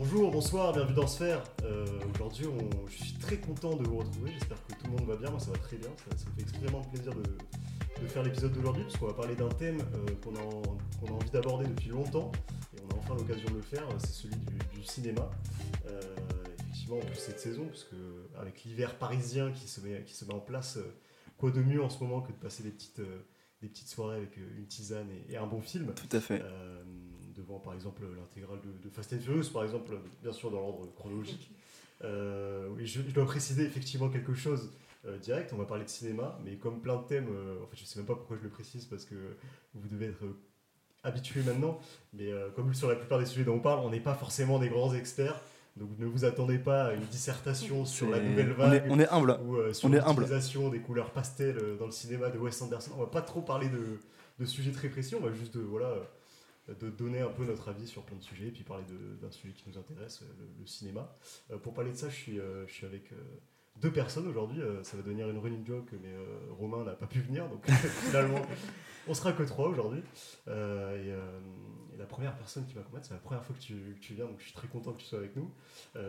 Bonjour, bonsoir, bienvenue dans Sphère. Euh, Aujourd'hui, je suis très content de vous retrouver. J'espère que tout le monde va bien. Moi, ça va très bien. Ça, ça me fait extrêmement plaisir de, de faire l'épisode d'aujourd'hui parce qu'on va parler d'un thème euh, qu'on a, en- qu'on a envie d'aborder depuis longtemps et on a enfin l'occasion de le faire. C'est celui du, du cinéma. Euh, effectivement, en plus cette saison, parce que avec l'hiver parisien qui se met, qui se met en place, euh, quoi de mieux en ce moment que de passer des petites, des petites soirées avec une tisane et- et un bon film. Tout à fait. Devant par exemple l'intégrale de, de Fast and Furious, par exemple, bien sûr dans l'ordre chronologique. Euh, oui, je, je dois préciser effectivement quelque chose euh, direct, on va parler de cinéma, mais comme plein de thèmes, euh, en fait je sais même pas pourquoi je le précise parce que vous devez être habitués maintenant, mais comme sur la plupart des sujets dont on parle, on n'est pas forcément des grands experts, donc ne vous attendez pas à une dissertation sur la nouvelle on est, vague on est humble. ou euh, sur On l'utilisation des couleurs pastel dans le cinéma de Wes Anderson. On va pas trop parler de, de sujets très précis, on va juste de, voilà, de donner un peu notre avis sur plein de sujets et puis parler d'un sujet qui nous intéresse, euh, le, le cinéma. Euh, pour parler de ça, je suis, euh, je suis avec deux personnes aujourd'hui. ça va devenir une running joke, mais Romain n'a pas pu venir, donc finalement, on sera que trois aujourd'hui. Et, et la première personne qui m'accompagne, c'est la première fois que tu, que tu viens, donc je suis très content que tu sois avec nous.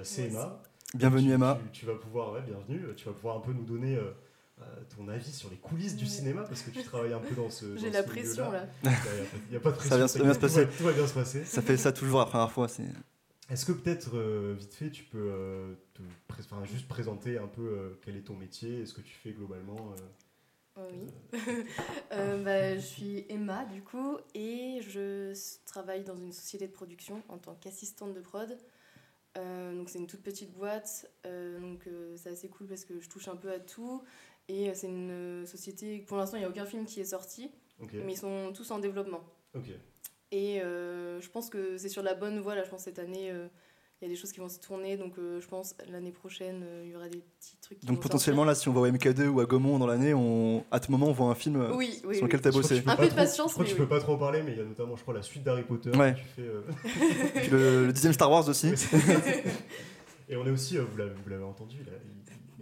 C'est Emma. Bienvenue Tu- Emma. Tu, tu vas pouvoir, ouais, bienvenue. Tu vas pouvoir un peu nous donner ton avis sur les coulisses du cinéma parce que tu travailles un peu dans ce. J'ai la ce pression là. Il n'y a, pas de pression. Ça va- ça va bien se passer. Tout va, tout va bien se passer. Ça fait ça toujours la première fois. C'est Est-ce que peut-être, euh, vite fait, tu peux euh, te pré- juste présenter un peu euh, quel est ton métier et ce que tu fais globalement euh, oui. Euh, bah, je suis Emma du coup et je travaille dans une société de production en tant qu'assistante de prod. Euh, donc c'est une toute petite boîte, euh, donc euh, c'est assez cool parce que je touche un peu à tout. Et euh, c'est une euh, société, pour l'instant il n'y a aucun film qui est sorti, mais ils sont tous en développement. Et euh, je pense que c'est sur la bonne voie là, je pense cette année euh, il y a des choses qui vont se tourner, donc euh, je pense l'année prochaine euh, il y aura des petits trucs qui donc vont potentiellement là, si on va au MK2 ou à Gaumont dans l'année, on à tout moment on voit un film sortir. Oui, oui, sur oui. lequel t'as Je crois que bossé. tu peux Un pas peu de trop- patience, Je crois que tu peux oui. pas trop en parler, mais il y a notamment, je crois, la suite d'Harry Potter. Ouais. Tu fais, euh, Puis le, le dixième Star Wars aussi. Et on est aussi, euh, vous l'avez entendu, il a,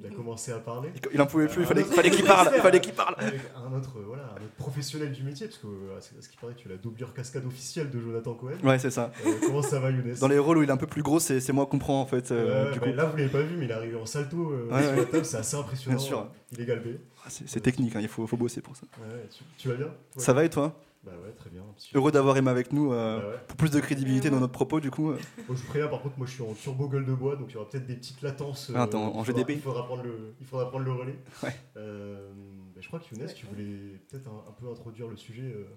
il- a commencé à parler. Il en pouvait plus. Il fallait, Ah, fallait qu'il parle. Fallait qu'il parle. Avec un autre, euh, voilà, un autre professionnel du métier, parce que euh, à ce qui paraît, tu es la doublure cascade officielle de Jonathan Cohen. Ouais, c'est ça. Euh, comment ça va, Younes? Dans les rôles où il est un peu plus gros, c'est moi qu'on prend en fait. euh, du bah, coup, Là, vous l'avez pas vu, mais il est arrivé en salto euh, Ouais, sur ouais. la table, c'est assez impressionnant. Bien sûr. Il est galbé. Ah, c'est technique. hein, il faut, faut bosser pour ça. Ouais, tu, tu vas bien? Ça va et toi? Bah ouais, très bien. Heureux d'avoir Emma avec nous euh, Bah ouais. pour plus de crédibilité dans notre propos du coup. euh. Bon, je vous préviens, par contre, moi je suis en turbo gueule de bois, donc il y aura peut-être des petites latences. euh, Ah, t'es en- en il faudra- GDP. Il faudra prendre le, il faudra prendre le relais. Ouais. Euh, bah, je crois que Younes, Ouais. tu voulais peut-être un, un peu introduire le sujet euh,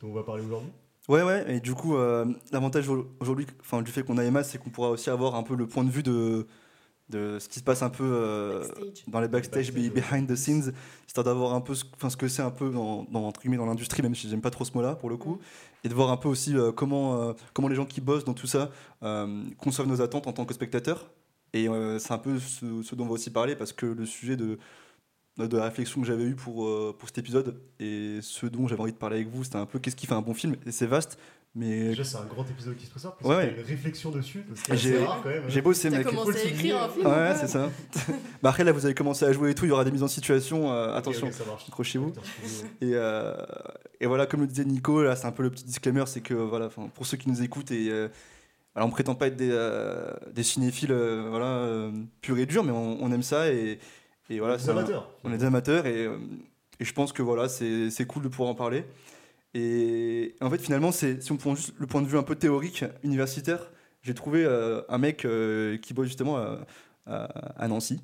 dont on va parler aujourd'hui. Ouais, ouais, et du coup, euh, l'avantage au- aujourd'hui, enfin, du fait qu'on a Emma, c'est qu'on pourra aussi avoir un peu le point de vue de, de ce qui se passe un peu euh, Backstage. dans les backstage, behind the scenes, histoire d'avoir un peu ce, enfin, ce que c'est un peu dans, dans, entre guillemets, dans l'industrie, même si j'aime pas trop ce mot-là pour le coup, et de voir un peu aussi euh, comment, euh, comment les gens qui bossent dans tout ça euh, conçoivent nos attentes en tant que spectateurs. Et euh, c'est un peu ce, ce dont on va aussi parler, parce que le sujet de, de la réflexion que j'avais eue pour, euh, pour cet épisode, et ce dont j'avais envie de parler avec vous, c'était un peu qu'est-ce qui fait un bon film, et c'est vaste, mais Déjà, c'est un grand épisode qui se prépare, parce Ouais, ouais. une réflexion dessus. j'ai- rare quand même. hein. j'ai bossé, mec. faut commencé à écrire un film ou Ouais, c'est ça. bah après, là, vous avez commencé à jouer et tout, il y aura des mises en situation, euh, attention, ok, ça marche. accrochez-vous. Et, euh, et voilà, comme le disait Nico, là, c'est un peu le petit disclaimer, c'est que voilà, pour ceux qui nous écoutent, et, euh, alors, on prétend pas être des, euh, des cinéphiles euh, voilà, euh, purs et durs, mais on, on aime ça et, et voilà, Des c'est un- amateurs. on est des amateurs et, euh, et je pense que voilà, c'est c'est cool de pouvoir en parler. Et en fait, finalement, c'est si on prend juste le point de vue un peu théorique, universitaire, j'ai trouvé euh, un mec euh, qui bosse justement à, à- à Nancy.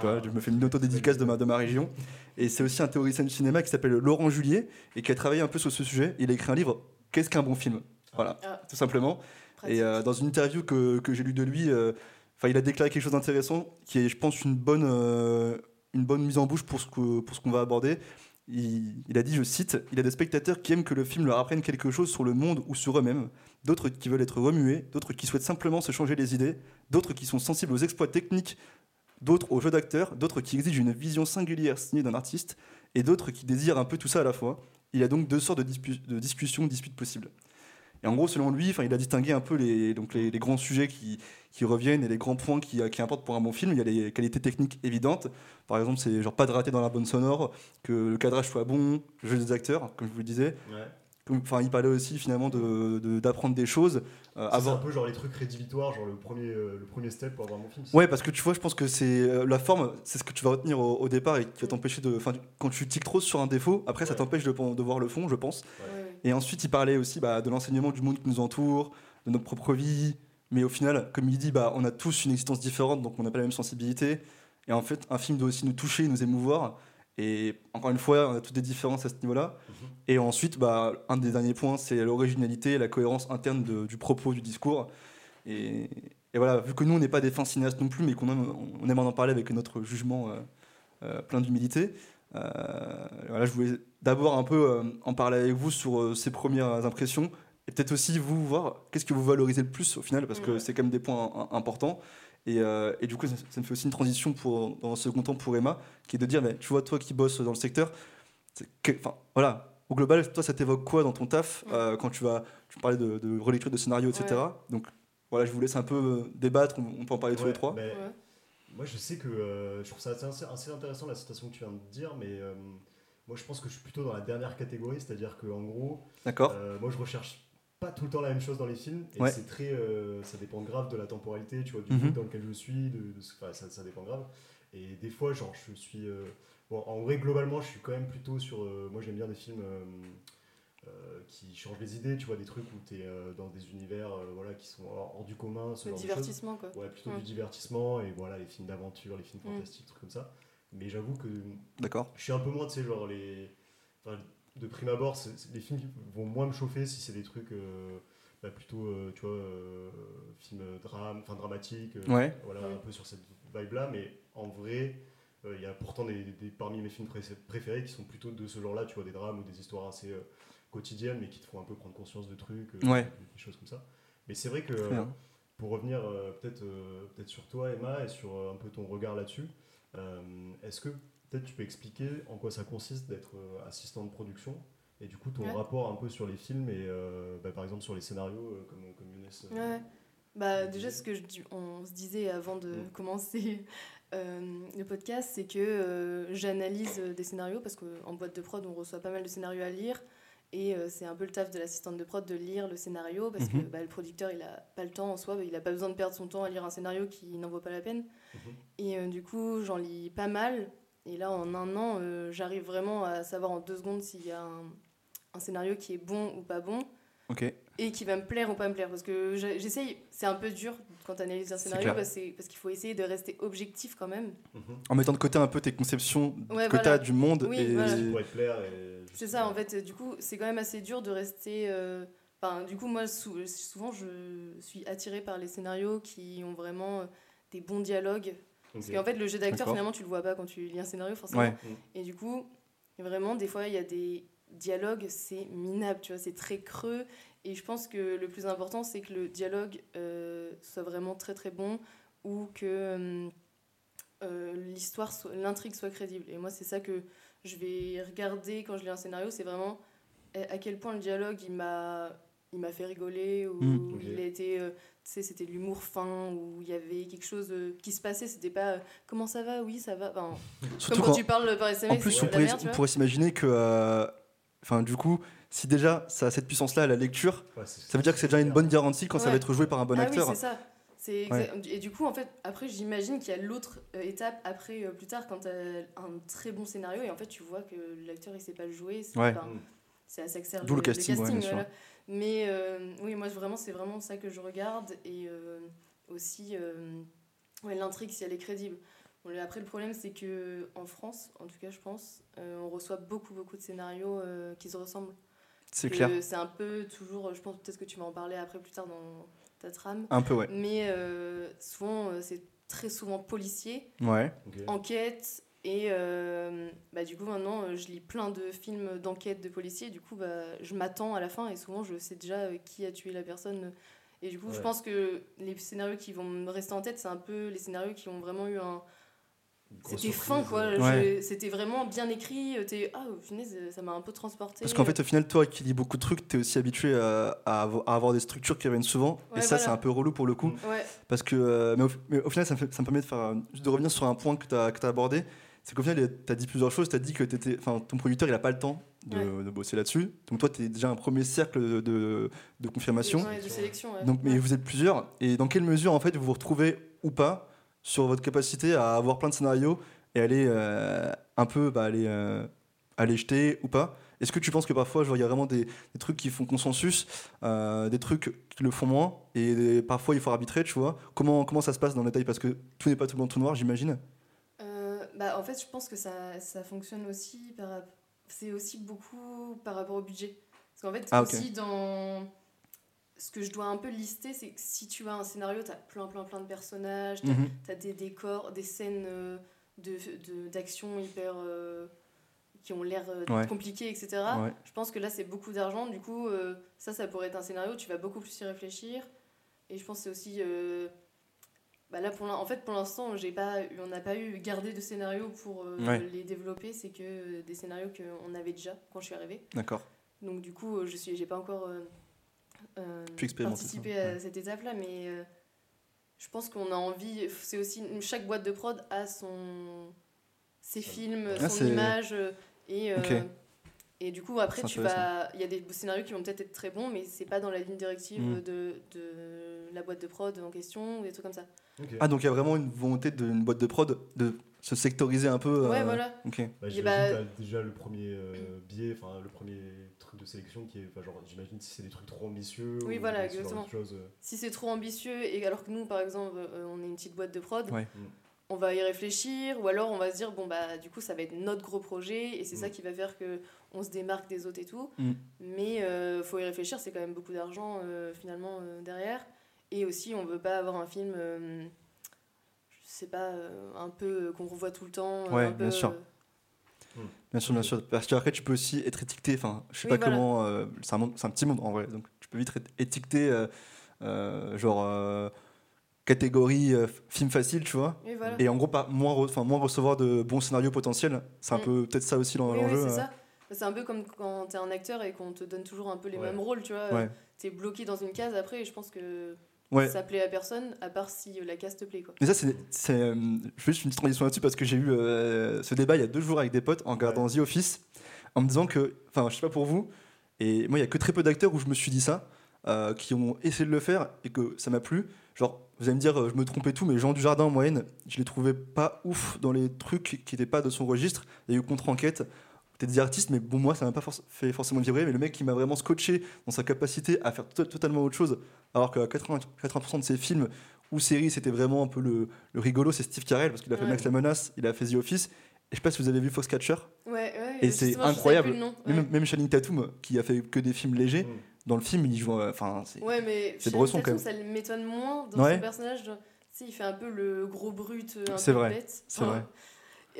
Vois, je me fais une auto-dédicace de ma, de ma région. Et c'est aussi un théoricien du cinéma qui s'appelle Laurent Julier et qui a travaillé un peu sur ce sujet. Il a écrit un livre, Qu'est-ce qu'un bon film? Voilà, Ah, tout simplement. pratique. Et euh, dans une interview que, que j'ai lue de lui, euh, il a déclaré quelque chose d'intéressant, qui est, je pense, une bonne, euh, une bonne mise en bouche pour ce que- pour ce qu'on va aborder. Il, a dit, je cite, Il y a des spectateurs qui aiment que le film leur apprenne quelque chose sur le monde ou sur eux-mêmes, d'autres qui veulent être remués, d'autres qui souhaitent simplement se changer les idées, d'autres qui sont sensibles aux exploits techniques, d'autres aux jeux d'acteurs, d'autres qui exigent une vision singulière signée d'un artiste, et d'autres qui désirent un peu tout ça à la fois. Il y a donc deux sortes de, de discussions, disputes possibles. Et en gros, selon lui, enfin, il a distingué un peu les, donc les, les grands sujets qui, qui reviennent et les grands points qui, qui importent pour un bon film. Il y a les qualités techniques évidentes. Par exemple, c'est genre pas de rater dans la bonne sonore, que le cadrage soit bon, le jeu des acteurs, comme je vous le disais, Ouais. Enfin, il parlait aussi finalement de- de- d'apprendre des choses. euh, C'est un peu genre les trucs rédhibitoires, genre le premier, euh, le premier step pour avoir mon film. Ouais, parce que tu vois, je pense que c'est euh, la forme, c'est ce que tu vas retenir au, au départ et qui va t'empêcher de. Enfin, quand tu tiques trop sur un défaut, après, ça t'empêche de, de voir le fond, je pense. Ouais. Et ensuite, il parlait aussi bah, de l'enseignement du monde qui nous entoure, de notre propre vie. Mais au final, comme il dit, bah, on a tous une existence différente, donc on n'a pas la même sensibilité. Et en fait, un film doit aussi nous toucher, nous émouvoir. Et encore une fois, on a toutes des différences à ce niveau-là. Mhm. Et ensuite, bah, un des derniers points, c'est l'originalité, la cohérence interne de- du propos, du discours. Et, et voilà, vu que nous, on n'est pas des fins cinéastes non plus, mais qu'on aime, on aime en parler avec notre jugement euh, euh, plein d'humilité, voilà, je voulais d'abord un peu euh, en parler avec vous sur euh, ces premières impressions. Et peut-être aussi vous voir qu'est-ce que vous valorisez le plus au final, parce que Ouais. c'est quand même des points im- importants. Et, euh, et du coup, ça, ça me fait aussi une transition pour, dans un second temps pour Emma, qui est de dire, mais, tu vois, toi qui bosses dans le secteur, que- enfin, voilà, au global, toi, ça t'évoque quoi dans ton taf euh, quand tu vas, tu parlais de, de relecture de scénario, etc. Ouais. Donc voilà, je vous laisse un peu euh, débattre, on, on peut en parler tous les trois. mais Ouais. Moi, je sais que euh, je trouve ça assez, assez intéressant la citation que tu viens de dire, mais euh, moi, je pense que je suis plutôt dans la dernière catégorie, c'est-à-dire qu'en gros, D'accord euh, moi, je recherche pas tout le temps la même chose dans les films, et Ouais. c'est très, ça dépend grave de la temporalité, tu vois, du mood dans lequel je suis, de, de enfin, ça, ça dépend grave. Et des fois, genre, je suis, bon, en vrai, globalement, je suis quand même plutôt sur, moi, j'aime bien des films. Euh, euh, qui changent les idées, tu vois, des trucs où tu es dans des univers euh, voilà, qui sont hors, hors du commun, ce Le genre de choses. divertissement, quoi. Ouais, plutôt Ouais. du divertissement et voilà, les films d'aventure, les films Mm. fantastiques, trucs comme ça. Mais j'avoue que D'accord. je suis un peu moins, tu sais, genre les. enfin, de prime abord, les films vont moins me chauffer si c'est des trucs euh, bah, plutôt, euh, tu vois, euh, films drame, enfin dramatiques, euh, Ouais. voilà, Ouais. un peu sur cette vibe-là. Mais en vrai, euh, il y a pourtant des, des- parmi mes films pré- préférés qui sont plutôt de ce genre-là, tu vois, des drames ou des histoires assez euh, quotidiennes, mais qui te font un peu prendre conscience de trucs, euh, Ouais. des, choses comme ça. Mais c'est vrai que. Pour revenir euh, peut-être euh, peut-être sur toi, Emma, et sur euh, un peu ton regard là-dessus, euh, est-ce que peut-être tu peux expliquer en quoi ça consiste d'être euh, assistant de production et du coup ton Ouais. rapport un peu sur les films et euh, bah, par exemple sur les scénarios euh, comme, comme Younes euh, Ouais. Bah, déjà, ce que je on se disait avant de Mm. commencer euh, le podcast, c'est que euh, j'analyse des scénarios parce qu'en boîte de prod, on reçoit pas mal de scénarios à lire. Et euh, c'est un peu le taf de l'assistante de prod de lire le scénario parce que Mhm. bah, le producteur, il a pas le temps en soi, il a pas besoin de perdre son temps à lire un scénario qui n'en vaut pas la peine. Mhm. Et euh, du coup, j'en lis pas mal. Et là, en un an, euh, j'arrive vraiment à savoir en deux secondes s'il y a un, un scénario qui est bon ou pas bon Ok. et qui va me plaire ou pas me plaire. Parce que j'essaye, c'est un peu dur quand tu analyses un scénario parce, qu'il faut essayer de rester objectif quand même. Mhm. En mettant de côté un peu tes conceptions Ouais, que voilà. tu as du monde. Oui, et... voilà. Et C'est ça, en fait, du coup, c'est quand même assez dur de rester. euh, Enfin, du coup, moi, sou- souvent, je suis attirée par les scénarios qui ont vraiment euh, des bons dialogues. Parce Ok. qu'en fait, le jeu d'acteur, finalement, tu le vois pas quand tu lis un scénario, forcément. Ouais. Et du coup, vraiment, des fois, il y a des dialogues, c'est minable, tu vois, c'est très creux. Et je pense que le plus important, c'est que le dialogue euh, soit vraiment très très bon ou que euh, l'histoire, l'intrigue soit crédible. Et moi, c'est ça que je vais regarder quand je lis un scénario, c'est vraiment à quel point le dialogue, il m'a il m'a fait rigoler ou Mm. Ok. il a été euh, tu sais c'était de l'humour fin ou il y avait quelque chose euh, qui se passait c'était pas euh, comment ça va oui ça va Enfin, Surtout comme quand, quand- tu parles par SMS En plus, on pourrait, merde, on pourrait s'imaginer que. euh, Enfin, du coup, si déjà ça a cette puissance-là à la lecture, Ouais, ça veut dire que c'est déjà une bonne garantie quand ça va être joué par un bon ah acteur. oui c'est ça c'est exact- et du coup en fait après j'imagine qu'il y a l'autre euh, étape après euh, plus tard quand tu as un très bon scénario et en fait tu vois que l'acteur il sait pas le jouer c'est Ouais. enfin, Mm. à ça que sert D'où le casting, ouais, sûr. voilà. mais euh, oui moi vraiment c'est vraiment ça que je regarde et euh, aussi euh, ouais, l'intrigue si elle est crédible Bon, le- après le problème c'est que en France en tout cas je pense euh, on reçoit beaucoup beaucoup de scénarios euh, qui se ressemblent C'est clair. c'est un peu toujours je pense peut-être que tu vas en parler après plus tard dans ta trame. Un peu, ouais. mais euh, souvent euh, c'est très souvent policier. Ouais. Enquête. Et euh, bah, du coup maintenant euh, je lis plein de films d'enquête de policiers. Du coup bah, je m'attends à la fin et souvent je sais déjà euh, qui a tué la personne. Et du coup je pense que les scénarios qui vont me rester en tête c'est un peu les scénarios qui ont vraiment eu un c'était fin quoi euh, Ouais. C'était vraiment bien écrit euh, t'es ah punaise ça m'a un peu transporté Parce qu'en fait, au final, toi qui lis beaucoup de trucs, t'es aussi habitué à, à avo- à avoir des structures qui reviennent souvent. et ça, voilà. c'est un peu relou pour le coup. Ouais Parce que, euh, mais, au, mais au final, ça me, fait- ça me permet de faire, euh, de revenir sur un point que tu as, abordé. c'est qu'au final, tu as dit plusieurs choses. Tu as dit que ton producteur, il n'a pas le temps de, Ouais. de bosser là-dessus. Donc toi, tu es déjà un premier cercle de, de, de confirmation. Ouais, de sélection. ouais. Donc, mais Ouais. vous êtes plusieurs. Et dans quelle mesure, en fait, vous vous retrouvez ou pas sur votre capacité à avoir plein de scénarios et aller euh, un peu bah, aller, euh, aller jeter ou pas Est-ce que tu penses que parfois, il y a vraiment des, des trucs qui font consensus, euh, des trucs qui le font moins, et des- parfois il faut arbitrer, tu vois? Comment, comment ça se passe dans le détail Parce que tout n'est pas tout blanc, tout noir, j'imagine. Bah, en fait, je pense que ça, ça fonctionne aussi par c'est aussi beaucoup par rapport au budget. Parce qu'en fait, Ah, aussi dans ce que je dois un peu lister, c'est que si tu as un scénario, tu as plein, plein, plein de personnages, tu Mhm. as, des décors, des scènes euh, de, de- d'action hyper. euh, qui ont l'air euh, Ouais. compliquées, etc. Ouais. Je pense que là, c'est beaucoup d'argent. Du coup, euh, ça, ça pourrait être un scénario, tu vas beaucoup plus y réfléchir. Et je pense que c'est aussi. bah là, pour en fait, pour l'instant, pas, on n'a pas eu gardé de scénarios pour Ouais. les développer. C'est que des scénarios qu'on avait déjà quand je suis arrivée. D'accord. Donc, du coup, je j'ai pas encore euh, Pu expérimenter participé ça, à ouais. cette étape-là. Mais euh, je pense qu'on a envie. C'est aussi. Chaque boîte de prod a son, ses films, Ah, son c'est- image. euh, Et. euh, et du coup, après, tu vas. Il y a des scénarios qui vont peut-être être très bons, mais c'est pas dans la ligne directive Mm. de, de la boîte de prod en question ou des trucs comme ça. Ah, donc il y a vraiment une volonté d'une boîte de prod de se sectoriser un peu. Ouais, euh, voilà. Ok. Bah, bah- déjà le premier euh, biais, enfin le premier truc de sélection qui est, enfin genre j'imagine si c'est des trucs trop ambitieux. Oui, ou voilà, ce exactement. euh, Si c'est trop ambitieux, et alors que nous, par exemple, euh, on est une petite boîte de prod, Ouais. Mm. on va y réfléchir, ou alors on va se dire, bon, bah, du coup, ça va être notre gros projet, et c'est Mm. ça qui va faire que on se démarque des autres et tout. Mm. Mais euh, faut y réfléchir, c'est quand même beaucoup d'argent, euh, finalement, euh, derrière. Et aussi, on veut pas avoir un film, sais pas, euh, un peu euh, qu'on revoit tout le temps. euh, Ouais, un peu, bien sûr. euh, Bien sûr, bien sûr. Parce qu'après, tu peux aussi être étiqueté. Enfin, je sais Oui, pas voilà. comment. euh, c'est un, c'est petit monde en vrai. Donc, tu peux vite être étiqueté, euh, euh, genre catégorie film facile, tu vois. Oui, voilà. Et en gros, pas moins, re- moins recevoir de bons scénarios potentiels. C'est un Mm. peu peut-être ça aussi dans Oui, l'enjeu. c'est ça. C'est un peu comme quand t'es un acteur et qu'on te donne toujours un peu les Ouais. mêmes rôles, tu vois. Ouais. T'es bloqué dans une case après et je pense que Ouais. ça plaît à personne, à part si la case te plaît, quoi. Mais ça, c'est. euh, juste une petite transition là-dessus parce que j'ai eu euh, ce débat il y a deux jours avec des potes en regardant The Office en me disant que. Enfin, je sais pas pour vous, et moi, il y a que très peu d'acteurs où je me suis dit ça, euh, qui ont essayé de le faire et que ça m'a plu. Genre, vous allez me dire, je me trompe et tout, mais Jean Dujardin en moyenne, je les trouvais pas ouf dans les trucs qui n'étaient pas de son registre. Il y a eu contre-enquête. Peut-être des artistes, mais bon, moi, ça m'a pas forc- fait forcément vibrer. Mais le mec qui m'a vraiment scotché dans sa capacité à faire to- totalement autre chose, alors qu'à 80%, 80% de ses films ou séries, c'était vraiment un peu le, le rigolo, c'est Steve Carell, parce qu'il a fait Ouais. Max la Menace, il a fait The Office. Et je sais pas si vous avez vu Foxcatcher. Ouais, ouais. Et c'est incroyable. Même, même Channing Tatum, qui a fait que des films légers, Mm. dans le film, il joue. euh, Enfin, c'est. Ouais, mais C'est Bresson, quand ça m'étonne moins dans Ouais. son personnage. genre, Tu sais, il fait un peu le gros brut, euh, un C'est peu vrai, bête. c'est vrai.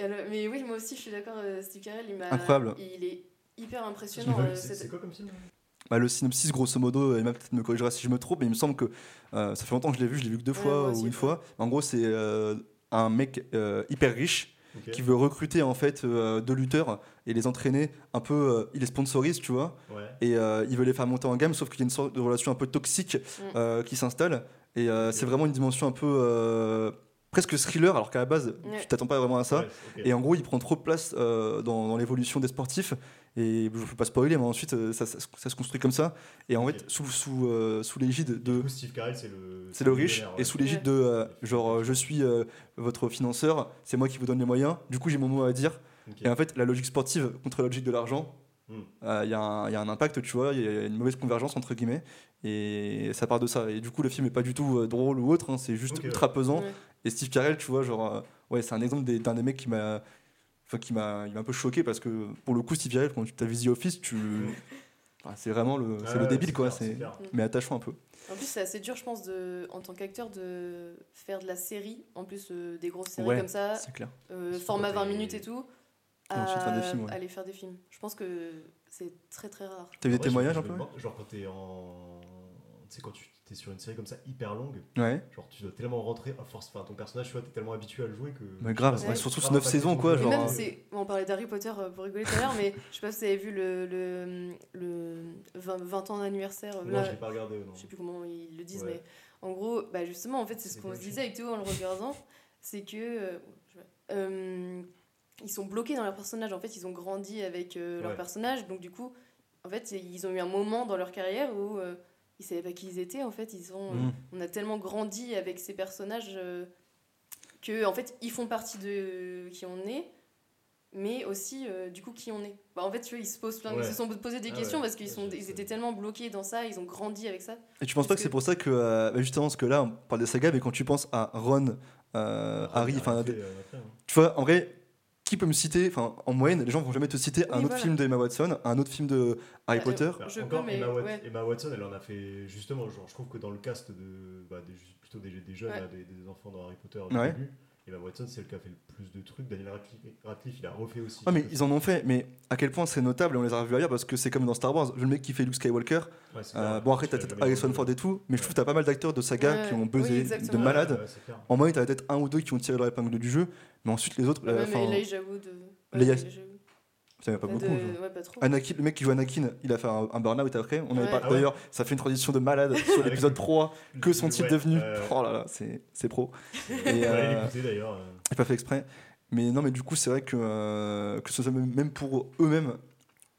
alors- mais oui, moi aussi, je suis d'accord. euh, Steve Carell, il m'a. Incroyable. Il est hyper impressionnant. euh, cette- c'est quoi comme film Bah, le synopsis, grosso modo, Emma peut-être me corrigera si je me trompe, mais il me semble que euh, ça fait longtemps que je l'ai vu, je l'ai vu que deux fois ou aussi, une ouais. fois. En gros, c'est euh, un mec euh, hyper riche qui veut recruter en fait euh, deux lutteurs et les entraîner un peu. euh, il les sponsorise, tu vois, Ouais. et euh, il veut les faire monter en gamme, sauf qu'il y a une sorte de relation un peu toxique Mm. euh, qui s'installe. Et euh, c'est vraiment une dimension un peu euh, presque thriller, alors qu'à la base, Ouais. tu t'attends pas vraiment à ça. Et en gros, il prend trop de place euh, dans, dans l'évolution des sportifs. Et je ne peux pas spoiler, mais ensuite, euh, ça, ça se- ça se construit comme ça. Et en fait, sous, sous, euh, sous l'égide de. Du coup, Steve Carell, c'est le. C'est le riche, et sous l'égide de euh, genre, euh, je suis euh, votre financeur, c'est moi qui vous donne les moyens. Du coup, j'ai mon mot à dire. Et en fait, la logique sportive contre la logique de l'argent, Hmm. euh, il y, a un- il y a un impact, tu vois, il y a une mauvaise convergence entre guillemets. Et ça part de ça. Et du coup, le film est pas du tout euh, drôle ou autre, hein, c'est juste Ok, ultra pesant. Ouais. Et Steve Carell, tu vois, genre, euh, ouais, c'est un exemple des- d'un des mecs qui m'a. Enfin, qui m'a, il m'a un peu choqué parce que pour le coup, Steve Carell, quand tu as vu The Office, tu. Enfin, c'est vraiment le, c'est Ouais, le débile, quoi. clair, C'est, clair. mais attachant un peu. En plus, c'est assez dur, je pense, de, en tant qu'acteur, de faire de la série, en plus euh, des grosses séries Ouais, comme ça, C'est clair. euh, format quand 20 t'es- minutes et tout, Et ensuite faire des films, ouais. aller faire des films. Je pense que c'est très très rare. T'as eu des témoignages un peu Genre quand t'es en. Tu sais, quand tu es sur une série comme ça hyper longue, Ouais. genre tu dois tellement rentrer à force. Enfin, ton personnage, tu vois, t'es tellement habitué à le jouer que. Mais grave, Ouais. surtout sur 9 impacté saisons, quoi. Genre, même, euh, c'est, on parlait d'Harry Potter euh, pour rigoler tout à l'heure, mais je sais pas si vous avez vu le, le, le 20, 20 ans d'anniversaire. Non, là, je l'ai pas regardé. Non. je sais plus comment ils le disent, Ouais. mais en gros, bah justement, en fait, c'est ce qu'on se disait avec Théo en le regardant, c'est que euh, euh, ils sont bloqués dans leur personnage. En fait, ils ont grandi avec euh, leur Ouais. personnage, donc du coup, en fait, ils ont eu un moment dans leur carrière où euh, ils savaient pas qui ils étaient. En fait, ils ont, Mm. on a tellement grandi avec ces personnages euh, que, en fait, ils font partie de qui on est, mais aussi euh, du coup qui on est. Bah, en fait, tu vois, ils se posent plein, ils Ouais. se sont posés des Ah questions ouais. parce qu'ils sont, ils étaient tellement bloqués dans ça, ils ont grandi avec ça. Et tu penses pas que c'est pour ça que, euh, bah, justement, parce que là, on parle des sagas, mais quand tu penses à Ron, euh, Harry, enfin, euh, hein. tu vois, en vrai, qui peut me citer, enfin, en moyenne, les gens vont jamais te citer un Oui, autre voilà. film de Emma Watson, un autre film de Harry Bah, Potter. Bah, Je encore, peux, mais Emma, Wat- ouais. Emma Watson, elle en a fait justement. Genre, je trouve que dans le cast de, bah, des, plutôt des, des jeunes, Ouais. là, des, des enfants dans Harry Potter au Ouais. début, Emma Watson, c'est le qui a fait le plus de trucs. Daniel Radcliffe, il a refait aussi. Ah mais ils en ont fait, mais à quel point c'est notable, et on les a revus ailleurs parce que c'est comme dans Star Wars, le mec qui fait Luke Skywalker, Ouais, euh, bon après Tu t'as peut-être Harrison. Ford et tout, mais je trouve que t'as pas mal d'acteurs de saga Ouais, qui ont oui, buzzé de exactement. malade. Ouais, ouais, c'est clair. En moyenne t'as peut-être un ou deux qui ont tiré leur épingle du jeu, mais ensuite les autres, euh, Même enfin, Elijah Wood. Leia- ouais, en a pas beaucoup. ouais, pas trop. Anakin, le mec qui joue Anakin, il a fait un, un burn-out après. On Ouais. parlé Ah ouais d'ailleurs, ça fait une transition de malade sur l'épisode le- 3. Que sont-ils Ouais, devenus euh, Oh là là, c'est c'est pro. Et, euh, d'ailleurs. euh. Pas fait exprès. Mais non, mais du coup, c'est vrai que, euh, que ce soit même pour eux-mêmes,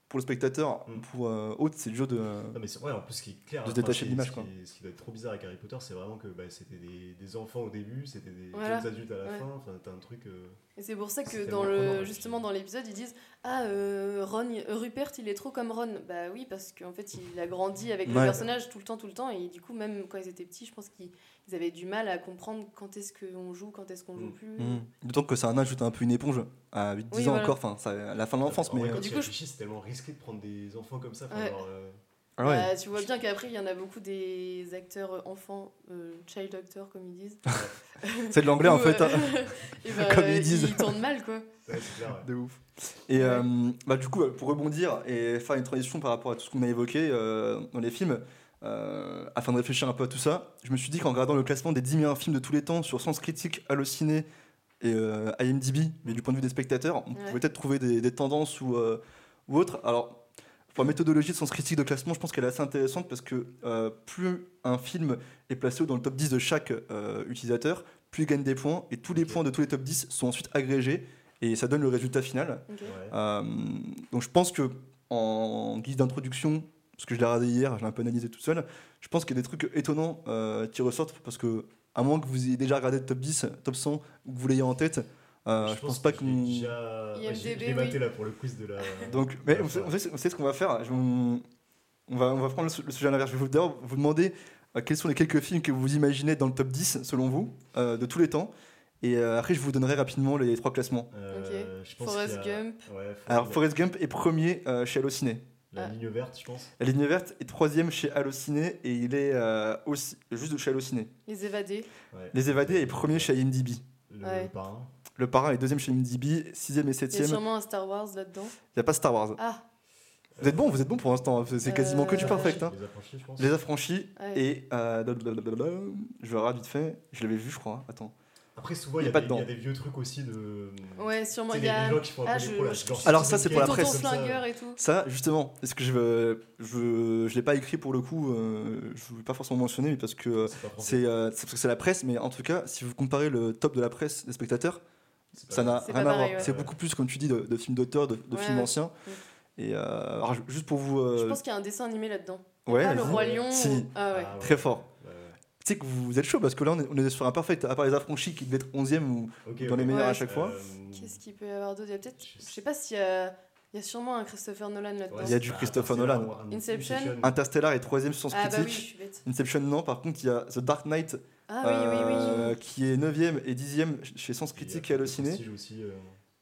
pour le spectateur, Mm. pour euh, autres, c'est dur de. Non, mais c'est vrai, en plus, ce qui est clair, de se détacher ce de qui- l'image, ce Ce qui doit être trop bizarre avec Harry Potter, c'est vraiment que bah, c'était des, des enfants au début, c'était des Voilà. jeunes adultes à la Ouais. fin. Enfin, t'as un truc. Et c'est pour ça que dans le, justement dans l'épisode, ils disent Ah, euh, Ron, Rupert, il est trop comme Ron. Bah oui, parce qu'en fait, il a grandi avec le personnage tout le temps, tout le temps. Et du coup, même quand ils étaient petits, je pense qu'ils ils avaient du mal à comprendre quand est-ce qu'on joue, quand est-ce qu'on joue Mm. plus. Mm. D'autant que c'est un âge où t'es un peu une éponge, à 8-10 Oui, ans voilà. encore, enfin, à la fin de l'enfance, en mais. vrai, Du coup, je- c'est tellement risqué de prendre des enfants comme ça. Ouais. euh, ah ouais. Bah, tu vois bien qu'après, il y en a beaucoup des acteurs euh, enfants, euh, child actors, comme ils disent. C'est de l'anglais en fait, euh, hein. et bah, Comme ils euh, disent. Ils tournent mal, quoi. ouais, c'est clair. ouais. de ouf. Et Ouais. euh, bah, du coup, pour rebondir et faire une transition par rapport à tout ce qu'on a évoqué euh, dans les films, euh, afin de réfléchir un peu à tout ça, je me suis dit qu'en regardant le classement des 10 meilleurs films de tous les temps sur Sens Critique, Allociné et euh, IMDb, mais du point de vue des spectateurs, on Ouais. pouvait peut-être trouver des, des tendances ou, euh, ou autres. Alors, pour la méthodologie de Sens Critique de classement, je pense qu'elle est assez intéressante parce que euh, plus un film est placé dans le top 10 de chaque euh, utilisateur, plus il gagne des points et tous les points de tous les top 10 sont ensuite agrégés et ça donne le résultat final. Ouais. Euh, donc je pense que en guise d'introduction, parce que je l'ai regardé hier, je l'ai un peu analysé tout seul, je pense qu'il y a des trucs étonnants euh, qui ressortent parce que à moins que vous ayez déjà regardé le top 10, top 100, ou que vous l'ayez en tête, euh, je, pense pas que l'ai déjà- ouais, j'ai- maté là pour le quiz de la. Donc, mais on sait, on sait- on sait ce qu'on va faire. Je- on, va, on va prendre le, su- le sujet à l'inverse. Je vais vous, d'abord vous demander euh, quels sont les quelques films que vous imaginez dans le top 10 selon vous, euh, de tous les temps. Et euh, après, je vous donnerai rapidement les trois classements. Euh, je pense Forrest a- Gump. Ouais, Alors, Forrest Gump est premier euh, chez Allociné. La Ah. ligne verte, je pense. La ligne verte est troisième chez Allociné et il est euh, aussi, juste chez Allociné. Les évadés. Ouais. Les évadés est premier chez IMDb. Le Ouais. parrain. Le parrain est deuxième chez IMDb, sixième et Il y a septième. Il sûrement un Star Wars là-dedans. n'y a pas Star Wars. Ah, Vous êtes bon, vous êtes bon pour l'instant. hein. C'est quasiment que du Euh, perfect. hein. Les affranchis, je pense. Les affranchis ouais. et euh, je vais regarder vite fait. Je l'avais vu, je crois. Attends. Après, souvent, Il il y y, a des- il y a dedans. des vieux trucs aussi de. Ouais, sûrement. Il y a gens qui font Ah, peu les je- là, je- Alors, ça, c'est pour la presse. comme ça. Flingueur et tout. Ça, justement, est-ce que je veux, je, je l'ai pas écrit pour le coup. euh, je ne veux pas forcément mentionner, mais parce que C'est euh, c'est parce que c'est la presse. Mais en tout cas, si vous comparez le top de la presse des spectateurs, ça n'a rien pas à voir. ouais. C'est beaucoup plus, comme tu dis, de, de films d'auteurs, de, de Ouais, films anciens. Mm. Et euh, alors, juste pour vous. euh, Je pense qu'il y a un dessin animé là-dedans. ouais, Ah, le. Roi Lion. Si. ou- Ah ouais. Ah, ouais. Très fort. Tu sais que vous êtes chaud parce que là, on est, on est sur un perfect. À part les affranchis qui devaient être 11e ou dans les meilleurs Ouais. à chaque fois. Euh, Qu'est-ce qu'il peut y avoir d'autre? Il y a peut-être. Je sais pas s'il y a. Il y a sûrement un Christopher Nolan là-dedans. ouais, Il y a du Christopher Interstellar, Nolan. un- Inception. Interstellar est 3 sur Sens Ah bah oui, je Critique. suis bête. Inception, non. Par contre, il y a The Dark Knight Ah oui, oui, oui. euh, qui est 9e et 10e chez Sens Critique et Allociné. Prestige aussi. euh,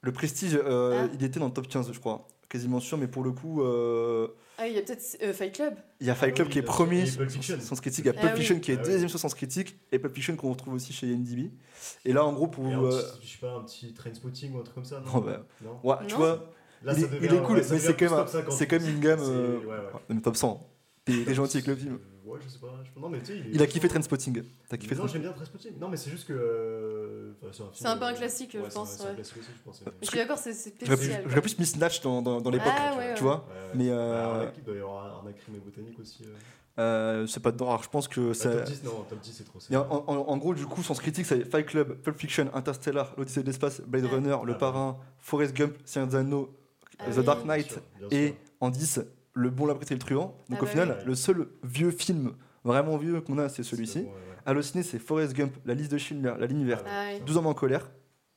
Le Prestige, euh, Ah. il était dans le top 15, je crois. Quasiment sûr, mais pour le coup, euh, Ah, il y a peut-être euh, Fight Club. il y a Fight Ah Club oui, qui est sûr. premier Et sur. Sens Critique. Il y a Ah Pulp. Fiction qui est Ah deuxième sur Sens Critique et Pulp Fiction qu'on retrouve aussi chez IMDb. Et là, en gros, pour. et un euh, petit, je sais pas, un petit train spotting ou un truc comme ça. Non, Oh, bah. non ouais, tu vois, Là, il, est- devient- il est cool, mais c'est quand même, top un- 50, c'est quand même une gamme. C'est- euh, ouais, ouais. ouais, top 100. T'es t'es gentil avec le film. Ouais, je sais pas. je- Non, mais tu sais, Il a kiffé Trainspotting. T'as kiffé Non, Trainspotting j'aime bien Trainspotting. Non, mais c'est juste que. euh, enfin, un, C'est un peu un euh, classique, je c'est un- pense, C'est un ouais. classique aussi, je pense. Je suis d'accord, c'est c'est J'aurais plus, spécial. j'aurais plus mis Snatch dans, dans, dans l'époque, Ah, ouais, ouais. tu vois. Ouais, ouais. Mais Bah, euh, Arnaque, il doit y avoir et Botanique aussi. euh. euh, c'est pas dedans. Alors, je pense que Bah, ça. top 10, non, top 10, c'est trop. Et en, en- en gros, du coup, sens critique, c'est Fight Club, Pulp Fiction, Interstellar, L'Odyssée de l'espace, Blade Ah. Runner, Le Ah, Parrain, Forrest Gump, Seigneur des Anneaux, Ah The oui. Dark Knight, Bien sûr, bien et en 10, Le Bon, la et le Truand. Donc Ah au bah final, oui. le seul vieux film vraiment vieux qu'on a, c'est celui-ci. ouais, ouais. Allociné, c'est Forrest Gump, La Liste de Schindler, La Ligne verte, Ah oui. 12 hommes en colère.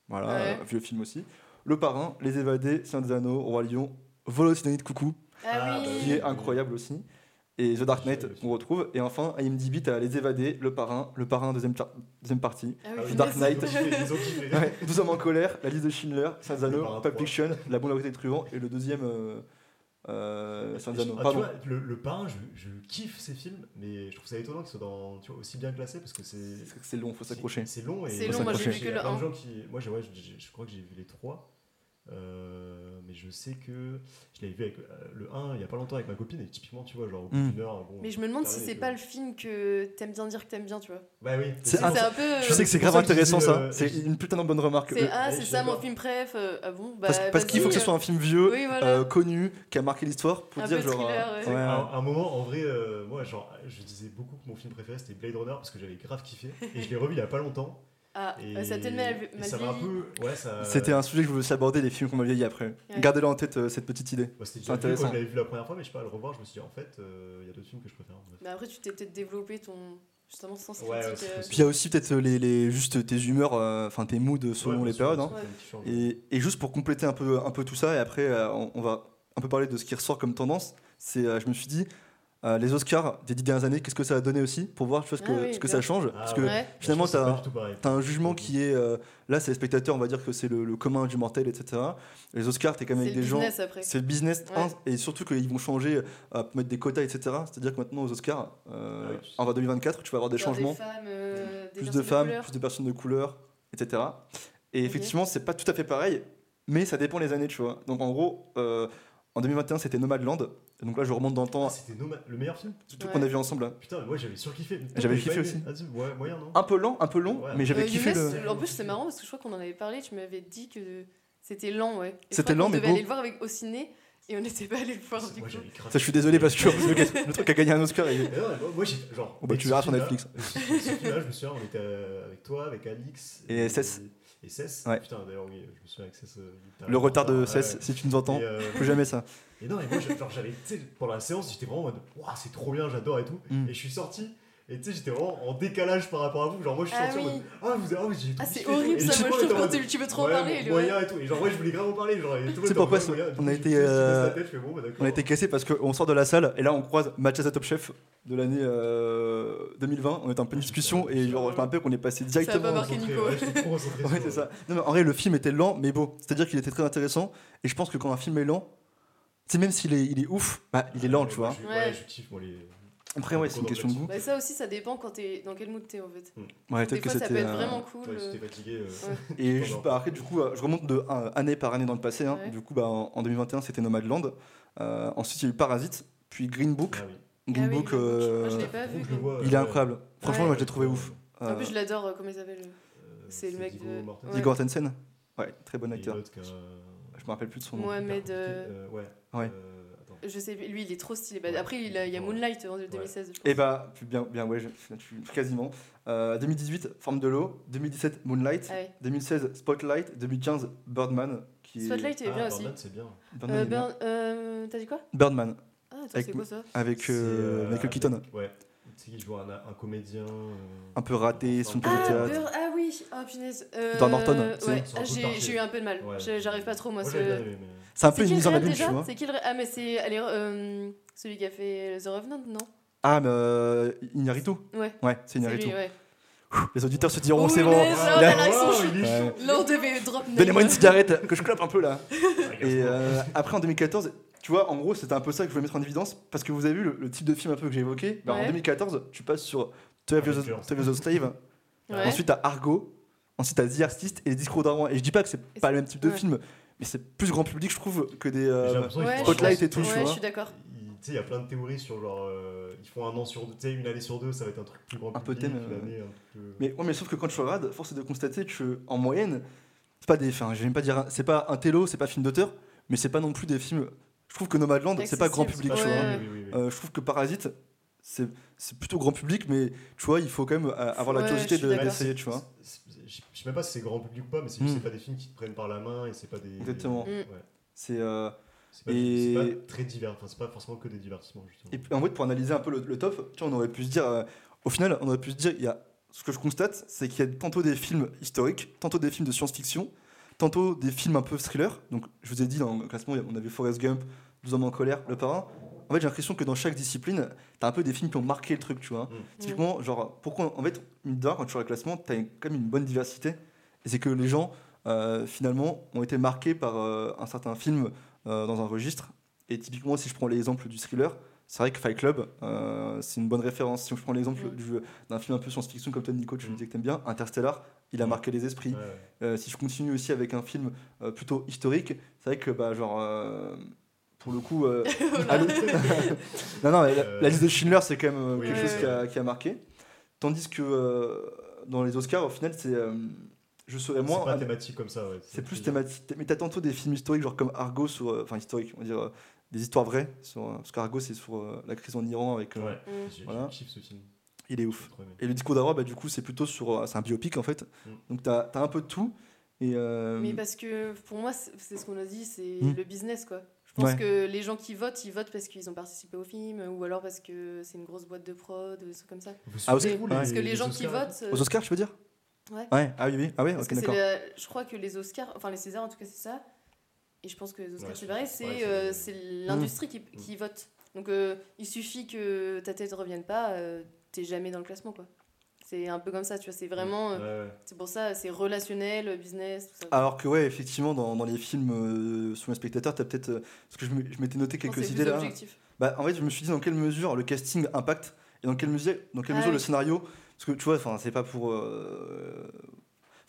Voilà, Ouais. euh, vieux film aussi. Le Parrain, Les Évadés, Seigneur des Anneaux, Roi Lion, Vol Cyanide Coucou, Ah Ah, oui. bah qui est incroyable aussi. Et The Dark Knight, qu'on retrouve. Et enfin, IMDb, t'as Les Évadés, Le Parrain, Le Parrain, deuxième, deuxième partie. Oui, oui, Dark Knight. Ils ont kiffé, ils ont kiffé. Ouais, 12 hommes en colère, La Liste de Schindler, des Anneaux, Parrain Pulp 3. Fiction, La Bonne la Côté des Truands, et le deuxième, euh, euh. Ah, vois, le, le parrain, je, je kiffe ces films, mais je trouve ça étonnant qu'ils soient dans, tu vois, aussi bien classés parce que c'est. C'est- long, faut s'accrocher. C'est long et. C'est long, moi, j'ai vu que Il y a le plein de un. gens qui. Moi, ouais, je, je- je crois que j'ai vu les trois. Euh, mais je sais que je l'avais vu avec euh, le 1 il y a pas longtemps avec ma copine et typiquement tu vois genre au bout Mm. d'une heure bon, Mais je me demande si c'est pas vois. le film que t'aimes bien dire que t'aimes bien, tu vois. bah oui C'est un- un peu. Je sais que c'est grave intéressant ça, euh, c'est une putain de bonne remarque. C'est ah, c'est ça mon film préf. euh, ah bon bah, parce parce qu'il faut que ce soit un film vieux, Oui, voilà. euh, connu, qui a marqué l'histoire pour Un dire genre. thriller, euh, ouais. Ouais, À un, un moment, en vrai, euh, moi, genre, je disais beaucoup que mon film préféré c'était Blade Runner parce que j'avais grave kiffé et je l'ai revu il y a pas longtemps. Ah, Et, euh, ça a tellement mal, et mal ça m'a un vieilli. peu. Ouais, ça. C'était un sujet que je voulais aussi aborder, les films qu'on m'a vieilli après. Ouais. Gardez-le en tête, euh, cette petite idée. C'est vu intéressant. quand je l'avais vu la première fois, mais je sais pas, à le revoir, je me suis dit en fait, euh, il y a d'autres films que je préfère. Mais après, tu t'es peut-être développé ton justement sens Ouais, critique. euh. Puis il y a aussi peut-être les, les- juste tes humeurs, euh, enfin tes moods selon Ouais, les périodes. hein. Et, et juste pour compléter un peu, un peu tout ça, et après euh, on, on va un peu parler de ce qui ressort comme tendance, c'est euh, je me suis dit, euh, les Oscars des dix dernières années, qu'est-ce que ça a donné aussi Pour voir tu que, Ah oui, ce que bien. ça change. Ah Parce que Ouais. finalement, pareil. T'as un jugement qui est. euh, là, c'est les spectateurs, on va dire que c'est le, le commun du mortel, etc. Les Oscars, t'es quand même avec des gens. business après. C'est le business, Ouais. un, et surtout qu'ils vont changer, euh, pour mettre des quotas, etc. C'est-à-dire que maintenant, aux Oscars, euh, Ah oui, tu- en 2024, tu vas avoir des Genre changements. Des femmes, euh, des plus de femmes, plus de personnes de couleur, etc. Et effectivement, c'est pas tout à fait pareil, mais ça dépend les années, tu vois. Donc en gros, euh, en 2021, c'était Nomadland. Donc là, je remonte dans le temps, Ah, c'était Nomad- le meilleur film surtout Ouais. qu'on a vu ensemble. là. Putain, mais moi j'avais surkiffé. J'avais kiffé aussi. Ah, ouais, moyen, non Un peu lent, un peu long, Ouais. mais j'avais Euh, kiffé Younes, le. En plus, c'est marrant parce que je crois qu'on en avait parlé. Tu m'avais dit que c'était lent, ouais. Et C'était lent, qu'on mais devait beau. aller le voir avec, au ciné et on n'était pas allé le voir du Moi coup. Ça, je suis désolé parce que le, truc a gagné un Oscar. et- non, mais moi, moi, j'ai genre. Bah, tu verras sur Netflix. Film-là, je me souviens, on était euh, avec toi, avec Alix. Et Cess. Et Cess. Ouais. Putain, d'ailleurs, oui, je me souviens avec Cess. euh, Le retard de ouais. cesse, si tu nous entends, euh, plus jamais ça. Et non, et moi, genre, j'avais, tu sais, pendant la séance, j'étais vraiment en mode, waouh, c'est trop bien, j'adore et tout. Mm. Et je suis sorti, et tu sais, j'étais vraiment en décalage par rapport à vous. Genre, moi, je suis Ah sorti en mode, ah, vous, ah, oui, Ah, c'est horrible Et ça. je sais Moi, je trouve quand tu- tu veux trop en ouais, parler. moyen ouais. et tout. Et genre, ouais, je voulais grave en parler. Genre, sais était pourquoi ça- on a été, euh, tête, fais, bon, bah. On a été cassé parce qu'on sort de la salle et là on croise Mathias à Top Chef de l'année euh, 2020. On était en pleine discussion et genre, je me rappelle qu'on est passé Ça directement. marqué Concentré, Nico. ouais, c'est ça. Non, mais en vrai, le film était lent, mais beau. C'est-à-dire qu'il était très intéressant. Et je pense que quand un film est lent, c'est même s'il est, il est ouf, bah, il est lent, tu vois. Ouais. Ouais, je kiffe, moi, les. Après, ouais, c'est une question de goût. Bah, ça aussi, ça dépend quand t'es dans quel mood t'es en fait. Ouais, Des peut-être que fois, ça peut c'était. être euh, vraiment cool. Ouais, si euh, fatigué. euh, Ouais. Et juste, bah, après, du coup, euh, je remonte de euh, année par année dans le passé. hein. Ouais. Du coup, bah, en, en 2021, c'était Nomadland. Euh, ensuite, il y a eu Parasite, puis Green Book. Ah oui. Green Ah oui, Book, euh, Moi, je l'ai pas vu. je vois, il est ouais. incroyable. Franchement, Ouais. moi, je l'ai trouvé ouf. En Euh, plus, je l'adore. Comment il s'appelle C'est le mec de-. Ouais. Viggo Mortensen Ouais, très bon acteur. Je me rappelle plus de son nom. Mohamed. Ouais. Euh. Je sais, lui, il est trop stylé. Bah, Ouais. Après, il, a- il y a Ouais. Moonlight en 2016. je pense. Et bah, puis bien, bien ouais, je- je- quasiment. Euh, 2018, Forme de l'eau. 2017, Moonlight. Ah ouais. 2016, Spotlight. 2015, Birdman. Qui est- Spotlight est Ah, bien aussi. Birdman, c'est bien. Birdman, Euh, euh, T'as dit quoi? Birdman, Ah, attends, Avec c'est quoi ça? avec C'est, euh, euh, Michael avec- Keaton. Ouais. Sais qui joue un, un comédien. euh, Un peu raté, son ah, théâtre. Ah oui, ah punaise. Euh, Edward Norton, c'est- Ouais, c'est Ah, j'ai eu un peu de mal. Ouais. J'arrive pas trop, moi. Ce-. C'est un C'est peu une mise en abîme, tu vois. C'est qui le Ah, mais c'est euh, celui qui a fait The Revenant, non? Ah, mais euh, Iñárritu Ouais. Ouais, c'est C'est ouais. Les auditeurs se diront, Oh, c'est bon. chaud. Là, on devait drop. Donnez-moi une cigarette, que je clope un peu là. Et euh, après en 2014, tu vois, en gros, c'était un peu ça que je voulais mettre en évidence parce que vous avez vu le, le type de film un peu que j'ai évoqué. Bah, En Ouais. 2014, tu passes sur 12 Ah, Years excellent. 12 Years a Slave, Ouais. ensuite t'as Argo, ensuite t'as The Artist et les discours d'Arwan. Et je dis pas que c'est pas le même type de ouais. film, mais c'est plus grand public, je trouve, que des. euh, Spotlight et tout, tu ouais, vois. je suis d'accord. Ils- tu sais, il y a plein de théories sur genre, euh, ils font un an sur deux, tu sais, une année sur deux, ça va être un truc plus grand Un peu public, thème, euh, plus- Mais, ouais, mais sauf que quand tu regardes, force est de constater que en moyenne, c'est pas des. Enfin, je vais même pas dire. C'est pas un télo, c'est pas film d'auteur, mais c'est pas non plus des films. Je trouve que Nomadland, c'est pas grand public, tu vois. Ouais. Oui, oui, oui, oui. Euh, je trouve que Parasite, c'est plutôt grand public, mais tu vois, il faut quand même euh, avoir la curiosité de- tu vois. Je sais même pas si c'est grand public ou pas, mais c'est juste Mm. pas des films qui te prennent par la main et c'est pas des. Exactement. Mm. Ouais. C'est. euh, C'est pas, Et- c'est pas très divers, enfin c'est pas forcément que des divertissements justement. Et puis, en fait, pour analyser un peu le, le top, tu vois, on aurait pu se dire, euh, au final, on aurait pu se dire, il y a, ce que je constate, c'est qu'il y a tantôt des films historiques, tantôt des films de science-fiction, tantôt des films un peu thriller. Donc, je vous ai dit, dans le classement, on avait Forrest Gump, 12 hommes en colère, Le Parrain. En fait, j'ai l'impression que dans chaque discipline, t'as un peu des films qui ont marqué le truc, tu vois. Mm. Typiquement, genre, pourquoi, en fait, mine de quand tu regardes le classement, t'as quand même une bonne diversité. Et c'est que les gens, euh, finalement, ont été marqués par euh, un certain film euh, dans un registre. Et typiquement, si je prends l'exemple du thriller, c'est vrai que Fight Club, euh, c'est une bonne référence. Si je prends l'exemple Mm. du- d'un film un peu science-fiction comme toi, Nico, tu Mm. disais que t'aimes bien, Interstellar, il a marqué les esprits. Ouais, ouais. Euh, si je continue aussi avec un film euh, plutôt historique, c'est vrai que, bah, genre, euh, pour le coup. euh, non, non, mais la, Euh, la liste de Schindler, c'est quand même euh, oui, quelque oui, chose oui. qui a, qui a marqué. Tandis que euh, dans les Oscars, au final, c'est. euh, je serais C'est moins. pas thématique comme ça, ouais. C'est plus thématique. Mais t'as tantôt des films historiques, genre comme Argo, sur, euh, enfin historiques, on va dire, euh, des histoires vraies. Sur, euh, parce qu'Argo, c'est sur euh, la crise en Iran avec. euh, Ouais, Mm. j'ai Voilà. je kiffe ce film. Il est ouf. Et le discours d'Arwa, bah, du coup, c'est plutôt sur. euh, c'est un biopic en fait. Mm. Donc t'as as un peu de tout. Et, euh, Mais parce que pour moi, c'est ce qu'on a dit, c'est Hmm. le business quoi. Je pense Ouais. que les gens qui votent, ils votent parce qu'ils ont participé au film ou alors parce que c'est une grosse boîte de prod ou des trucs comme ça. Ah, aussi- vous, Parce que les gens qui Oscars votent. Aux Oscars, je veux dire? Ouais. Ouais, ah oui, oui. Ah oui, Parce ok, que c'est d'accord. je crois que les Oscars, enfin les Césars en tout cas c'est ça, et je pense que les Oscars Ouais, c'est c'est- pareil, ouais, c'est euh, l'industrie qui, Mm. qui vote. Donc euh, il suffit que ta tête revienne pas, euh, t'es jamais dans le classement quoi. C'est un peu comme ça, tu vois, c'est vraiment, euh, Ouais, ouais. c'est pour ça, c'est relationnel, business, tout ça. Alors que ouais, effectivement, dans, dans les films euh, sur les spectateurs, t'as peut-être... euh, parce que je m'étais noté quelques idées là. objectif. Bah, en fait, je me suis dit dans quelle mesure le casting impacte et dans quelle mesure, dans quelle Ah mesure le scénario. Parce que tu vois, enfin, c'est pas pour. euh,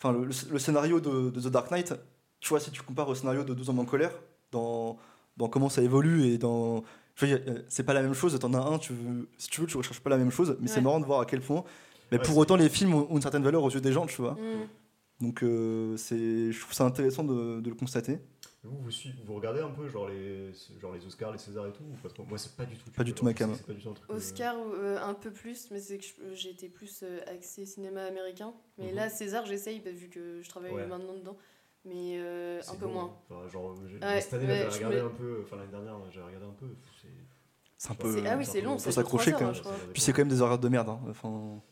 Enfin, le, le- le scénario de, de The Dark Knight, tu vois, si tu compares au scénario de 12 hommes en colère, dans, dans comment ça évolue et dans. Euh, C'est pas la même chose, t'en as un, tu veux, si tu veux, tu recherches pas la même chose, mais c'est marrant de voir à quel point. Mais Ouais, pour autant, les films ont, ont une certaine valeur aux yeux des gens, tu vois. Mm. Donc, euh, c'est, je trouve ça intéressant de, de le constater. Vous, vous, regardez un peu genre les, genre les Oscars, les Césars et tout ou pas trop? Moi, c'est pas du tout. Pas du tout ma cam. Euh, Oscar euh, un peu plus, mais c'est que j'ai été plus euh, axé cinéma américain. Mais Mhm. là, César, j'essaye bah, vu que je travaille Ouais. maintenant dedans, mais euh, c'est un peu long, moins. Enfin, genre, j'ai- Ouais, cette année, ouais, j'ai regardé me- un peu. Enfin, l'année dernière, j'ai regardé un peu. c'est- C'est un C'est- peu. C'est- ah oui, c'est c'est long, faut s'accrocher quand même. Puis c'est quand même des horaires de merde. hein. Enfin,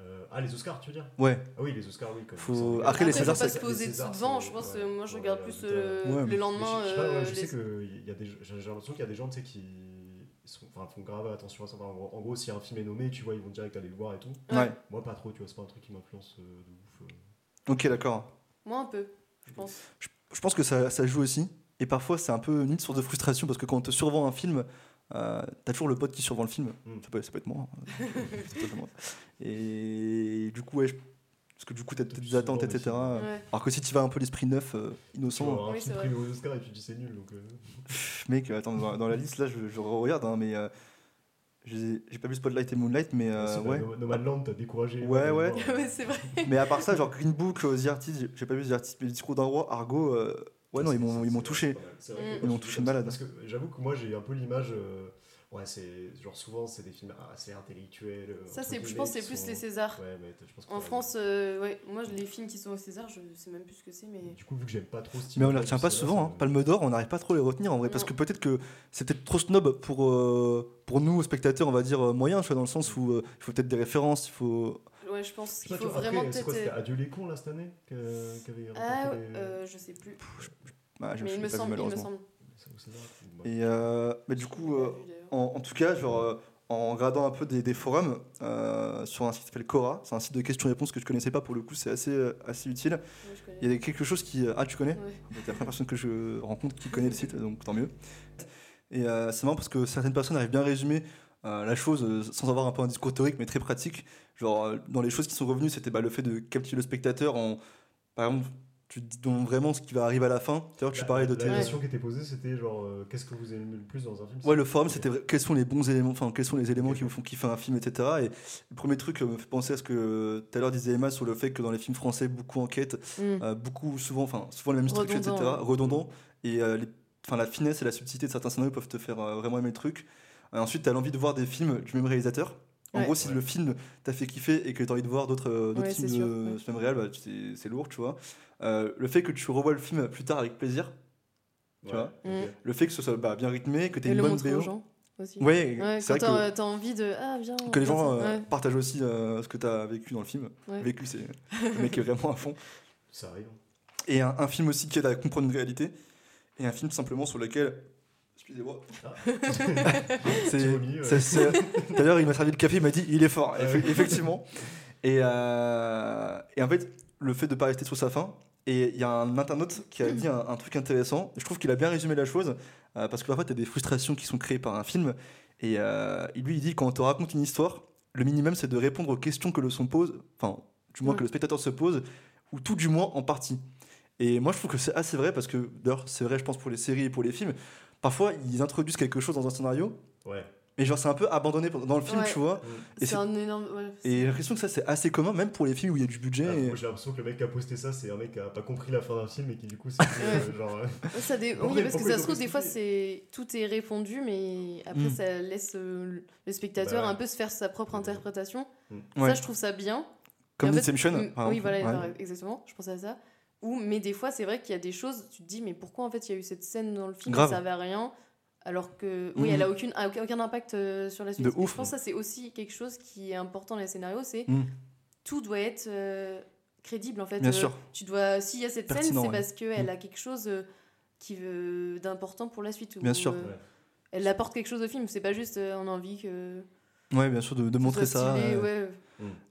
Euh, ah, les Oscars, tu veux dire? Ouais. Ah oui, les Oscars, oui. Quand. Faut- Ça, Après, les Après, Césars, faut pas c'est- se poser dessous devant, c'est- je pense. ouais, euh, moi, je regarde plus euh, Mais lendemains. je, sais que y a des, j'ai l'impression qu'il y a des gens tu sais, qui enfin, font grave attention à ça. En gros- si un film est nommé, tu vois, ils vont direct aller le voir et tout. Moi, pas trop, tu vois, c'est pas un truc qui m'influence de ouf. Ok, d'accord. Moi, un peu, je pense. Je pense que ça, ça joue aussi. Et parfois, c'est un peu une source de frustration parce que quand on te survend un film, euh, t'as toujours le pote qui survend le film. Mm. Ça, peut, ça peut être moi. hein. Et du coup, ouais, je- parce que du coup, t'as peut-être Tu des attentes, etc. Ouais. Alors que si tu vas un peu l'esprit neuf, euh, Tu innocent, vois, un Oui, film primé aux Oscars et tu dis c'est nul. Donc, euh, mec, attends, dans, dans la liste, là, je, je regarde, hein, mais euh, j'ai pas vu Spotlight et Moonlight, mais euh, ouais. No- Nomadland, t'as découragé. Ouais, ouais. ouais, c'est vrai. mais à part ça, genre Green Book, euh, The Artist, j'ai- pas vu The Artist, mais le discours d'un roi, Argo, euh, ouais, non, ils m'ont ils m'ont touché. Ils m'ont touché malade. Parce que j'avoue que moi, j'ai un peu l'image. euh, ouais, c'est genre souvent, c'est des films assez intellectuels. euh, Ça, c'est, je pense que c'est plus sont- les Césars. Ouais, mais je pense que En France, euh, ouais, moi, les films qui sont au César, je sais même plus ce que c'est, mais. Du coup, vu que j'aime pas trop ce type Mais on les retient pas souvent, hein. Palme d'Or, on n'arrive pas trop à les retenir en vrai, parce que peut-être que c'est peut-être trop snob pour, euh, pour nous, spectateurs, on va dire, moyens, tu vois, dans le sens où euh, il faut peut-être des références, il faut. Ouais, je pense Je qu'il faut vraiment après, c'est quoi, peut-être. c'était Adieu les cons là cette année que- qu'avait Ah, les- je sais plus. Ah, je- Mais je semble, il me semble. Et euh, mais du coup, euh, en, en tout cas, genre, euh, en regardant un peu des, des forums euh, sur un site qui s'appelle Cora, c'est un site de questions-réponses que je connaissais pas pour le coup, c'est assez, euh, assez utile. Ouais. Il y a quelque chose qui. Ah, tu connais Ouais. C'est la première personne que je rencontre qui connaît le site, donc tant mieux. Et euh, c'est marrant parce que certaines personnes arrivent bien à résumer euh, la chose euh, sans avoir un peu un discours théorique, mais très pratique. Genre, euh, dans les choses qui sont revenues, c'était bah, le fait de captiver le spectateur en. Par exemple, tu te dis donc vraiment ce qui va arriver à la fin. Tu La- parlais de La tes. question qui était posée, c'était genre, euh, qu'est-ce que vous aimez le plus dans un film? Ouais, le forum, c'était quels sont les bons éléments, enfin, quels sont les éléments qui vous font kiffer un film, etc. Et le premier truc euh, me fait penser à ce que euh, tout à l'heure disait Emma sur le fait que dans les films français, beaucoup enquêtent, Mm. euh, beaucoup, souvent, enfin, souvent la même structure, Redondant, etc. ouais. Redondant. Et euh, les- la finesse et la subtilité de certains scénarios peuvent te faire euh, vraiment aimer le truc. Ensuite, tu as l'envie de voir des films du même réalisateur. En Ouais. gros, si Ouais. le film t'a fait kiffer et que tu as envie de voir d'autres euh, Ouais, films sûr, de ce même bah, c'est lourd, tu vois. Euh, le fait que tu revois le film plus tard avec plaisir, tu vois. Mm. le fait que ce soit bah, bien rythmé, que tu aies Et une le bonne BO. aux gens aussi. Ouais, Ouais, c'est vrai que t'as t'as envie de. Ah, viens. que les gens euh, ouais. partagent aussi euh, ce que tu as vécu dans le film. Ouais. Vécu, c'est le mec qui est vraiment à fond. Ça arrive. Et un, un film aussi qui aide à comprendre une réalité. Et un film simplement sur lequel. Excusez-moi. Tout à l'heure, il m'a servi le café, il m'a dit il est fort, effectivement. Et, euh, et en fait, le fait de ne pas rester sur sa fin. Et il y a un internaute qui a dit un, un truc intéressant. Je trouve qu'il a bien résumé la chose. euh, parce que parfois, tu as des frustrations qui sont créées par un film. Et euh, lui, il dit quand on te raconte une histoire, le minimum, c'est de répondre aux questions que le son pose. Enfin, du moins Mm. que le spectateur se pose. Ou tout du moins en partie. Et moi, je trouve que c'est assez vrai parce que, d'ailleurs, c'est vrai, je pense, pour les séries et pour les films. Parfois, ils introduisent quelque chose dans un scénario, Ouais. mais genre, c'est un peu abandonné dans le film, Ouais. tu vois. Et C'est c'est- un énorme. ouais, Et j'ai l'impression que ça, c'est assez commun, même pour les films où il y a du budget. Ah, et- moi, j'ai l'impression que le mec qui a posté ça, c'est un mec qui a pas compris la fin d'un film et qui du coup c'est euh, genre. euh, Ça dé- oui, parce que ça se trouve, des fois, c'est tout est répondu, mais après, Mm. ça laisse euh, le spectateur Bah un peu se faire sa propre interprétation. Ouais. Ça, je trouve ça bien. Comme fait, Inception, mm, Oui, voilà, exactement. Je pensais à ça. Ou, mais des fois, c'est vrai qu'il y a des choses, tu te dis, mais pourquoi en fait il y a eu cette scène dans le film Grave. Ça servait à rien. Alors que, oui, Mhm. elle a aucune, aucun, impact euh, sur la suite. De ouf. Je pense que ça, c'est aussi quelque chose qui est important dans les scénarios c'est Mm. tout doit être euh, crédible en fait. Bien Euh, sûr. Tu dois, s'il y a cette Pertinent, scène, c'est ouais. parce qu'elle Mm. a quelque chose euh, qui d'important pour la suite. ou, Bien sûr. Ouais. Elle apporte quelque chose au film. C'est pas juste on a envie que. Ouais, bien sûr, de, montrer ça. stylé, ouais.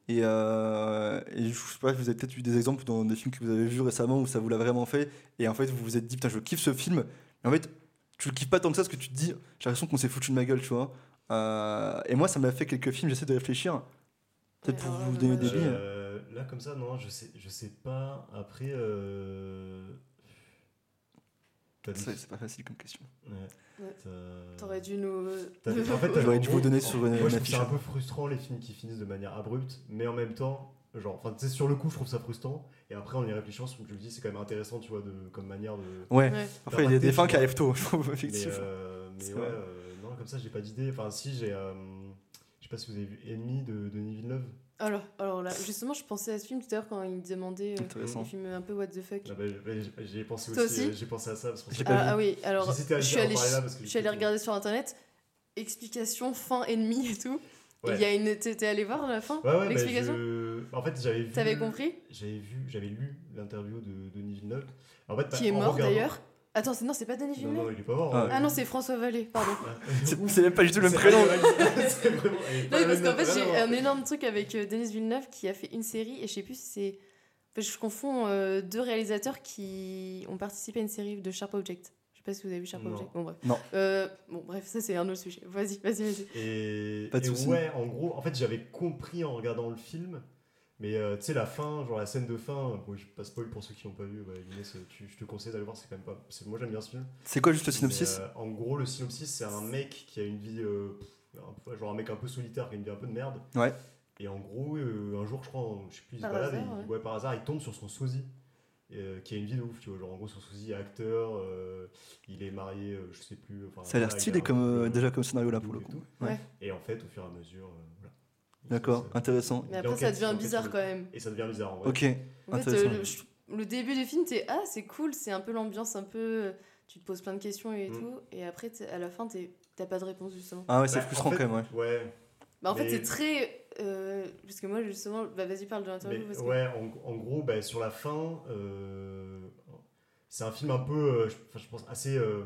Et, euh, et je sais pas, vous avez peut-être eu des exemples dans des films que vous avez vus récemment où ça vous l'a vraiment fait. Et en fait, vous vous êtes dit, putain, je kiffe ce film. Mais en fait, tu le kiffes pas tant que ça parce que tu te dis, j'ai l'impression qu'on s'est foutu de ma gueule, tu vois. Euh, et moi, ça m'a fait quelques films, j'essaie de réfléchir. Peut-être pour vous là, donner des billes. Euh, là comme ça non je sais je sais pas après euh... C'est c'est pas facile comme question. Ouais. Ouais. T'as- T'aurais dû nous. T'as- en fait, J'aurais dû vous donner sur une- Moi, je une trouve ça affiche. un peu frustrant les films qui finissent de manière abrupte, mais en même temps, genre, enfin, tu sur le coup, je trouve ça frustrant. Et après, en y réfléchissant, je me dis, c'est quand même intéressant, tu vois, de, comme manière de. Ouais. Ouais. Après, il y a des fins qui arrivent tôt, je trouve, Mais, effectivement. euh, mais C'est ouais, euh, non, comme ça, j'ai pas d'idée. Enfin, si, j'ai. euh, pas si vous avez vu Ennemi de Denis Villeneuve. Alors, alors là, justement, je pensais à ce film tout à l'heure quand il demandait euh, des films un peu what the fuck. Ah bah, bah, j'ai- pensé Toi aussi. aussi euh, J'ai pensé à ça. parce que Ah, ah oui, alors à je suis allée, je suis regarder sur internet, explication fin ennemi et tout. Et Ouais. Il y a une. T'es t'es allé voir la fin Ouais, ouais, bah, L'explication je- En fait, j'avais vu. T'avais compris J'avais vu, j'avais lu l'interview de Denis Villeneuve. En fait, Qui est en mort regardant- d'ailleurs. Attends, c'est- non, c'est pas Denis Villeneuve non, il est pas mort. Ah. hein. Ah non, c'est François Vallée, pardon. C'est c'est même pas du tout le même prénom. c'est vraiment- Non, parce qu'en fait, j'ai un énorme truc avec euh, Denis Villeneuve qui a fait une série et je sais plus si c'est. enfin, je confonds euh, deux réalisateurs qui ont participé à une série de Sharp Object. Je sais pas si vous avez vu Sharp Non. Object. Bon, bref. Non. Euh, bon, bref, ça c'est un autre sujet. Vas-y, vas-y, vas-y. Et, Pas de et ouais, en gros, en fait, j'avais compris en regardant le film, mais euh, tu sais, la fin, genre la scène de fin, bon, je pas spoil pour ceux qui n'ont pas vu, Inès, tu- je te conseille d'aller voir, c'est quand même pas. c'est- Moi j'aime bien ce film. C'est quoi juste le synopsis? Mais, euh, En gros, le synopsis, c'est un mec qui a une vie, euh, pff, un peu- genre un mec un peu solitaire, qui a une vie un peu de merde. Ouais. Et en gros, euh, un jour, je crois, je sais plus, il se balade, et hasard, ouais, par hasard, il tombe sur son sosie. euh, qui a une vie de ouf, tu vois. Genre, en gros, son sosie est acteur, euh, il est marié, euh, je sais plus. Ça a l'air stylé comme, euh, euh, déjà comme scénario là pour le et coup. Ouais. Et en fait, au fur et à mesure, euh. D'accord, intéressant. Mais après, ça devient bizarre quand même. Et ça devient bizarre en vrai. Ok, En fait, euh, le, le début du film, t'es ah, c'est cool, c'est un peu l'ambiance, un peu. euh, Tu te poses plein de questions et Mm. tout. Et après, à la fin, t'es- t'as pas de réponse justement. ah ouais, c'est Bah, frustrant en fait, quand même, ouais. Ouais, Bah, en fait, c'est très. euh, parce que moi, justement. Bah, vas-y, parle de l'interview. que- ouais en, en gros, bah, sur la fin, euh, c'est un film un peu, euh, je, enfin, je pense, assez. Euh,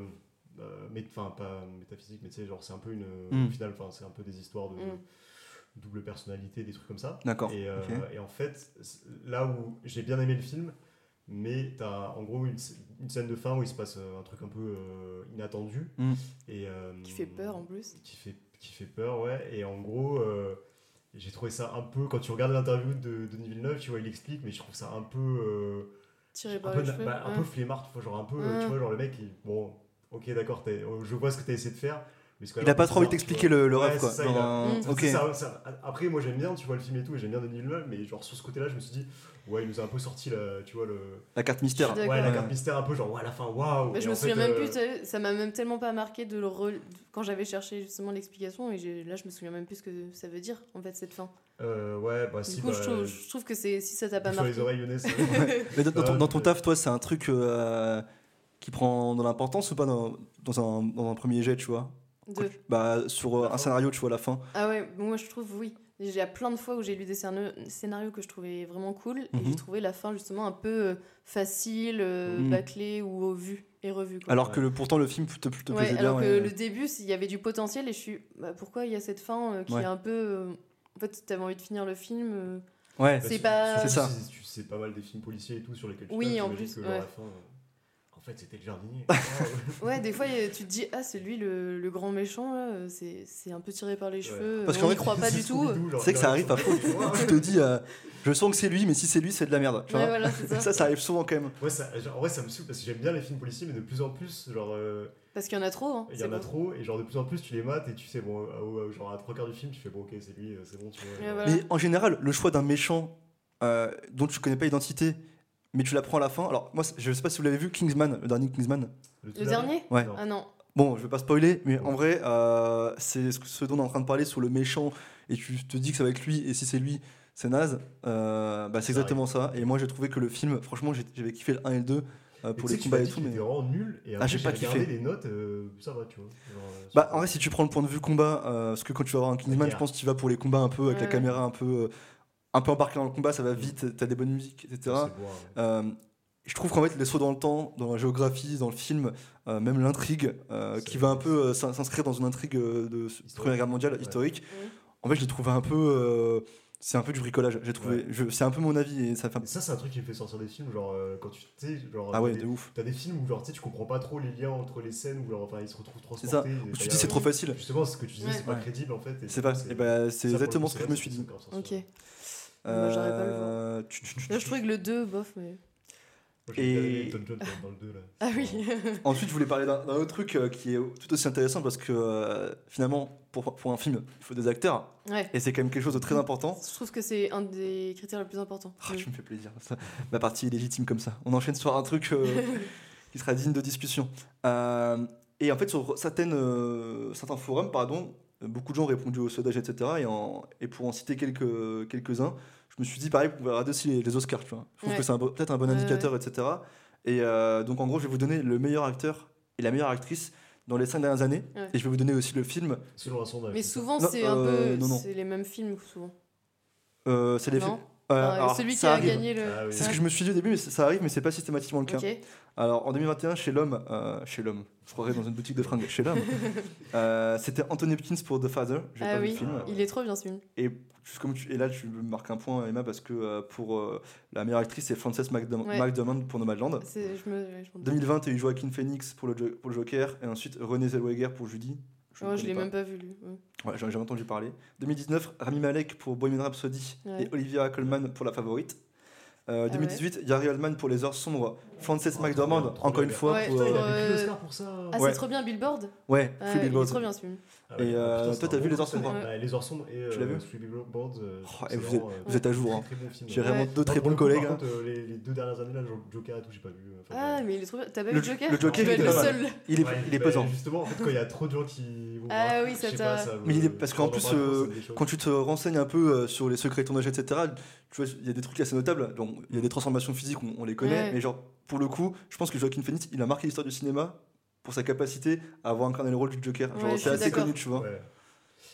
euh, mais, enfin, pas métaphysique, mais tu sais, genre, c'est un peu une. Mm. Au final, enfin, c'est un peu des histoires de Mm. Double personnalité, des trucs comme ça. D'accord. Et, euh, et en fait, là où j'ai bien aimé le film, mais t'as en gros une, sc- une scène de fin où il se passe euh, un truc un peu euh, inattendu. Mm. Et, euh, Qui fait peur en plus. Qui fait, qui fait peur, ouais. Et en gros, euh, j'ai trouvé ça un peu. Quand tu regardes l'interview de Denis Villeneuve, tu vois, il explique, mais je trouve ça un peu. euh, tiré par un peu, cheveux. bah, un ouais. peu flemmard, tu vois, genre un peu, Ouais. tu vois, genre le mec, il- bon, ok, d'accord, je vois ce que t'as essayé de faire. Il même a un pas trop envie d'expliquer le, le Ouais, rêve quoi. ça, a- Mm. Ça, ça, après, moi j'aime bien, tu vois, le film et tout, et j'aime bien Denis Villeneuve, mais genre sur ce côté-là, je me suis dit, ouais, il nous a un peu sorti la, tu vois, le, La carte mystère. Ouais, la carte mystère un peu, genre, ouais, à la fin, waouh. Mais et je me en souviens fait, même euh, plus, ça m'a même tellement pas marqué de le re- quand j'avais cherché justement l'explication et là je me souviens même plus ce que ça veut dire en fait cette fin. euh, ouais, bah Du si, coup, bah, je, trouve, je trouve que c'est si ça t'a pas sur les marqué. oreilles, Younes. Mais dans, ton, dans ton taf, toi, c'est un truc euh, qui prend de l'importance ou pas dans, dans, un, dans un premier jet, tu vois? De- Bah, sur euh, un scénario, tu vois, à la fin. Ah ouais, moi je trouve oui. Il y a plein de fois où j'ai lu des scénarios, scénarios que je trouvais vraiment cool et Mhm. j'ai trouvé la fin justement un peu euh, facile, euh, Mhm. bâclée ou vu et revu. Quoi. Alors que le- pourtant, le film te, te Ouais, plaisait bien. alors que ouais. le début, il y avait du potentiel et je suis. bah, pourquoi il y a cette fin euh, qui Ouais. est un peu. euh, en fait, t'avais envie de finir le film. euh, Ouais, C'est Bah, pas- C'est ça. sais pas mal des films policiers et tout sur lesquels tu Oui, en plus, que, ouais. la fin, euh, fait, c'était le jardinier. Ouais, des fois, tu te dis, ah, c'est lui le, le grand méchant, là, euh, c'est c'est un peu tiré par les cheveux. Parce on qu'en n'y fait, croit pas du tout. C'est vrai que ça arrive parfois. tu te dis, euh, je sens que c'est lui, mais si c'est lui, c'est de la merde. tu Ouais, vois. voilà, c'est ça. ça, ça arrive souvent quand même. Ouais, ça, genre, en vrai, ça me saoule parce que j'aime bien les films policiers, mais de plus en plus, genre, euh, Parce qu'il y en a trop. Hein, il y en a bon. trop, et genre, de plus en plus, tu les mates et tu sais, bon, à- à- genre, à trois quarts du film, tu fais, bon, ok, c'est lui, euh, c'est bon, tu vois. Ouais, voilà. Mais en général, le choix d'un méchant euh, dont tu connais pas l'identité, mais tu l'apprends à la fin. Alors, moi, c'est- je sais pas si vous l'avez vu, Kingsman, le dernier Kingsman. Le dernier Ouais. Non. Ah non. Bon, je vais pas spoiler, mais en vrai, euh, c'est ce ce dont on est en train de parler sur le méchant, et tu te dis que ça va être lui, et si c'est lui, c'est naze. Euh, bah, c'est exactement ça. Et moi, j'ai trouvé que le film, franchement, j'avais kiffé le 1 et le 2 euh, pour les combats et tout. Mais... vraiment nul, et Ah, après, j'ai j'ai pas kiffé. les notes, euh, ça va, tu vois. genre, euh, Bah, en vrai, si tu prends le point de vue combat, euh, parce que quand tu vas voir un Kingsman, je pense que tu vas pour les combats un peu avec la caméra un peu, euh, un peu embarquée dans le combat, ça va vite, t'as des bonnes musiques, etc. Euh, je trouve qu'en fait, les sauts dans le temps, dans la géographie, dans le film, euh, même l'intrigue, euh, qui va un peu euh, s'in- s'inscrire dans une intrigue de Historique. Première Guerre mondiale Ouais. historique, en fait, je l'ai trouvé un peu. euh, c'est un peu du bricolage, j'ai trouvé. Ouais. C'est un peu mon avis et ça fait. Et ça, c'est un truc qui me fait sortir des films, genre, euh, quand tu sais, genre, Ah ouais, t'as de des- ouf. T'as des films où genre tu comprends pas trop les liens entre les scènes où genre, enfin ils se retrouvent C'est ça. transportés. et Où tu dis a- c'est trop facile. Justement ce que tu disais Ouais. c'est pas Ouais. crédible en fait. C'est pas. c'est- bah, ça, exactement ce que je me suis dit. ça, Ok. Moi, j'arrive pas le voir. Euh, Là, je trouvais que le 2, bof, mais. Et- aimé Elton John dans, dans le 2 là. Ah oui. Ensuite, je voulais parler d'un d'un autre truc euh, qui est tout aussi intéressant parce que euh, finalement, pour, pour un film, il faut des acteurs ouais. et c'est quand même quelque chose de très important. Je trouve que c'est un des critères les plus importants. Ah, tu me fais plaisir. Ça, ma partie est légitime comme ça. On enchaîne sur un truc euh, qui sera digne de discussion. Euh, et en fait, sur certaines, euh, certains forums, pardon, beaucoup de gens ont répondu au sondage, etc. Et, en- et pour en citer quelques, quelques-uns, je me suis dit, pareil, on va regarder aussi les, les Oscars. Tu vois. Je trouve Ouais. que c'est un peut-être un bon Ouais, indicateur, etc. Et euh, donc, en gros, je vais vous donner le meilleur acteur et la meilleure actrice dans les cinq dernières années. Ouais. Et je vais vous donner aussi le film. Selon un sondage. Mais souvent, c'est un euh, peu. non, non. C'est les mêmes films, souvent. Euh, c'est les Non films. Euh, alors, Celui qui a arrive. gagné le. Ah oui. C'est ce que je me suis dit au début, mais ça arrive, mais c'est pas systématiquement le cas. Alors en 2021, chez l'homme, euh, chez l'homme, je croirais dans une boutique de fringues, chez l'homme, euh, c'était Anthony Hopkins pour The Father. J'ai Ah pas vu oui, le film. il est trop bien ce film. Et, comme tu- et là, tu marques un point, Emma, parce que euh, pour euh, la meilleure actrice, c'est Frances McDormand Ouais. Pour Nomadland. Je me. je m'en doute. 2020, tu as eu Joaquin Phoenix pour le, Jo- pour le Joker, et ensuite René Zellweger pour Judy. Je ne Oh, l'ai même pas vu, lui. Ouais. Ouais, j'en ai jamais entendu parler. 2019, Rami Malek pour Bohemian Rhapsody Ouais. et Olivia Colman pour La Favorite. Euh, Ah ouais. 2018, Gary Oldman pour Les Heures Sombres, Frances McDormand, encore une fois. Ouais, pour, Putain, il euh, a Euh, l'Oscar pour ça. Ah, Ouais. c'est trop bien, Billboard Ouais, Free Billboard. trop bien ce film. Ah Et, euh, putain, c'est toi, t'as vu Les Heures Sombres. Bah, Les Heures Sombres et Tu l'as euh, vu Three Billboards. euh, Oh, et c'est vous vraiment, êtes- euh, vous êtes à jour, hein. J'ai vraiment Ouais. deux très bons collègues. Par hein. contre, euh, les, les deux dernières années, là, Joker et tout, j'ai pas vu. euh, enfin, Ah, mais il est trop bien. T'as pas Le- vu Joker le Joker, il est bah, pesant. Justement, en fait, quand il y a trop de gens qui Ah oui, ça t'a- Mais il est- me- parce qu'en plus, euh. Quand tu te renseignes un peu euh, sur les secrets de tournage, etc., tu vois, il y a des trucs assez notables. Donc, il y a des transformations physiques, on, les connaît, mais genre, pour le coup, je pense que Joaquin Phoenix, il a marqué l'histoire du cinéma pour sa capacité à avoir incarné le rôle du Joker. Genre, Ouais, je c'est assez connu, tu vois. Ouais.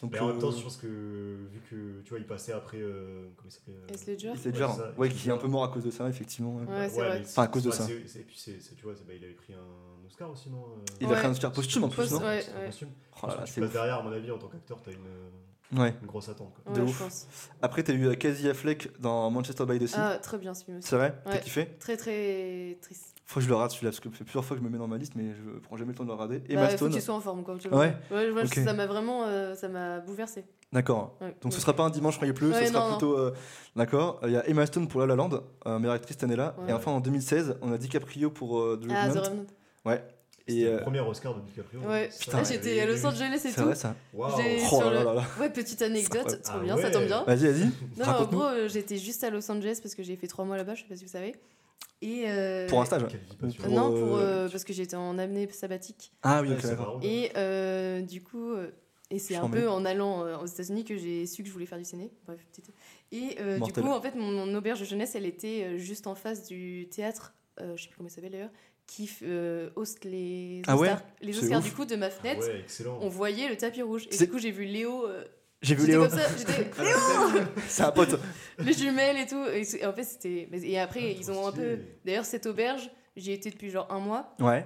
Donc, Mais en même temps, euh, je pense que vu que tu vois, il passait après. euh, comment il s'appelait euh, Heath Ledger Heath Ledger, Ouais, c'est ça. ouais, qui est un peu mort à cause de ça, effectivement. ouais. Ouais, c'est vrai. Enfin, à cause de ça. Et puis, c'est- c'est- tu vois, c'est- bah, il avait pris un Oscar aussi, non euh, Il Ouais. a fait un Oscar posthume en plus, non ouais, Oscar ouais. posthume. Oh là là, c'est derrière, à mon avis, en tant qu'acteur, t'as une, Ouais. une grosse attente. Quoi. De Ouais, ouf. Après, t'as eu euh, Casey Affleck dans Manchester by the Sea. Ah, très bien ce film aussi. C'est vrai T'as kiffé Très très triste. Faut que je le rate celui-là, parce que ça fait plusieurs fois que je me mets dans ma liste, mais je prends jamais le temps de le rater. Bah, Emma faut Stone, que tu sois en forme quand tu le Ouais. vois. Ouais, moi, Ok. Ça m'a vraiment euh, ça m'a bouleversé. d'accord. Ouais. Donc ce Ouais. sera pas un dimanche quand il pleut, Ouais, ce sera non, plutôt. euh, D'accord. Il y a Emma Stone pour La La Land, euh, meilleure actrice cette année-là. Ouais. Et enfin en 2016, on a DiCaprio pour euh, The Ah, The. Revenant. Ouais. C'était Et le euh, premier Oscar de DiCaprio. Ouais. Putain, Ah, ouais, j'étais à Los Angeles et c'est tout. vrai ça. Oh là le- là là. Ouais, petite anecdote, incroyable. trop Ah bien, ça tombe bien. Vas-y, vas-y. Non, en gros, euh, j'étais juste à Los Angeles parce que j'ai fait trois mois là-bas, je sais pas si vous savez. Et euh, Pour un stage. Pour, Non, pour, euh, euh, parce que j'étais en amenée sabbatique. Ah oui, ok, c'est. Et euh, du coup, euh, et c'est un peu en allant aux États-Unis que j'ai su que je voulais faire du ciné. Bref, petite- Et euh, du coup, en fait, mon, mon auberge de jeunesse, elle était juste en face du théâtre, euh, je sais plus comment il s'appelle d'ailleurs, qui euh, hoste les Ah ouais Oscars. les Oscars ouf. du coup de ma fenêtre. Ouais, excellent. On voyait le tapis rouge. Et du coup, j'ai vu Léo. euh, J'ai vu j'étais Léo. comme ça, j'étais C'est un pote. les jumelles et tout. Et, en fait, c'était. Et après, Ah, ils ont un peu. D'ailleurs, cette auberge, j'y étais depuis genre un mois. Ouais.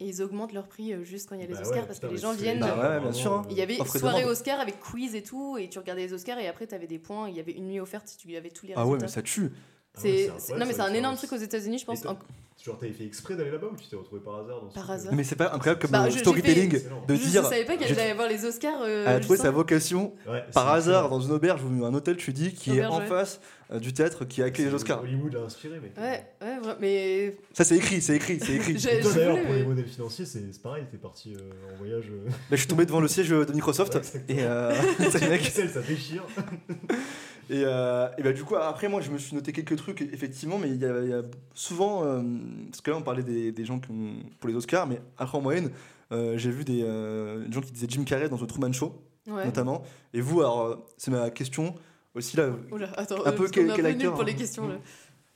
Et ils augmentent leur prix euh, juste quand il y a les Bah Oscars ouais, parce putain, que les gens viennent. Bah ouais, bien sûr, hein. Il y avait Offre soirée. Oscar avec quiz et tout, et tu regardais les Oscars et après tu avais des points. Il y avait une nuit offerte si tu avais tous les Ah ouais, résultats. mais ça tue. Ah ouais, non, mais c'est un énorme l'expérience. truc aux États-Unis, je pense. En- Genre, t'avais fait exprès d'aller là-bas ou tu t'es retrouvé par hasard dans ce Par euh, hasard. Mais c'est pas incroyable comme Bah, je- storytelling fait- de je dire. ne savais pas qu'elle allait voir les Oscars. euh, Elle a trouvé sa vocation Ouais, par hasard dans une auberge ou un hôtel, tu dis, qui est en ouais. face euh, du théâtre qui a accueilli les Oscars. Hollywood l'a inspiré, mec. Ouais, ouais, mais. Ça, c'est écrit, c'est écrit, c'est écrit. Je d'ailleurs, pour mais- les modèles financiers, c'est pareil, t'es parti euh, en voyage. euh, Là, je suis tombé devant le siège de Microsoft et, euh, c'est ça déchire. Et, euh, et bah, du coup, après, moi, je me suis noté quelques trucs, effectivement, mais il y a, il y a souvent. euh, parce que là, on parlait des, des gens qui ont, pour les Oscars, mais après, en moyenne, euh, j'ai vu des, euh, des gens qui disaient Jim Carrey dans The Truman Show, Ouais. notamment. Et vous, alors, c'est ma question aussi, là, Oula, attends, Un peu quel- quel acteur, nul pour les hein. questions là.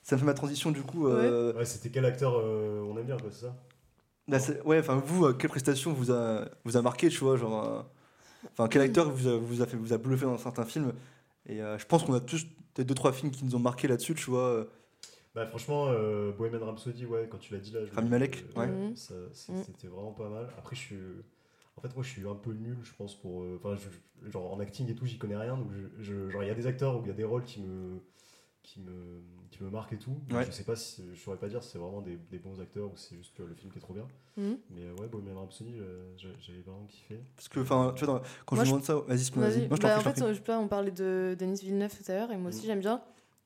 ça me fait ma transition, du coup. euh, Ouais, c'était quel acteur euh, on aime bien, quoi, c'est ça? Là, c'est- ouais, enfin, vous, euh, quelle prestation vous a, vous a marqué, tu vois, genre. euh, Enfin, quel acteur vous a, vous a, fait, vous a bluffé dans certains films? Et euh, je pense qu'on a tous peut-être deux, trois films qui nous ont marqué là-dessus, tu vois. euh, Bah franchement, euh, Bohemian Rhapsody, ouais, quand tu l'as dit là, Rami Malek, ouais. Mhm. c'est- Mhm. c'était vraiment pas mal. Après, je suis, en fait, moi, je suis un peu nul, je pense pour, enfin, je- genre en acting et tout, j'y connais rien, donc je, je- genre il y a des acteurs ou il y a des rôles qui me, qui me, qui me marquent et tout. Ouais. Je sais pas si, je saurais pas dire si c'est vraiment des, des bons acteurs ou si c'est juste le film qui est trop bien. Mhm. Mais euh, ouais, Bohemian Rhapsody, euh, j'ai- j'avais vraiment kiffé. Parce que, enfin, tu vois, dans- quand Moi, je je- demande ça, vas-y, vas-y. Moi, je Bah, prie, en fait, prie. je sais pas, on parlait de Denis Villeneuve tout à l'heure et moi aussi Mhm. j'aime bien.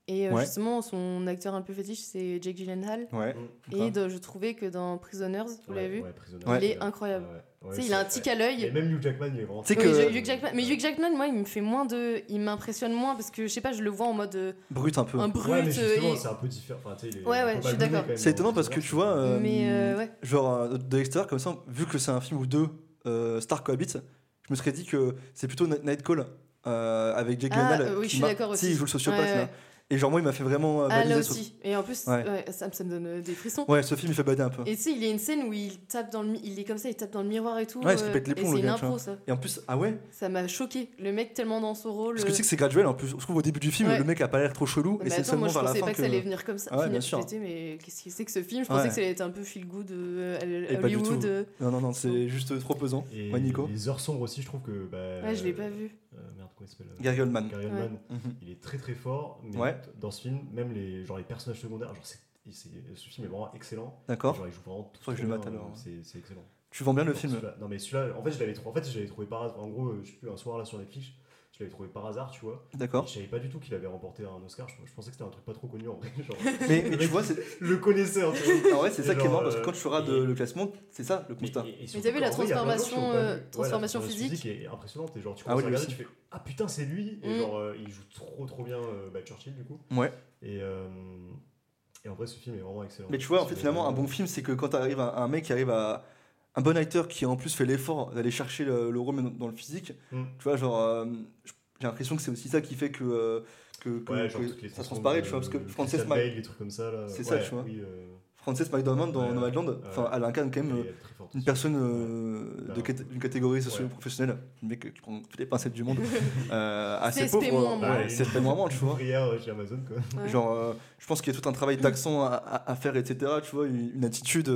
Et euh, Ouais. justement, son acteur un peu fétiche, c'est Jake Gyllenhaal. Ouais. Et de- je trouvais que dans Prisoners, vous l'avez vu Ouais, Prisoner, Ouais. Il est incroyable. ouais, ouais, il a un tic à l'œil. Et même Hugh Jackman, il est vraiment. Oui, Hugh Jackman. Mais Hugh Jackman, moi, il me fait moins de. Il m'impressionne moins parce que je sais pas, je le vois en mode euh, Brut un peu. un brut. Ouais, mais euh, justement, et- c'est un peu différent. Enfin, Ouais, ouais, je suis d'accord. C'est étonnant parce que tu vois, euh, Mais euh, ouais. genre de l'extérieur comme ça, vu que c'est un film où deux euh, stars cohabitent, je me serais dit que c'est plutôt Night Call euh, avec Jake Ah, Gyllenhaal. euh, oui, je suis d'accord Si, aussi. il joue le sociopathe Ouais, là. Et genre moi, il m'a fait vraiment euh, Ah, là aussi. Et en plus, Ouais. ouais, ça, ça me donne euh, des frissons. Ouais, ce film il fait bader un peu. Et tu sais, il y a une scène où il tape dans le, mi- il est comme ça, il tape dans le miroir et tout. Ouais, il se euh, pète les et plombs, c'est le une gars, impro, ça. Et en plus, ah ouais Ça m'a choqué. Le mec tellement dans son rôle. Parce que tu sais que c'est graduel en plus. Je trouve au début du film, Ouais. le mec a pas l'air trop chelou. Mais et c'est attends, moi seulement je vers la pensais fin pas que ça allait venir comme ça. Ah ouais, finir bien sûr. mais qu'est-ce que c'est que ce film? Je pensais que ça allait être un peu feel good Hollywood. Non, non, non, c'est juste trop pesant. Et Ouais, Nico les heures sombres aussi, je trouve que. Bah, Ouais, je l'ai pas vu. Euh, merde, comment il s'appelle euh, Gary Oldman. Gary. Oldman. Mhm. Il est très très fort, mais Ouais. dans ce film, même les, genre, les personnages secondaires, genre, c'est, c'est- ce film est vraiment excellent. D'accord. Genre, il joue vraiment tout que je le mate bien, alors. euh, C'est, c'est excellent. Tu vends bien le film. celui-là- non, mais celui-là, en fait, je l'avais trouvé, en fait, je l'avais trouvé par hasard. En gros, je sais plus, un soir là sur Netflix, je l'avais trouvé par hasard, tu vois. D'accord. Je savais pas du tout qu'il avait remporté un Oscar. Je, je pensais que c'était un truc pas trop connu en vrai. Genre, Mais, mais tu vois, c'est je le connaissais un peu. en vrai, c'est ça qui est marrant parce que euh, quand tu feras de- et- le classement, c'est ça le constat. Mais, et- et Mais surtout t'as vu la qu'en vrai, il y a plein de gens qui transformation, pas euh, vu. Ouais, la transformation physique est impressionnante. Et genre, tu Ah oui, regarder, aussi. tu fais Ah putain, c'est lui Et Mm. genre, euh, il joue trop trop bien euh, bah, Churchill du coup. Ouais. Et, euh, et en vrai, ce film est vraiment excellent. Mais tu vois, en fait, finalement, un euh, bon film, c'est que quand t'arrives à un mec qui arrive à. Un bon acteur qui en plus fait l'effort d'aller chercher le, le rôle mais dans, le physique, Mm. tu vois, genre. euh, j'ai l'impression que c'est aussi ça qui fait que. euh, que, que- Ouais, genre que toutes les ça transparaît, tu vois, parce que Frances les trucs comme ça. C'est ça, Ouais, tu vois. Oui, euh, Frances McDormand dans Ouais, Nomadland, ouais. enfin, elle incarne quand même euh, une personne euh, Ouais. de cat- d'une catégorie socio-professionnelle, un mec qui prend toutes les pincettes du monde, euh, assez pauvre. moins, moins, tu vois. Chez Amazon quoi. Ouais. Genre, euh, je pense qu'il y a tout un travail d'accent à, à- à faire, etc. Tu vois, une, une attitude.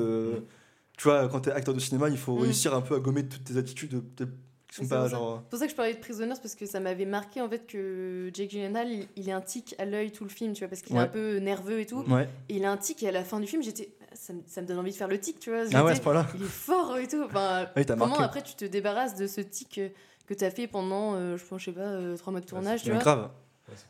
Euh. Tu vois, quand t'es acteur de cinéma, il faut Mm. réussir un peu à gommer toutes tes attitudes euh, peut-être qui sont pas genre. C'est pour ça que je parlais de Prisoners parce que ça m'avait marqué en fait que Jake Gyllenhaal il, il a un tic à l'œil tout le film, tu vois, parce qu'il est un peu nerveux et tout. Ouais. Et il a un tic et à la fin du film j'étais ça, me- ça me donne envie de faire le tic, tu vois. Ah ouais, à J'étais- ce point-là. il est fort et tout. Enfin, Oui, t'as comment marqué. après tu te débarrasses de ce tic euh, que tu as fait pendant, euh, je pense, je sais pas, euh, trois mois de tournage, tu vois? grave.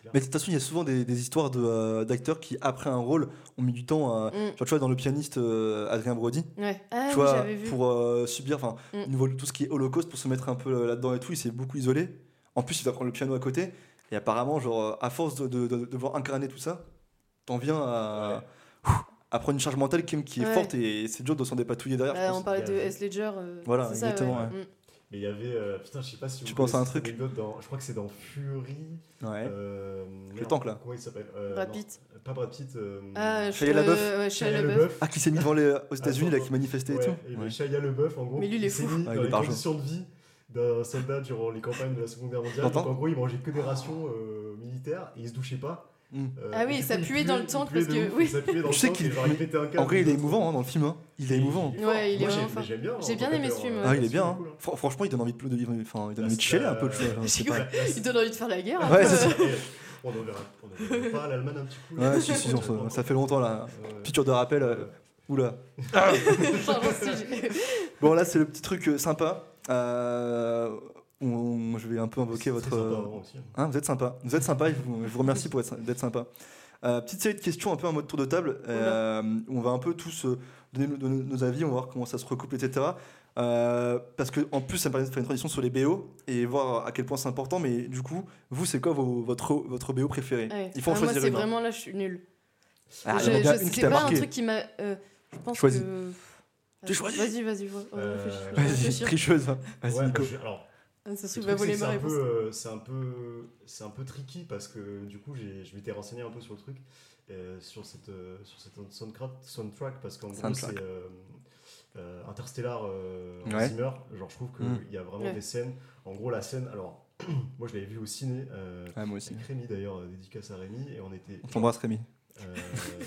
Ouais. Mais de toute façon, il y a souvent des, des histoires de, euh, d'acteurs qui, après un rôle, ont mis du temps à. Mm. Genre, tu vois, dans le pianiste euh, Adrien Brody, Ouais. Ah tu oui, vois, j'avais vu. pour euh, subir, enfin, Mm. niveau de tout ce qui est holocauste, pour se mettre un peu là-dedans et tout, il s'est beaucoup isolé. En plus, il va prendre le piano à côté. Et apparemment, genre, euh, à force de, de, de- de devoir incarner tout ça, t'en viens à, à prendre une charge mentale qui, qui est Ouais. forte et c'est dur de s'en dépatouiller derrière. je Bah, pense. on parlait de S. Ledger. euh, Voilà, c'est ça, Mais il y avait. euh, putain, je sais pas si vous Tu penses à un cette truc anecdote dans, Je crois que c'est dans Fury. Ouais. Euh, merde, tank, là. Comment il s'appelle Euh, Brad non, Pitt. Pas Brad Pitt. euh, Ah, Shia euh, LaBeouf. ouais, Shia Shia LaBeouf. LaBeouf. Ah, qui s'est mis devant les, aux États-Unis, là, qui manifestait Ouais, et tout. et Ouais. le Shia en gros, Mais lui, il est s'est fou. mis Ah, il dans est les conditions de vie d'un soldat durant les campagnes de la Seconde Guerre mondiale. T'entends Donc, en gros, il mangeait que des rations euh, militaires et il se douchait pas. Mm. Euh, Ah oui, ça puait dans le puait parce que- oui. Je le sais qu'il-. En vrai, il est émouvant hein, dans le film. hein. Il est émouvant. Ouais, il est Moi, vraiment j'ai- fort. J'aime bien. J'ai en bien aimé ce film, hein. ouais. Ah, il est bien. hein. cool, hein. Fran- Franchement, il donne envie de, de vivre. Enfin, il donne envie de chialer un peu. c'est pas- cool. Il donne envie de faire la guerre. Ouais, c'est ça. On en verra. On en verra pas à l'Allemagne un petit coup. là. Ouais, si, si, ça fait longtemps là. Piqûre de rappel. euh, Oula. Bon, là, c'est le petit truc euh, sympa. Euh, on- je vais un peu invoquer c'est votre. sympa, euh, vraiment, aussi. hein, vous êtes sympa. Vous êtes sympa. et je vous, je vous remercie pour être- d'être sympa. Euh, petite série de questions, un peu en mode tour de table. euh, où on va un peu tous euh, donner nos, donner nos avis, on va voir comment ça se recouple, etc. Euh, parce que en plus, ça me permet de faire une transition sur les BO et voir à quel point c'est important. Mais du coup, vous, c'est quoi vos- votre, votre BO préféré? Ouais. Il faut en Ah, Moi, choisir c'est une. hein. vraiment là, je suis nulle. Ah, je, je- c'est pas un truc qui m'a. euh, je pense Choisis. que. Tu choisis. Vas-y, vas-y. Euh, Vas-y, tricheuse. hein. Vas-y, Ouais, Nico. bah, je- alors, Ah, c'est un réponse. peu, euh, c'est un peu, c'est un peu tricky parce que du coup, j'ai- je m'étais renseigné un peu sur le truc, euh, sur cette, euh, sur cette soundtrack, soundtrack parce qu'en gros, c'est euh, euh, Interstellar euh, en Ouais. Zimmer. Genre, je trouve qu'il Mm. y a vraiment Ouais. des scènes. En gros, la scène. Alors, moi, je l'avais vu au ciné. Euh, Ah, moi aussi. avec Rémi d'ailleurs, euh, dédicace à Rémi, et on était. On t'embrasse, Rémi. Euh,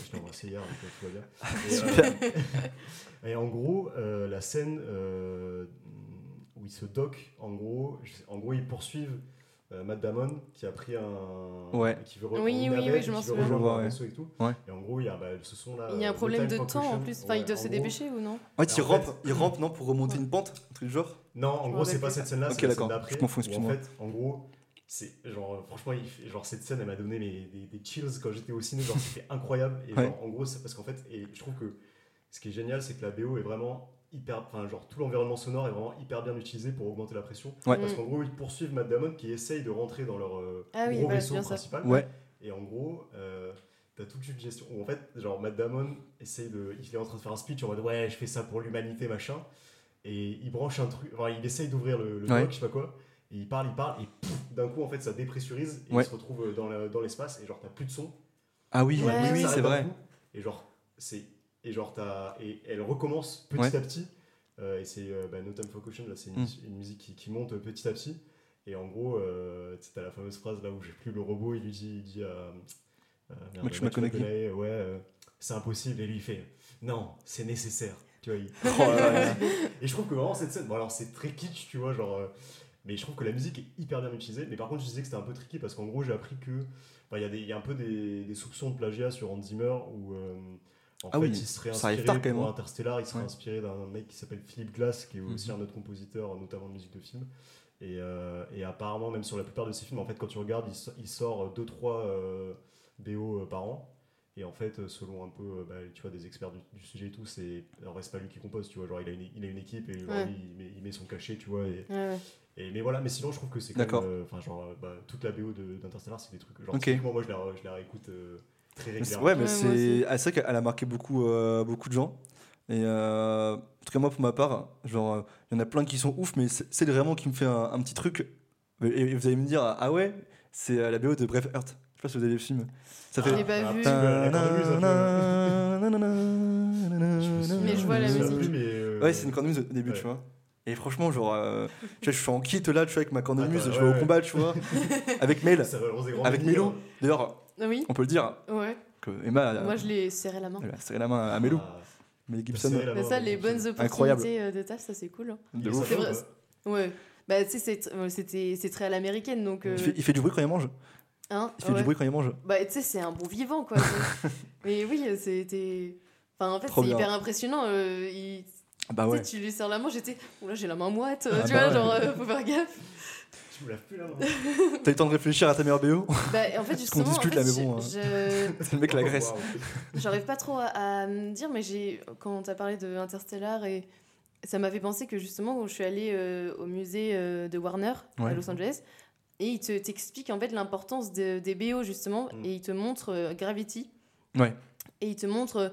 je l'ai embrassé hier, donc tout va bien. Et, euh, et en gros, euh, la scène euh, où ils se dockent, en gros, en gros, ils poursuivent euh, Matt Damon qui a pris un. Ouais. Qui veut Oui, oui, je m'en souviens. ouais. et tout. Ouais. Et en gros, il y a bah, ce son là. Il y a un euh, problème de temps en plus. Enfin, Ouais, ils doivent en se gros- dépêcher ou non? En fait, il en rampe, fait- il rampe, non, pour remonter Ouais. une pente, un truc genre? Non, en Je gros, me c'est pas cette scène-là, Ok, c'est la scène d'accord. d'après. Je confonds, excuse-moi. En fait, en gros, c'est genre, franchement, il fait- genre cette scène, elle m'a donné mes- des, des chills quand j'étais au ciné. Genre, c'était incroyable. Et Ouais. en gros, c'est parce qu'en fait, et je trouve que ce qui est génial, c'est que la BO est vraiment hyper, enfin, genre tout l'environnement sonore est vraiment hyper bien utilisé pour augmenter la pression. Ouais. Parce qu'en gros, ils poursuivent Matt Damon qui essaye de rentrer dans leur euh, Ah oui, gros vaisseau principal. Ouais. Et en gros, euh, t'as toute une gestion où en fait, genre Matt Damon essaye de, il est en train de faire un speech en mode ouais, je fais ça pour l'humanité machin, et il branche un truc, enfin il essaye d'ouvrir le, le Ouais. je sais pas quoi, et il parle, il parle, et d'un coup en fait ça dépressurise et Ouais. il se retrouve dans le- dans l'espace et genre t'as plus de son. Ah oui, Ouais, oui, oui, c'est vrai. coup, Et genre c'est et genre t'as et elle recommence petit Ouais. à petit. euh, et c'est euh, bah, No Time for Caution là, c'est une, Mm. une musique qui, qui monte petit à petit. Et en gros, euh, tu sais, t'as la fameuse phrase là où j'ai plus le robot, il lui dit, il dit à euh, McConaughey. Ouais, euh, c'est impossible. Et lui il fait, non, c'est nécessaire. Tu vois, il- Oh et je trouve que vraiment cette scène, bon alors c'est très kitsch, tu vois, genre. euh, mais je trouve que la musique est hyper bien utilisée. Mais par contre, je disais que c'était un peu tricky parce qu'en gros, j'ai appris que. enfin, Il y, a des- il y a un peu des, des soupçons de plagiat sur Hans Zimmer où. euh, en Ah fait, oui, il serait ça inspiré tard, quand même, pour hein. Interstellar, il serait Ouais. inspiré d'un mec qui s'appelle Philip Glass, qui est aussi Mhm. un autre compositeur, notamment de musique de film. Et, euh, et apparemment, même sur la plupart de ses films, en fait, quand tu regardes, il, so- il sort 2-3 BO euh, par an. Et en fait, euh, selon un peu, euh, bah, tu vois, des experts du, du sujet et tout, c'est, en c'est pas lui qui compose, tu vois, genre il a une, il a une équipe et genre, Ouais. lui, il met, il met son cachet, tu vois. Et, Ouais, ouais. et- mais voilà, mais sinon, je trouve que c'est quand D'accord. même, euh, enfin, genre, euh, bah, toute la BO d'Interstellar, c'est des trucs. Genre, moi, je la, je la réécoute euh, très Mais c'est- régulièrement. Ouais, mais c'est ah, c'est vrai qu'elle a marqué beaucoup, euh, beaucoup de gens. Et euh, en tout cas, moi, pour ma part, genre, euh, il y en a plein qui sont ouf, mais c'est vraiment qui me fait un, un petit truc. Et, et vous allez me dire, ah ouais, c'est euh, la BO de Braveheart. Je sais pas si vous avez vu le film. Ça Je fait. l'ai pas vu. Mais je vois la musique. Ouais, c'est une cornemuse au début, tu vois. Et franchement, genre, euh, tu vois, je suis en kit là, tu vois, avec ma cornemuse, je ouais, vais au ouais. combat, tu vois, avec Mel, avec. Mélo. D'ailleurs, Ah Oui, on peut le dire ouais. que Emma, elle a- Moi, je l'ai serré la main. elle a serré la main à Mélo. Ah, Mel t'as Gibson, Bah, main ça, les Gibson. bonnes opportunités euh, de taf, ça c'est cool. hein. De ouf. vrai, Ouais. Bah, tu sais, c'est euh, c'était- c'est très à l'américaine, donc. euh, il, fait, il fait du bruit quand il mange. hein, Il fait ouais. du bruit quand il mange. Bah, tu sais, c'est un bon vivant, quoi. c'est- Mais oui, c'était. Enfin, en fait, c'est hyper impressionnant. euh, il- Bah tu sais, ouais. Tu lui serres la main, j'étais. Oh là, j'ai la main moite. Ah tu bah vois, ouais. genre, euh, faut faire gaffe. Tu me laves plus la main. T'as eu le temps de réfléchir à ta meilleure BO Bah, en fait, justement, discute en là, fait, mais bon, je- hein. je- C'est le mec la Grèce. Waouh. J'arrive pas trop à, à me dire, mais j'ai quand t'as parlé de Interstellar et ça m'a fait penser que justement quand je suis allée euh, au musée euh, de Warner à. Los Angeles et il te t'explique en fait l'importance de- des BO justement Mm. et il te montre euh, Gravity Ouais. et il te montre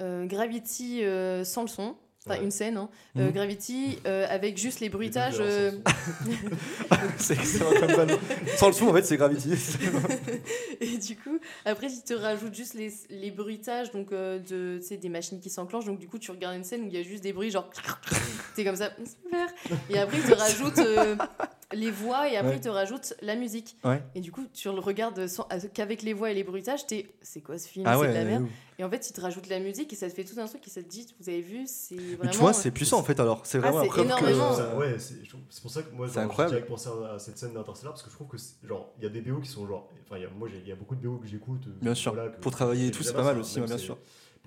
euh, Gravity euh, sans le son. Enfin, Ouais. une scène, hein. Euh, Mhm. Gravity euh, avec juste les bruitages. euh, sans son. c'est excellent comme van. Sans le son, en fait, c'est Gravity. et du coup, après, il te rajoute juste les, les bruitages donc, euh, de, tu sais, des machines qui s'enclenchent. Donc, du coup, tu regardes une scène où il y a juste des bruits, genre. T'es comme ça, super. Et après, il te rajoute euh, les voix et après, Ouais. il te rajoute la musique. Ouais. Et du coup, tu le regardes sans- qu'avec les voix et les bruitages, t'es. C'est quoi ce film? Ah C'est ouais. de la merde. Et en fait, il te rajoute la musique et ça te fait tout un truc et ça te dit, vous avez vu, c'est vraiment. Mais tu vois, c'est puissant en fait alors. C'est Ah, vraiment que. énormément. Ouais, c'est pour ça que moi, C'est genre, incroyable. j'ai direct pensé à, à cette scène d'Interstellar parce que je trouve que, genre, il y a des BO qui sont genre. Enfin, il y a- moi, il y a beaucoup de BO que j'écoute. euh, Bien sûr. que- Pour travailler et que tout, c'est pas mal aussi, ouais, bien c'est- sûr.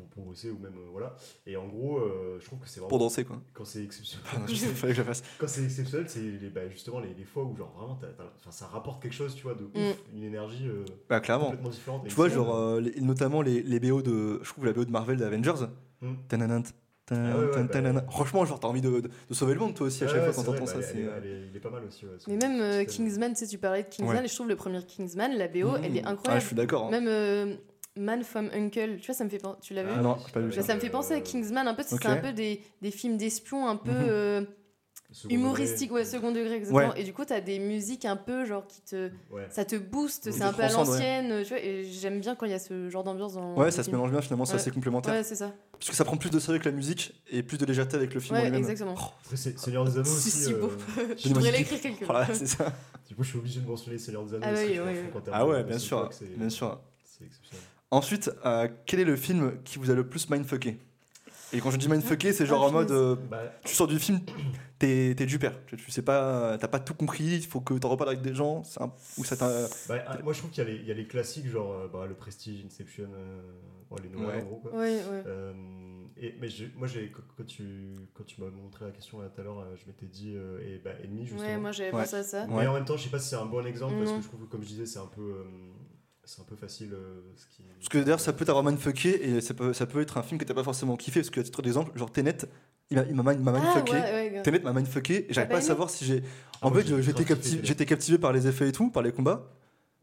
Pour, pour bosser ou même. euh, voilà. Et en gros, euh, je trouve que c'est vraiment. Pour danser quoi. Quand c'est exceptionnel. Fallait que je la fasse. Quand c'est exceptionnel, c'est les, bah, justement les, les fois où, genre, vraiment, ça rapporte quelque chose, tu vois, de ouf, Mm. une énergie euh, Bah clairement. complètement différente. Tu vois, genre, euh, les- notamment les, les BO de. Je trouve la BO de Marvel d'Avengers. Tananant, tan- Ah ouais, ouais, tan- bah. Franchement, genre, t'as envie de, de- de sauver le monde toi aussi à chaque ouais, fois quand t'entends vrai, ça. bah, c'est, Il est pas mal aussi. Mais même euh, Kingsman, tu sais, tu parlais de Kingsman Ouais. et je trouve le premier Kingsman, la BO, elle est Ah, incroyable. je suis d'accord. hein. Même euh, Man from Uncle, tu vois, ça me fait penser. Tu l'as vu Ah non, j'ai pas vu ça. Ça me fait penser à Kingsman, un peu, c'est Ok. un peu des, des films d'espions un peu euh, Second humoristiques, ouais, second degré, exactement. Ouais. Et du coup, t'as des musiques un peu, genre, qui te. Ouais. Ça te booste, c'est un peu à l'ancienne, tu vois, et j'aime bien quand il y a ce genre d'ambiance dans. Ouais, ça se mélange bien finalement, c'est Ouais. assez complémentaire. Ouais, c'est ça. Parce que ça prend plus de sérieux que la musique et plus de légèreté avec le film Ouais, exactement. Après, c'est Seigneur des Anneaux C'est aussi. si beau. euh, Je devrais l'écrire quelque Voilà, part. c'est ça. Du coup, je suis obligé de mentionner Seigneur des Anneaux. Ah parce que oui, oui, oui. t'as Ah ouais, bien sûr, c'est- bien sûr. C'est exceptionnel. Ensuite, euh, quel est le film qui vous a le plus mindfucké? Et quand je dis mindfucké, c'est genre Ah, en mode, euh, Bah, tu sors du film, t'es t'es du père. Tu, tu sais pas, t'as pas tout compris, il faut que t'en reparles avec des gens, c'est un- ou ça t'a. bah, ah, moi, je trouve qu'il y, a les- il y a les classiques, genre euh, bah, le Prestige, Inception, euh, les Noël Ouais. en gros. Quoi. Ouais, ouais. Euh, et, mais j'ai- moi, j'ai- quand, quand tu, quand tu m'as montré la question là tout à l'heure, euh, je m'étais dit, euh, et bah, Ennemi, justement. Ouais, moi j'avais Ouais. pensé à ça. Mais Ouais. en même temps, je sais pas si c'est un bon exemple parce que je trouve que, comme je disais, c'est un peu, euh, c'est un peu facile. euh, ce qui... Parce que d'ailleurs, ça peut t'avoir mindfucké et ça peut, ça peut être un film que t'as pas forcément kiffé. Parce que, à titre d'exemple, genre Tenet, il m'a il m'a mind- m'a Ah, mindfucké. ouais, ouais. Tenet m'a mindfucké et j'arrive pas à savoir si j'ai. Ah, En fait, j'ai j'étais captivé, j'étais captivé par les effets et tout, par les combats.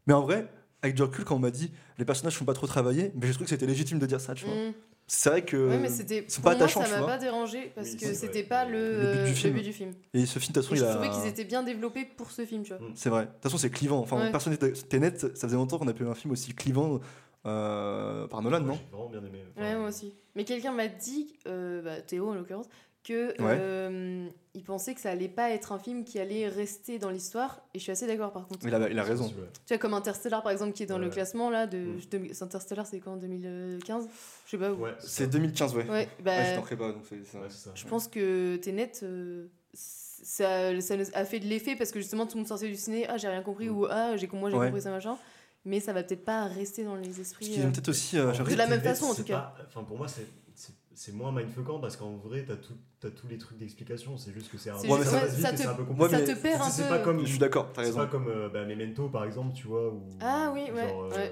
Mais en vrai, avec du recul, quand on m'a dit les personnages sont pas trop travaillés, mais j'ai trouvé que c'était légitime de dire ça, tu vois. Mm. C'est vrai que. Ouais, mais c'était. c'est Pour pas ça m'a pas dérangé parce Oui, que c'était pas le, Le but du film. du film. Et ce film, de toute façon, Et il je a. trouvais qu'ils étaient bien développés pour ce film, tu vois. Mm. C'est vrai. De toute façon, c'est clivant. Enfin, Ouais. personne n'était- Tenet, ça faisait longtemps qu'on a pu un film aussi clivant euh, par Nolan, non J'ai vraiment bien aimé. Enfin, Ouais, moi aussi. Mais quelqu'un m'a dit, euh, bah, Théo en l'occurrence, que Ouais. euh, il pensait que ça allait pas être un film qui allait rester dans l'histoire. Et je suis assez d'accord par contre. Il a, il a raison. Tu vois, comme Interstellar par exemple, qui est dans le classement là, de, Mm. de- Interstellar c'est quand 2015 Je sais pas où. Ouais, C'est ça. 2015, ouais. Ouais, bah, Ouais, je pas, donc c'est ça. Ouais, c'est ça. je pense que Tenet, euh, ça, ça a fait de l'effet parce que justement tout le monde sortait du ciné, ah j'ai rien compris Mm. ou ah j'ai moi j'ai Ouais. compris ça machin. Mais ça va peut-être pas rester dans les esprits. Euh. peut-être aussi. euh, De la même façon, en tout cas. pas- Enfin, pour moi, c'est- c'est c'est moins mindfuckant parce qu'en vrai, t'as tout, as tous les trucs d'explication. C'est juste que c'est un C'est Ouais, mais ça ça te- c'est un peu Ouais, compliqué. ça te perd un C'est peu. pas comme. Je suis d'accord, t'as C'est raison. pas comme euh, bah, Memento par exemple, tu vois. Où, Ah oui, ouais, genre, euh, ouais.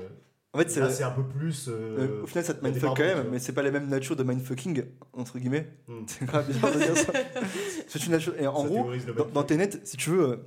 En fait, c'est. là, c'est un peu plus. euh, euh, au final, ça te mindfuck quand même, mais c'est pas la même nature de mindfucking, entre guillemets. hmm, C'est grave bizarre de dire ça. C'est une nature. Et en ça gros, dans, dans Tenet, si tu veux, euh,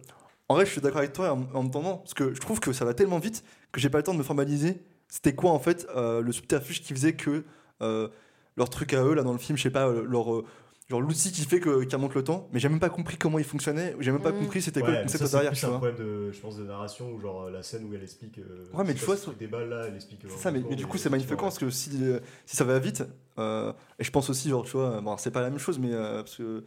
en vrai, je suis d'accord avec toi en, en me tendant, parce que je trouve que ça va tellement vite que j'ai pas le temps de me formaliser. C'était quoi en fait euh, le subterfuge qui faisait que euh, leur truc à eux là dans le film, je sais pas, euh, leur euh, genre l'outil qui fait que qui remonte le temps, mais j'ai même pas compris comment il fonctionnait, j'ai même pas Mhm. compris c'était Ouais, quoi le concept ça, c'est derrière, tu un vois. problème de, je pense, de narration ou genre euh, la scène où elle explique. euh, Ouais, mais tu vois, ce débat là, elle explique. C'est ça, mais, mais du coup, c'est mindfuckant parce que si, euh, si ça va vite, euh, et je pense aussi, genre, tu vois, bon, c'est pas la même chose, mais euh, parce que.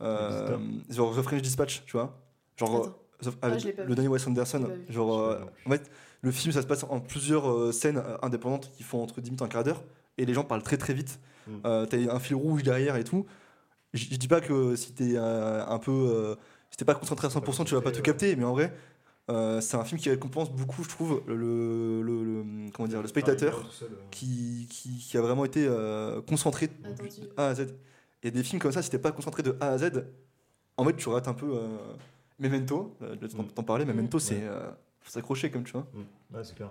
Euh, genre, The French Dispatch, tu vois. Genre, euh, Ah, avec le dernier Wes Anderson, genre, euh, en fait, le film, ça se passe en plusieurs euh, scènes indépendantes qui font entre 10 minutes et un quart d'heure, et les gens parlent très très vite. Mm. Euh, T'as un fil rouge derrière et tout. Je dis pas que si t'es euh, un peu. euh, si t'es pas concentré à 100%, tu vas pas tout capter, mais en vrai, Euh, c'est un film qui récompense beaucoup, je trouve, le, le- le- comment dire, le spectateur euh. qui, qui, qui a vraiment été euh, concentré de A à Z. Et des films comme ça, si t'es pas concentré de A à Z, en fait, tu rates un peu euh, Memento. euh, t'en Mm. t'en parler, Memento, Mm. c'est. Euh, s'accrocher, comme tu vois. Mm. Ouais, c'est clair.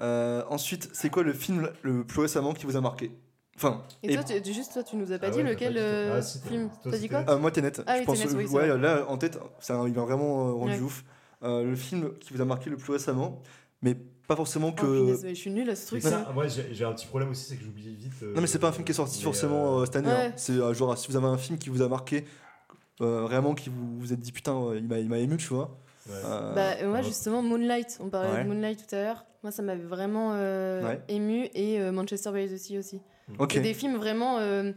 Euh, ensuite, c'est quoi le film le plus récemment qui vous a marqué? Enfin, Et toi, tu, juste toi, tu nous as pas Ah dit ouais, lequel pas dit, toi. euh, Ah, film T'as dit quoi? Euh, moi, Tenet. Ah je oui, pense, Tenet, oui, ouais, là, en tête, ça, il m'a vraiment euh, rendu Ouais. ouf. Euh, le film qui vous a marqué le plus récemment, mais pas forcément Oh, que. punaise, mais je suis nulle à ce truc. Ça, moi, j'ai un petit problème aussi, c'est que j'oublie vite. euh, non, mais c'est pas un film qui est sorti forcément cette année. Ouais. hein. C'est euh, genre, si vous avez un film qui vous a marqué, euh, vraiment, qui vous vous êtes dit putain, euh, il m'a il m'a ému, tu vois. ouais. Euh, Bah, moi, ouais. justement, Moonlight, on parlait Ouais. de Moonlight tout à l'heure. Moi, ça m'avait vraiment euh, Ouais. ému et euh, Manchester by the Sea aussi. ok. C'est des films vraiment. euh,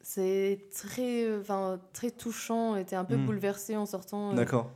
c'est très, euh, enfin, très touchant. Et t'es un peu Hmm. bouleversé en sortant. euh, D'accord.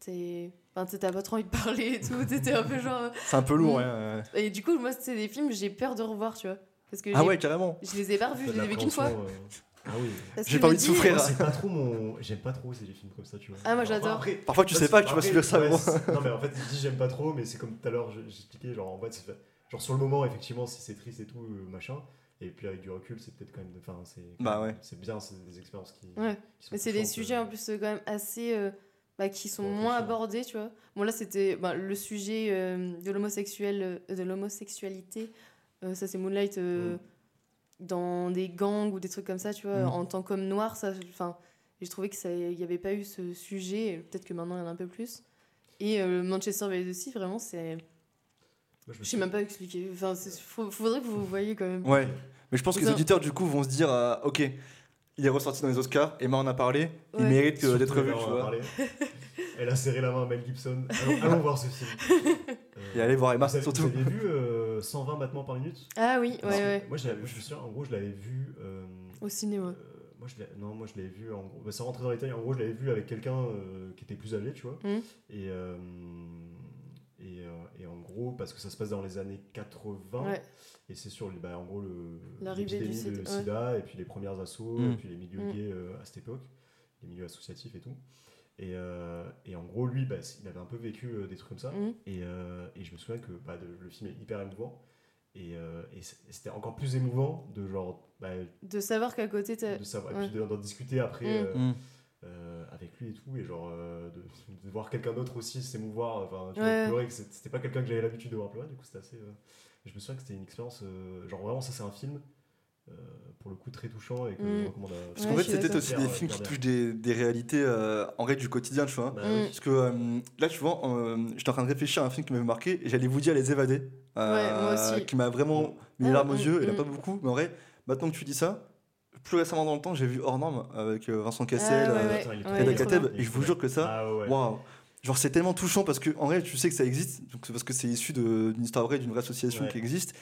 T'es, enfin, t'as pas trop envie de parler et tout. T'étais un peu genre. C'est un peu lourd, Mm. ouais, ouais. Et du coup, moi, c'est des films j'ai peur de revoir, tu vois. Parce que Ah ouais, carrément. je les ai pas revus, je les ai vus qu'une fois. euh, Ah oui. J'ai pas envie de souffrir. C'est pas trop mon. J'aime pas trop ces films comme ça, tu vois. Ah, moi, j'adore. après- Parfois, tu sais pas que tu vas subir ça, Non, mais en fait, je dis j'aime pas trop, mais c'est comme tout à l'heure, je- j'expliquais, genre en fait, genre sur le moment, effectivement, si c'est triste et tout, euh, machin. Et puis avec du recul, c'est peut-être quand même. Enfin, c'est. Bah ouais. C'est bien, c'est des expériences qui. Ouais. qui sont Mais c'est des sujets euh. en plus euh, quand même assez. euh, bah, qui sont moins réfléchir. abordés, tu vois. Bon, là, c'était bah, le sujet euh, de l'homosexuel, euh, de l'homosexualité. Euh, ça, c'est Moonlight euh, Mm. Dans des gangs ou des trucs comme ça, tu vois. Mm. En tant qu'homme noir, ça. Enfin, j'ai trouvé que ça, il n'y avait pas eu ce sujet. et Peut-être que maintenant, il y en a un peu plus. Et euh, Manchester by the Sea, vraiment, c'est. Je Je sais suis- même pas expliquer. Enfin, faut- faudrait que vous voyez quand même. Ouais. Mais je pense que les auditeurs, du coup, vont se dire euh, ok, il est ressorti dans les Oscars, Emma en a parlé, il mérite Surtout d'être vu, tu vois. Elle a serré la main à Mel Gibson. Allons, allons voir ce film. Euh, Et allez voir Emma, vous avez, surtout. Vous avez vu euh, 120 battements par minute Ah oui, ouais, ouais. Moi, je, me souviens, en gros, je l'avais vu. euh, Au cinéma. euh, moi, je l'ai- non, moi, je l'avais vu. En gros, bah, sans rentrer dans les détails, en gros, je l'avais vu avec quelqu'un euh, qui était plus âgé, tu vois. Mhm. Et, euh, et, euh, et en gros, parce que ça se passe dans les années 80. Ouais. Et c'est sur bah, en gros le L'arrivée du l'épidémie de sida, ouais. et puis les premières assauts Mm. et puis les milieux Mm. gays euh, à cette époque, les milieux associatifs et tout. Et, euh, et en gros, lui, bah, il avait un peu vécu euh, des trucs comme ça. Mhm. Et, euh, et je me souviens que bah, de- le film est hyper émouvant. Et, euh, et c'était encore plus émouvant de genre bah, De savoir qu'à côté, t'as. de savoir ouais. et puis de- d'en discuter après Mm. euh, avec lui et tout et genre euh, de, de voir quelqu'un d'autre aussi s'émouvoir enfin tu Ouais. vois, pleurer c'était pas quelqu'un que j'avais l'habitude de voir pleurer du coup c'était assez euh, je me souviens que c'était une expérience euh, genre vraiment ça c'est un film euh, pour le coup très touchant et que Mm. je recommande à Parce qu'en fait, c'était aussi des films qui touchent des, des réalités euh, en vrai du quotidien, tu vois. Bah Mm. Parce que euh, là, tu vois, euh, j'étais en train de réfléchir à un film qui m'avait marqué et j'allais vous dire Les Évadés. euh, Ouais, moi aussi. Qui m'a vraiment mis les Ah, larmes aux mm, yeux. Il n'y en a mm. pas beaucoup, mais en vrai, maintenant que tu dis ça, plus récemment dans le temps, j'ai vu Hors Norme avec Vincent Cassel, Ah, ouais, euh. Attends, trop Kateb, et je vous jure que ça, Ah ouais. Genre, c'est tellement touchant parce que, en vrai, tu sais que ça existe, donc c'est parce que c'est issu d'une histoire vraie, d'une vraie association Ouais. qui existe.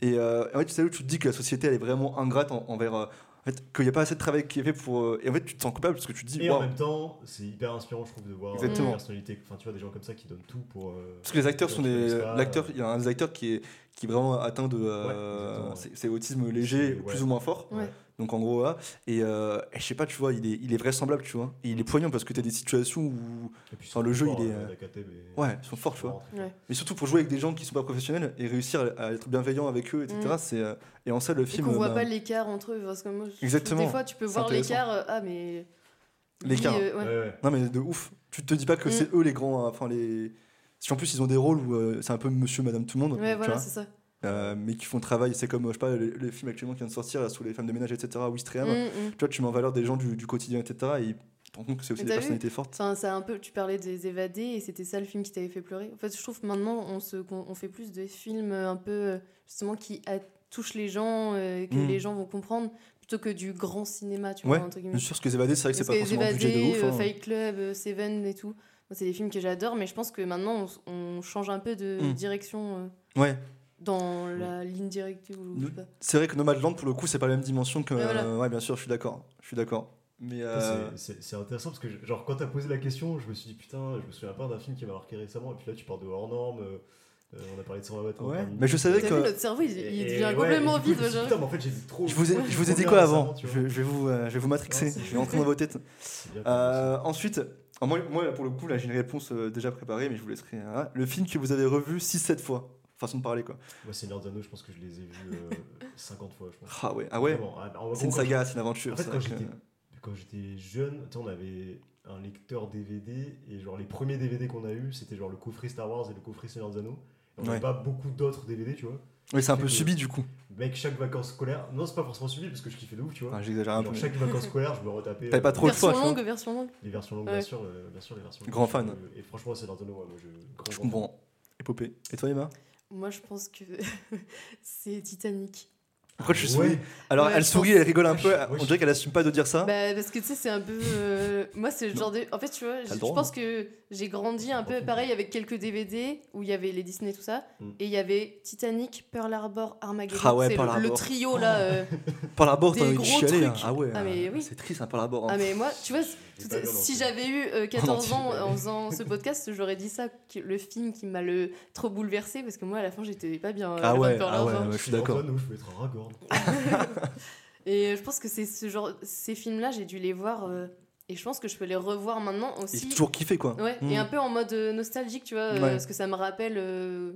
Et euh, en fait, tu sais où tu te dis que la société, elle est vraiment ingrate en- envers. euh, en fait, qu'il n'y a pas assez de travail qui est fait pour. euh, et en fait, tu te sens coupable parce que tu te dis, et en même temps c'est hyper inspirant je trouve de voir Exactement. des personnalités enfin tu vois des gens comme ça qui donnent tout pour euh, Parce que les acteurs sont des. L'acteur, il y a un des acteurs qui est, qui est vraiment atteint de. euh, ouais. c'est autisme léger, plus ouais. ou moins fort. Donc en gros, là. Et, euh, et je sais pas, tu vois, il est, il est vraisemblable, tu vois. Et il est poignant parce que tu as des situations où. et Enfin, le jeu, fort, il est, euh, euh, et- Ouais, ils sont forts, tu vois. Ouais. Mais surtout pour jouer avec des gens qui sont pas professionnels et réussir à, être bienveillant avec eux, etc. Mm. C'est, euh, et en ça, le Et film. qu'on voit bah, pas l'écart entre eux. Parce que moi, je- Exactement. Des fois, tu peux voir l'écart. euh, ah, mais. L'écart. euh, ouais. Ouais, ouais. Non, mais de ouf. Tu te dis pas que Mm. c'est eux les grands. euh, Enfin, les. Si en plus ils ont des rôles où euh, c'est un peu monsieur, madame, tout le monde. Ouais, voilà, c'est ça. Euh, mais qui font le travail. C'est comme, euh, je sais pas, le, le film actuellement qui vient de sortir là, sur les femmes de ménage, etc. Wistreham. Mm, mm. Tu vois, tu mets en valeur des gens du, du quotidien, etc. Et tu te rends compte que c'est aussi des personnalités fortes. Enfin, c'est un peu. Tu parlais des évadés et c'était ça le film qui t'avait fait pleurer. En fait, je trouve que maintenant, on, se, on fait plus de films euh, un peu. Justement, qui touchent les gens, euh, que Mm. les gens vont comprendre, plutôt que du grand cinéma, tu Ouais, vois, entre guillemets. Bien sûr, que les évadés, c'est vrai que c'est pas les forcément un budget de évadés, ouf. euh, hein. Fight Club, Seven et tout. C'est des films que j'adore, mais je pense que maintenant, on, on change un peu de Mm. direction Ouais, dans la ligne directive. Ou, je sais pas. c'est vrai que Nomadland, pour le coup, c'est pas la même dimension que. Ouais, voilà. euh, ouais, bien sûr, je suis d'accord. Je suis d'accord. Mais. Euh, c'est- C'est c'est intéressant parce que, genre, quand t'as posé la question, je me suis dit, putain, je me souviens pas d'un film qui m'a marqué récemment. Et puis là, tu parles de hors norme. euh, euh, on a parlé de 120 battements Ouais, mais je savais que- vu, notre cerveau, il, devient ouais, complètement vide. je me suis dit, genre. Putain, mais en fait, j'ai vu trop. Je vous ai, je vous ai dit quoi avant je, vais vous, euh, je vais vous matrixer. Je vais rentrer dans vos têtes. Ensuite, moi, moi, pour le coup, là, j'ai une réponse euh, déjà préparée, mais je vous laisserai. hein. Le film que vous avez revu 6-7 fois. Façon de parler, quoi. Moi, Seigneur des Anneaux, je pense que je les ai vus euh, 50 fois, je pense. Ah ouais, ah ouais. Ah, C'est une saga, c'est une aventure. En fait, c'est quand j'étais quand j'étais jeune, on avait un lecteur DVD et genre les premiers DVD qu'on a eu, c'était genre le coffret Star Wars et le coffret Seigneur des Anneaux. Et on Ouais. n'avait pas beaucoup d'autres DVD, tu vois. Oui, c'est un peu que- subi du coup. Mec, chaque vacances scolaires, non, c'est pas forcément suivi parce que je kiffais de ouf, tu vois. Enfin, J'exagère un peu. chaque vacances scolaires, je me retapais. T'avais pas euh, trop le version choix, tu vois. longue, version longue. Les versions longues, Ouais. bien sûr, euh, bien sûr, les versions Grand longues. fan. Euh, Et franchement, Anneaux, ouais, moi, je. grand, Je grand fan. comprends. Épopée. Et toi, Emma? Moi, je pense que c'est Titanic. Pourquoi tu Ouais. souris Alors, Ouais, elle je sourit, pense- elle rigole un Ouais, peu. je- On dirait qu'elle assume pas de dire ça. Bah, parce que tu sais, c'est un peu. euh, Moi, c'est le genre de. En fait, tu vois, je, le je droit, pense que j'ai grandi un peu pareil avec quelques DVD où il y avait les Disney, tout ça. Mm. Et il y avait Titanic, Pearl Harbor, Armageddon. Ah ouais, c'est Pearl le, le Harbor. trio là. euh. Par la bord, Des t'as envie de gros chialer. hein. trucs. Ah ouais, Ah, mais oui. c'est triste, hein, par la bord. hein. Ah, mais moi, tu vois, tout- pas si j'avais eu euh, 14 ans en faisant ce podcast, j'aurais dit ça, que le film qui m'a le trop bouleversé, parce que moi, à la fin, j'étais pas bien. euh, Ah ouais, Pearl ah ouais, Harbor. ouais, je suis d'accord. Antoine, être un Et je pense que c'est ce genre, ces films-là, j'ai dû les voir, euh, et je pense que je peux les revoir maintenant aussi. j'ai toujours kiffé quoi. Ouais, et un peu en mode euh, nostalgique, tu vois, euh, Ouais. parce que ça me rappelle. euh,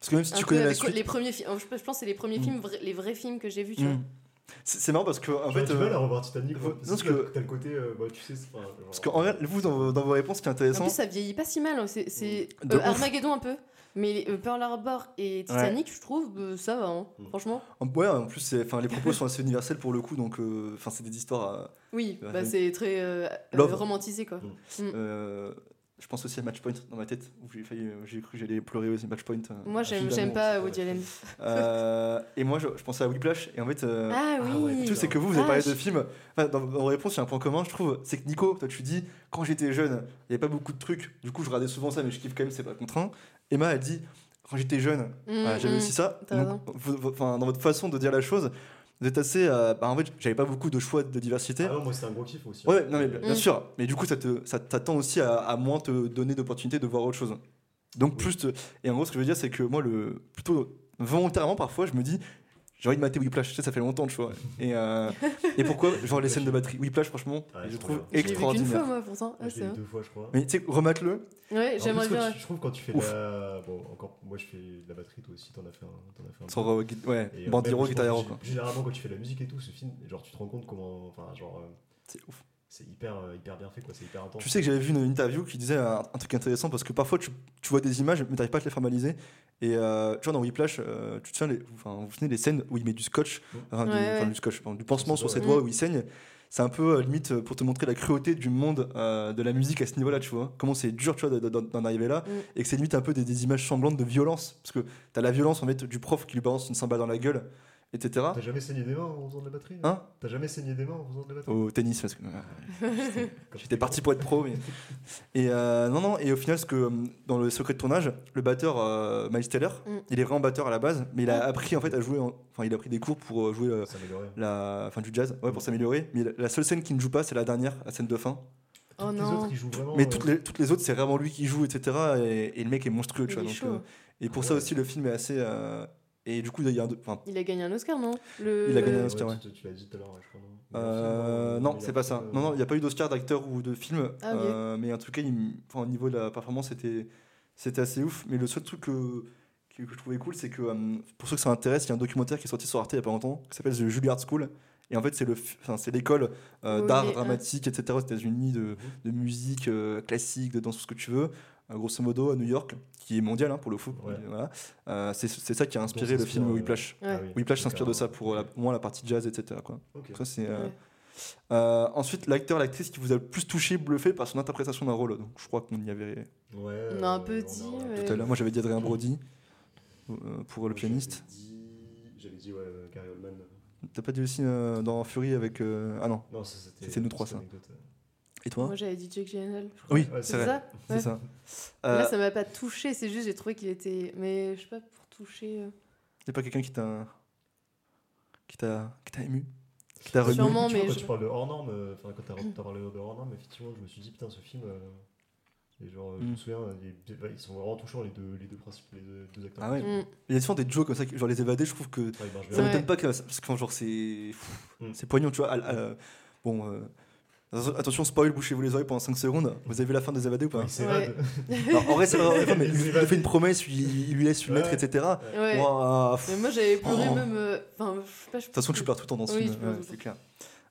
Parce que même si tu connais la suite. les premiers films. Je pense que c'est les premiers Mm. films, vrais- les vrais films que j'ai vus, tu vois. Mm. C'est marrant parce que en En fait. tu vas euh, la revoir Titanic. vous- parce parce que- que t'as le côté, euh, bah, tu sais, c'est pas. genre- Parce qu'en vrai, vous, dans vos, dans vos réponses, ce qui est En intéressant. plus, ça vieillit pas si mal. hein, C'est euh. Armageddon un peu. Mais euh, Pearl Harbor et Titanic, je trouve, euh, ça va, hein, Mm. franchement. En- Ouais, en plus, les propos sont assez universels pour le coup, donc euh, c'est des histoires. à- Oui, bah, oui. c'est très euh, romantisé, quoi. euh, je pense aussi à Matchpoint dans ma tête, où j'ai cru que j'allais pleurer aussi Matchpoint. Moi, j'aime pas Woody Allen. Et moi, je, je pensais à Whiplash, et en fait. Ah ah ouais, oui Le truc, c'est que vous, vous avez Ah, parlé je- de films. Enfin, dans vos réponses, il y a un point commun, je trouve. C'est que Nico, toi, tu dis, quand j'étais jeune, il n'y avait pas beaucoup de trucs. Du coup, je regardais souvent ça, mais je kiffe quand même, c'est pas contraint. Emma, elle dit, quand j'étais jeune, Mm, voilà, j'avais mm. aussi ça. Donc, raison. vous- vous- enfin, dans votre façon de dire la chose, vous êtes assez. euh, bah, en fait, j'avais pas beaucoup de choix de diversité. Ah non, moi, c'était un gros kiff aussi. Ouais, hein. non, mais bien Mm. sûr. Mais du coup, ça te- ça t'attend aussi à, à moins te donner d'opportunités de voir autre chose. Donc, Oui. plus. te- Et en gros, ce que je veux dire, c'est que moi, le plutôt volontairement, parfois, je me dis. J'ai envie de mater Whiplash, tu sais, ça fait longtemps, tu vois. Et, euh, et pourquoi Genre les scènes de batterie. Whiplash, franchement, Ouais, je trouve Je l'ai vu qu'une extraordinaire. fois, moi, pourtant. Ah, c'est deux fois, je crois. Mais tu sais, remate-le. Ouais, j'aimerais bien. tu- je trouve quand tu fais Ouf. la. Bon, encore, moi je fais de la batterie, toi aussi t'en as fait un. T'en as fait un Sur peu. euh, ouais, Et, Bandiro, Guitar Hero, quoi. Généralement, quand tu fais de la musique et tout, ce film, genre tu te rends compte comment. Enfin, genre. euh, C'est ouf. C'est hyper, euh, hyper bien fait, quoi. C'est hyper intense. Tu sais que j'avais vu une interview qui disait un, un truc intéressant parce que parfois tu, tu vois des images mais t'arrives pas à te les formaliser. Et euh, tu vois, dans Whiplash, euh, tu te souviens, les, enfin, vous souvenez des scènes où il met du scotch, Mm. enfin, du, Ouais, enfin, ouais. du scotch, enfin, du pansement sur ses doigts où il saigne. C'est un peu euh, limite pour te montrer la cruauté du monde euh, de la musique à ce niveau-là, tu vois. Comment c'est dur, tu vois, de- de- d'en arriver là. Mm. Et que c'est limite un peu des, des images sanglantes de violence. Parce que t'as la violence en fait du prof qui lui balance une cymbale dans la gueule, etc. T'as jamais saigné des mains en faisant de la batterie Hein? T'as jamais saigné des mains en faisant de la batterie? Au tennis, parce que. euh, Quand J'étais parti pour être pro. Mais... Et euh, non, non, et au final, ce que, euh, dans le secret de tournage, le batteur euh, Miles Taylor, Mm. il est vraiment batteur à la base, mais il a Ah. appris en fait à jouer. en- Enfin, il a pris des cours pour euh, jouer euh, S'améliorer. la, enfin, du jazz, ouais, pour Mm. s'améliorer. Mais la, seule scène qu'il ne joue pas, c'est la dernière, la scène de fin. Oh les non. autres, vraiment. mais euh, toutes les, toutes les autres, c'est vraiment lui qui joue, etc. Et, et le mec est monstrueux, tu vois. donc, euh, et pour Ah ça aussi, le film est assez. Euh, et du coup, il y a un. enfin, Il a gagné un Oscar, non? Le... Il a gagné un Oscar, ouais. Tu, tu l'as dit tout à l'heure, je crois. Non, Euh, non, il c'est pas ça. euh, Non, non, il n'y a pas eu d'Oscar d'acteur ou de film. Ah, euh, mais en tout cas, il enfin, au niveau de la performance, c'était c'était assez ouf. Mais le seul truc que, que, je trouvais cool, c'est que euh, pour ceux que ça intéresse, il y a un documentaire qui est sorti sur Arte il n'y a pas longtemps, qui s'appelle The Juilliard School. Et en fait, c'est le f- enfin, c'est l'école euh, Oui, d'art dramatique, etc. aux États-Unis, de, de musique euh, classique, de danse, tout ce que tu veux. Euh, grosso modo, à New York, qui est mondial hein, pour le. Ouais. Voilà. Euh, c'est c'est ça qui a inspiré le film Whiplash. Ouais. ah oui, Whiplash s'inspire de ça pour la, au moins la partie jazz, etc. Quoi. Ça, c'est, euh, euh, ensuite, l'acteur, l'actrice qui vous a le plus touché, bluffé par son interprétation d'un rôle. Donc, je crois qu'on y avait Ouais. On a un peu dit, tout à l'heure. Moi, j'avais dit Adrien Brody euh, pour le Moi, pianiste. J'avais dit, j'avais dit ouais, Gary Oldman. T'as pas dit aussi euh, dans Fury avec. euh, Ah non, Non, ça c'était. C'était nous trois, ça. Et toi Moi, j'avais dit Jake Gyllenhaal. Oui, Ouais, c'est C'est ça C'est Ouais. ça. Là, Euh, ça m'a pas touché, c'est juste j'ai trouvé qu'il était. Mais je sais pas, pour toucher. euh, y a pas quelqu'un qui t'a. qui t'a qui t'a ému? Qui t'a remis? Sûrement. Tu vois, mais quand je- tu parles de hors norme, euh, enfin quand t'as t'as parlé de hors norme, effectivement, je me suis dit putain ce film. euh, et genre, euh, je Mm. me souviens, ils, ils sont vraiment touchants les deux, les deux principaux, les deux, deux acteurs. Ah ouais. mm. Il y a souvent des jokes comme ça, genre les évadés, je trouve que. Ouais, Ça bien. Ouais. m'étonne pas que. Parce que, genre, c'est. pff, Mm. C'est poignant, tu vois. à- à- bon. euh, Attention- spoil, bouchez-vous les oreilles pendant 5 secondes. Vous avez vu la fin des évadés ou pas Il s'évade. Alors, En vrai, c'est vrai, mais Il lui fait une promesse, il il lui laisse une Ouais. lettre, etc. Ouais. Mais moi j'avais pleuré Oh. même. euh, Enfin, je sais pas. De toute façon, tu pleures tout le temps dans ce Oui, film, ouais, c'est clair.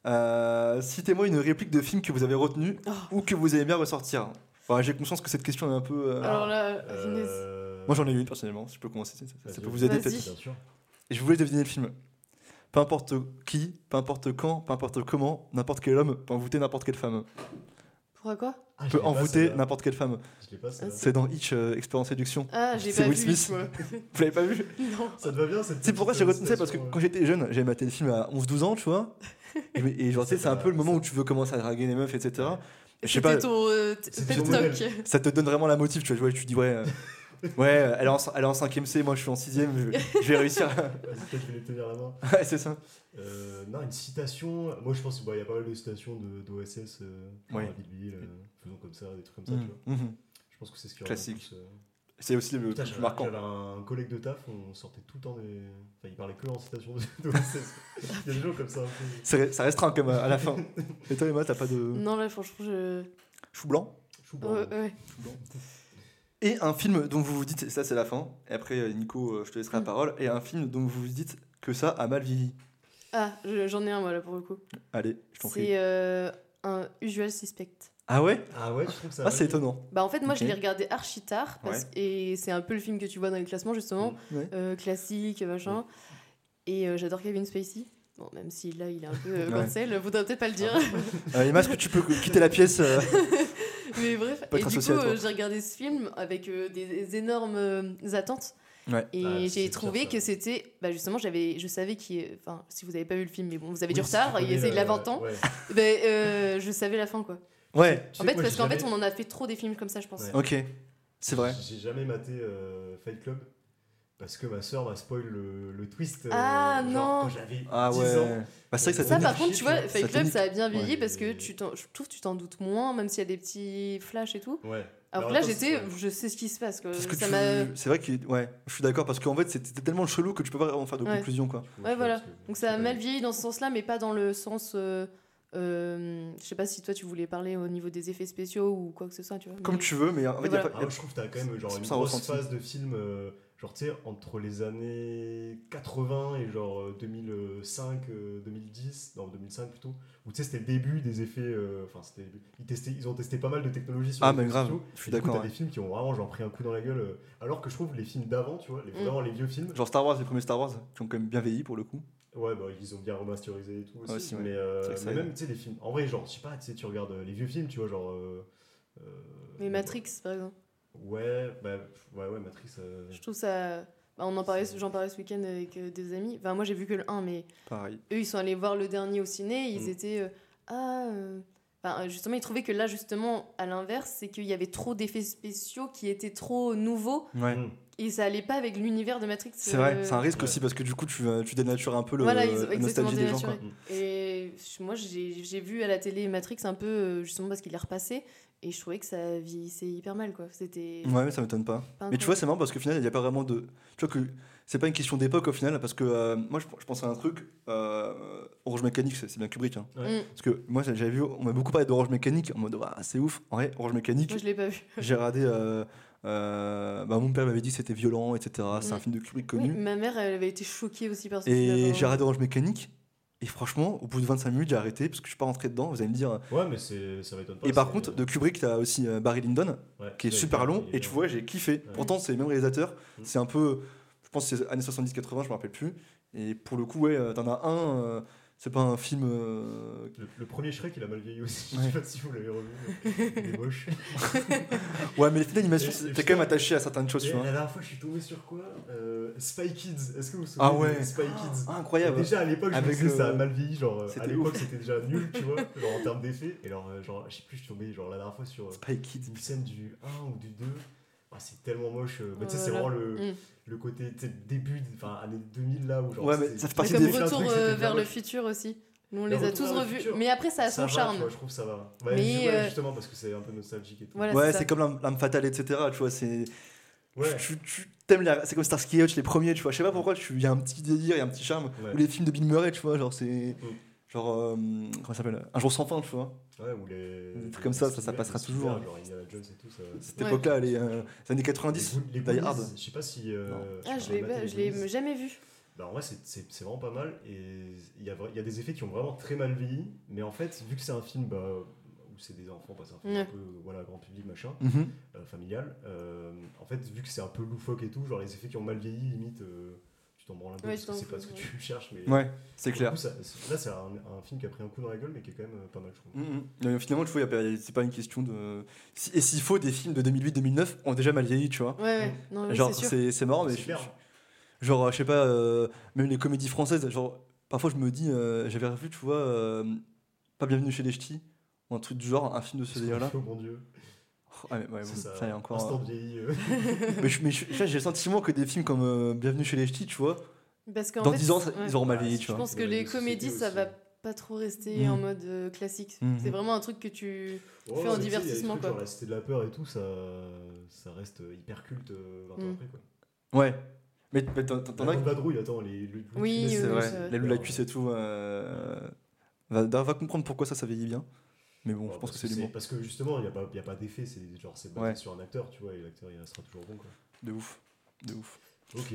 Euh, Citez-moi une réplique de film que vous avez retenue Oh. ou que vous aimez bien ressortir. Enfin, J'ai conscience que cette question est un peu. euh, Alors là. Euh, Moi j'en ai une personnellement, si je peux commencer, ça, peut vous aider Vas-y. peut-être. Bien sûr. Et je voulais deviner le film. Peu importe qui, peu importe quand, peu importe comment, n'importe quel homme peut envoûter n'importe quelle femme. Pourquoi quoi? Ah, Peut envoûter n'importe quelle femme. Je l'ai pas, celle-là. C'est dans Hitch, euh, Expérience Séduction. Ah, j'ai C'est pas Will vu. Smith. moi. Vous l'avez pas vu? Non. Ça te va bien cette C'est pourquoi j'ai retenu ça parce que citation, quand j'étais jeune, j'avais maté le film à 11-12 ans, tu vois. Et, et genre, tu sais, c'est un peu le moment où tu veux commencer à draguer les meufs, etc. Et je sais pas, C'était ton euh, Talk. ça te donne vraiment la motive, tu vois. Tu vois, tu dis, ouais, euh, ouais, euh, elle est en, elle est en 5ème C, moi je suis en 6ème, je, je vais réussir. Vas-y, peut-être je vais les tenir la main. ouais, c'est ça. Euh, non, une citation. Moi, je pense qu'il y a pas mal de citations de- d'OSS. Euh, Ouais. Bill Bill, euh, faisons comme ça, des trucs comme ça, Mhm, tu vois. mhm. Je pense que c'est ce qui Classique. plus, euh. C'est aussi le j'avais marquant. j'avais un collègue de taf, on sortait tout le temps des. Enfin, il parlait que en citation de- d'OSS. il y a des gens comme ça Ça restera comme à la fin. Et toi, Emma, t'as pas de Non, là, franchement, je. chou blanc Chou blanc. Ouais, ouais. Et un film dont vous vous dites, ça c'est la fin, et après euh, Nico, euh, je te laisserai la Mm. parole, et un film dont vous vous dites que ça a mal vieilli. Ah, je- j'en ai un, moi, là, pour le coup. Allez, je t'en prie. C'est euh, un Usual Suspect. Ah ouais? Ah ouais, je trouve ça. Ah c'est étonnant. Bah, en fait, moi, je l'ai regardé archi tard. Parce... Ouais. Et c'est un peu le film que tu vois dans les classements, justement. Mm. Ouais. Euh, classique, machin. Et euh, j'adore Kevin Spacey. Bon, même si là, il est un peu Ouais. cancel, faudrait peut-être pas le dire. Euh, Emma, est-ce que tu peux quitter la pièce euh, Mais bref, et du coup, euh, j'ai regardé ce film avec euh, des, des énormes euh, attentes. Ouais. Et Ah, j'ai trouvé que c'était. Bah justement, j'avais, je savais qui. Enfin, si vous n'avez pas vu le film, mais bon, vous avez Oui, du retard, il il a euh, 20 ans. ouais. Je savais la fin, quoi. Ouais, En fait, moi, parce qu'en fait, on en a fait trop des films comme ça, je pense. Ouais. ok. C'est vrai. J'ai jamais maté euh, Fight Club parce que ma soeur m'a spoil le, le twist. euh, Ah, genre, non. Quand j'avais Ah 10 ouais. ans. Bah, c'est vrai que ça Ça, par contre, tu vois. Fight Club, ça a bien vieilli Ouais, parce que tu t'en- je trouve que tu t'en doutes moins, même s'il y a des petits flashs et tout. Ouais. Alors que en là, j'étais, je sais ce qui se passe. Quoi. Parce que ça tu- m'a. c'est vrai que ouais, je suis d'accord parce qu'en fait c'était tellement chelou que tu peux pas vraiment faire de Ouais. conclusion quoi. Ouais, voilà. Donc ça a mal vieilli dans ce sens-là, mais pas dans le sens. euh, euh, je sais pas si toi tu voulais parler au niveau des effets spéciaux ou quoi que ce soit, tu vois. Comme mais- tu veux, mais en fait, Mais y a voilà. pas- Ah, y a- moi, je trouve que t'as quand même genre une ça, grosse ressenti. phase de film, euh, genre tu sais, entre les années 80 et genre euh, 2005, euh, 2010, non 2005 plutôt, où tu sais c'était le début des effets, euh, enfin c'était, ils, testaient, ils ont testé pas mal de technologies sur Ah, les mais grave, je suis Et du coup, d'accord, T'as des films qui ont vraiment genre pris un coup dans la gueule, euh, alors que je trouve les films d'avant, tu vois, les, Mm. vraiment les vieux films, Genre Star Wars, les premiers Star Wars qui ont quand même bien vieilli pour le coup. Ouais, bah, ils ont bien remasterisé et tout aussi. Ouais, aussi, ouais. Mais, euh, mais même, tu sais, les films. En vrai, genre, je sais pas, tu sais, tu regardes euh, les vieux films, tu vois, genre. euh, euh, Mais Matrix, par exemple. Ouais, bah, ouais, ouais, Matrix. euh, Je trouve ça. bah, on en parlait, j'en parlais ce week-end avec euh, des amis. Enfin, moi j'ai vu que le 1, mais Pareil. eux ils sont allés voir le dernier au ciné. Ils Mm. étaient. euh, ah. euh, Enfin, justement, ils trouvaient que là, justement, à l'inverse, c'est qu'il y avait trop d'effets spéciaux qui étaient trop nouveaux Ouais. hmm. Et ça allait pas avec l'univers de Matrix. C'est vrai, euh, c'est un risque ouais. aussi parce que du coup tu, tu dénatures un peu le, Voilà, la nostalgie des gens. Quoi. Et moi, j'ai j'ai vu à la télé Matrix un peu, euh, justement, parce qu'il est repassé. Et je trouvais que ça vieillissait hyper mal, quoi. C'était. Ouais, mais ça m'étonne pas. pas Mais tu vois, c'est marrant parce qu'au final, il n'y a pas vraiment de. Tu vois que c'est pas une question d'époque au final parce que euh, moi je, je pense à un truc. Euh, Orange Mécanique, c'est bien Kubrick. Hein. Ouais. Mm. Parce que moi j'avais vu, on m'a beaucoup parlé d'Orange Mécanique en mode ah, c'est ouf. En vrai, Orange Mécanique, Moi, je l'ai pas vu. j'ai regardé. euh, euh, bah, mon père m'avait dit que c'était violent, etc. C'est un Mm. film de Kubrick Oui, connu. ma mère, elle avait été choquée aussi par ce Et film. j'ai regardé Orange Mécanique. Et franchement, au bout de 25 minutes, j'ai arrêté parce que je suis pas rentré dedans. Vous allez me dire. Ouais, mais c'est, ça m'étonne pas. Et par contre, de Kubrick, t'as aussi euh, Barry Lyndon ouais, qui est super long. Et tu vois, j'ai kiffé. Pourtant, c'est le même réalisateur. Mm. C'est un peu. Je pense que c'est années 70-80, je me rappelle plus. Et pour le coup, ouais, euh, t'en as un. euh, c'est pas un film. euh, Le, le premier Shrek, il a mal vieilli aussi. Ouais. Je sais pas si vous l'avez revu. mais Il est moche. Ouais, mais les d'animation, t'es quand même attaché à certaines choses, Et tu vois. la dernière fois, je suis tombé sur quoi euh, Spy Kids. Est-ce que vous vous souvenez Ah ouais. de Spy Kids Ah, Et incroyable. Déjà à l'époque, je Avec le- ça a mal vieilli. Genre, euh, à l'époque, c'était déjà nul, tu vois, genre en termes d'effets. Et alors, genre, je sais plus, je suis tombé genre la dernière fois sur Spy Kids. une scène du 1 ou du 2. Ah, c'est tellement moche. euh, bah, tu sais, Oh c'est là vraiment le, Mm. le côté début, enfin, années 2000 là où genre. Ouais, mais ça fait partie comme des. un Retour truc, euh, vers le futur aussi. Nous, on Le les a tous revus. futur. Mais après, ça a son va, charme. vois, je trouve que ça va. Ouais, Mais, ouais, euh, justement, parce que c'est un peu nostalgique et tout. Voilà, Ouais, c'est comme l'âme fatale, etc. Tu vois, c'est. Ouais. Tu, tu t'aimes les- C'est comme Starsky Hutch, les premiers, tu vois. Je sais pas pourquoi, il y a un petit délire, il y a un petit charme. Ouais. Ou les films de Bill Murray, tu vois, genre c'est. Genre, euh, comment ça s'appelle Un jour sans fin, tu vois. Ouais, ou les. Des trucs les comme ça, ça, passera toujours. Genre Indiana Jones et tout, ça. Cette Ouais. époque-là, les, euh, les années 90, Les les Die Hard. Je sais pas si. euh, Ah, je l'ai jamais vu. Bah, en vrai, c'est- vraiment pas mal. Et il y a, y a des effets qui ont vraiment très mal vieilli. Mais en fait, vu que c'est un film bah, où c'est des enfants, bah, c'est un film Ouais. un peu voilà, grand public, machin, Mhm. euh, familial, euh, en fait, vu que c'est un peu loufoque et tout, genre les effets qui ont mal vieilli, limite, euh, tu t'en branles un peu Ouais, parce que c'est pas ce que tu cherches. Mais Ouais, c'est clair. coup, ça- c'est- là, c'est un, un film qui a pris un coup dans la gueule, mais qui est quand même euh, pas mal, je trouve. Mhm. Mais finalement, tu vois, c'est pas une question de. Et s'il faut, des films de 2008-2009 ont déjà mal vieilli, tu vois. Ouais, ouais. Non, oui, Genre, c'est marrant, mais je-. Genre, je sais pas, euh, même les comédies françaises, genre, parfois je me dis, euh, j'avais revu, tu vois, euh, Pas Bienvenue chez les Ch'tis, ou un truc du genre, un film de ce délire-là. Oh mon dieu. Oh, ah, mais ouais, bon, ça. ça y est encore. Instant euh, vieilli. euh. mais je- je- j'ai le sentiment que des films comme euh, Bienvenue chez les Ch'tis, tu vois, Parce qu'en dans fait, 10 ans, ça- ouais. ils auront mal Ouais, vieilli, je tu Je vois. pense que Ouais, les comédies, ça va pas trop rester Mm. en mode euh, classique. Mhm. C'est vraiment un truc que tu. Ouais, ouais, en divertissement, trucs quoi. Genre la Cité de la Peur et tout, ça, ça reste hyper culte euh, 20 ans Mm. après. Quoi. Ouais. Mais, mais t'en t'en La as. Grande Vadrouille, attends, les. les- Oui, les- C'est vrai, la la cuisse et tout. euh, va, va comprendre pourquoi ça, ça vieillit bien. Mais bon, Ouais, je pense que c'est l'humour. Parce que justement, il n'y a pas, il y a pas d'effet, c'est genre c'est basé Ouais. sur un acteur, tu vois, et l'acteur il restera toujours bon. Quoi. De ouf. De ouf. Ok.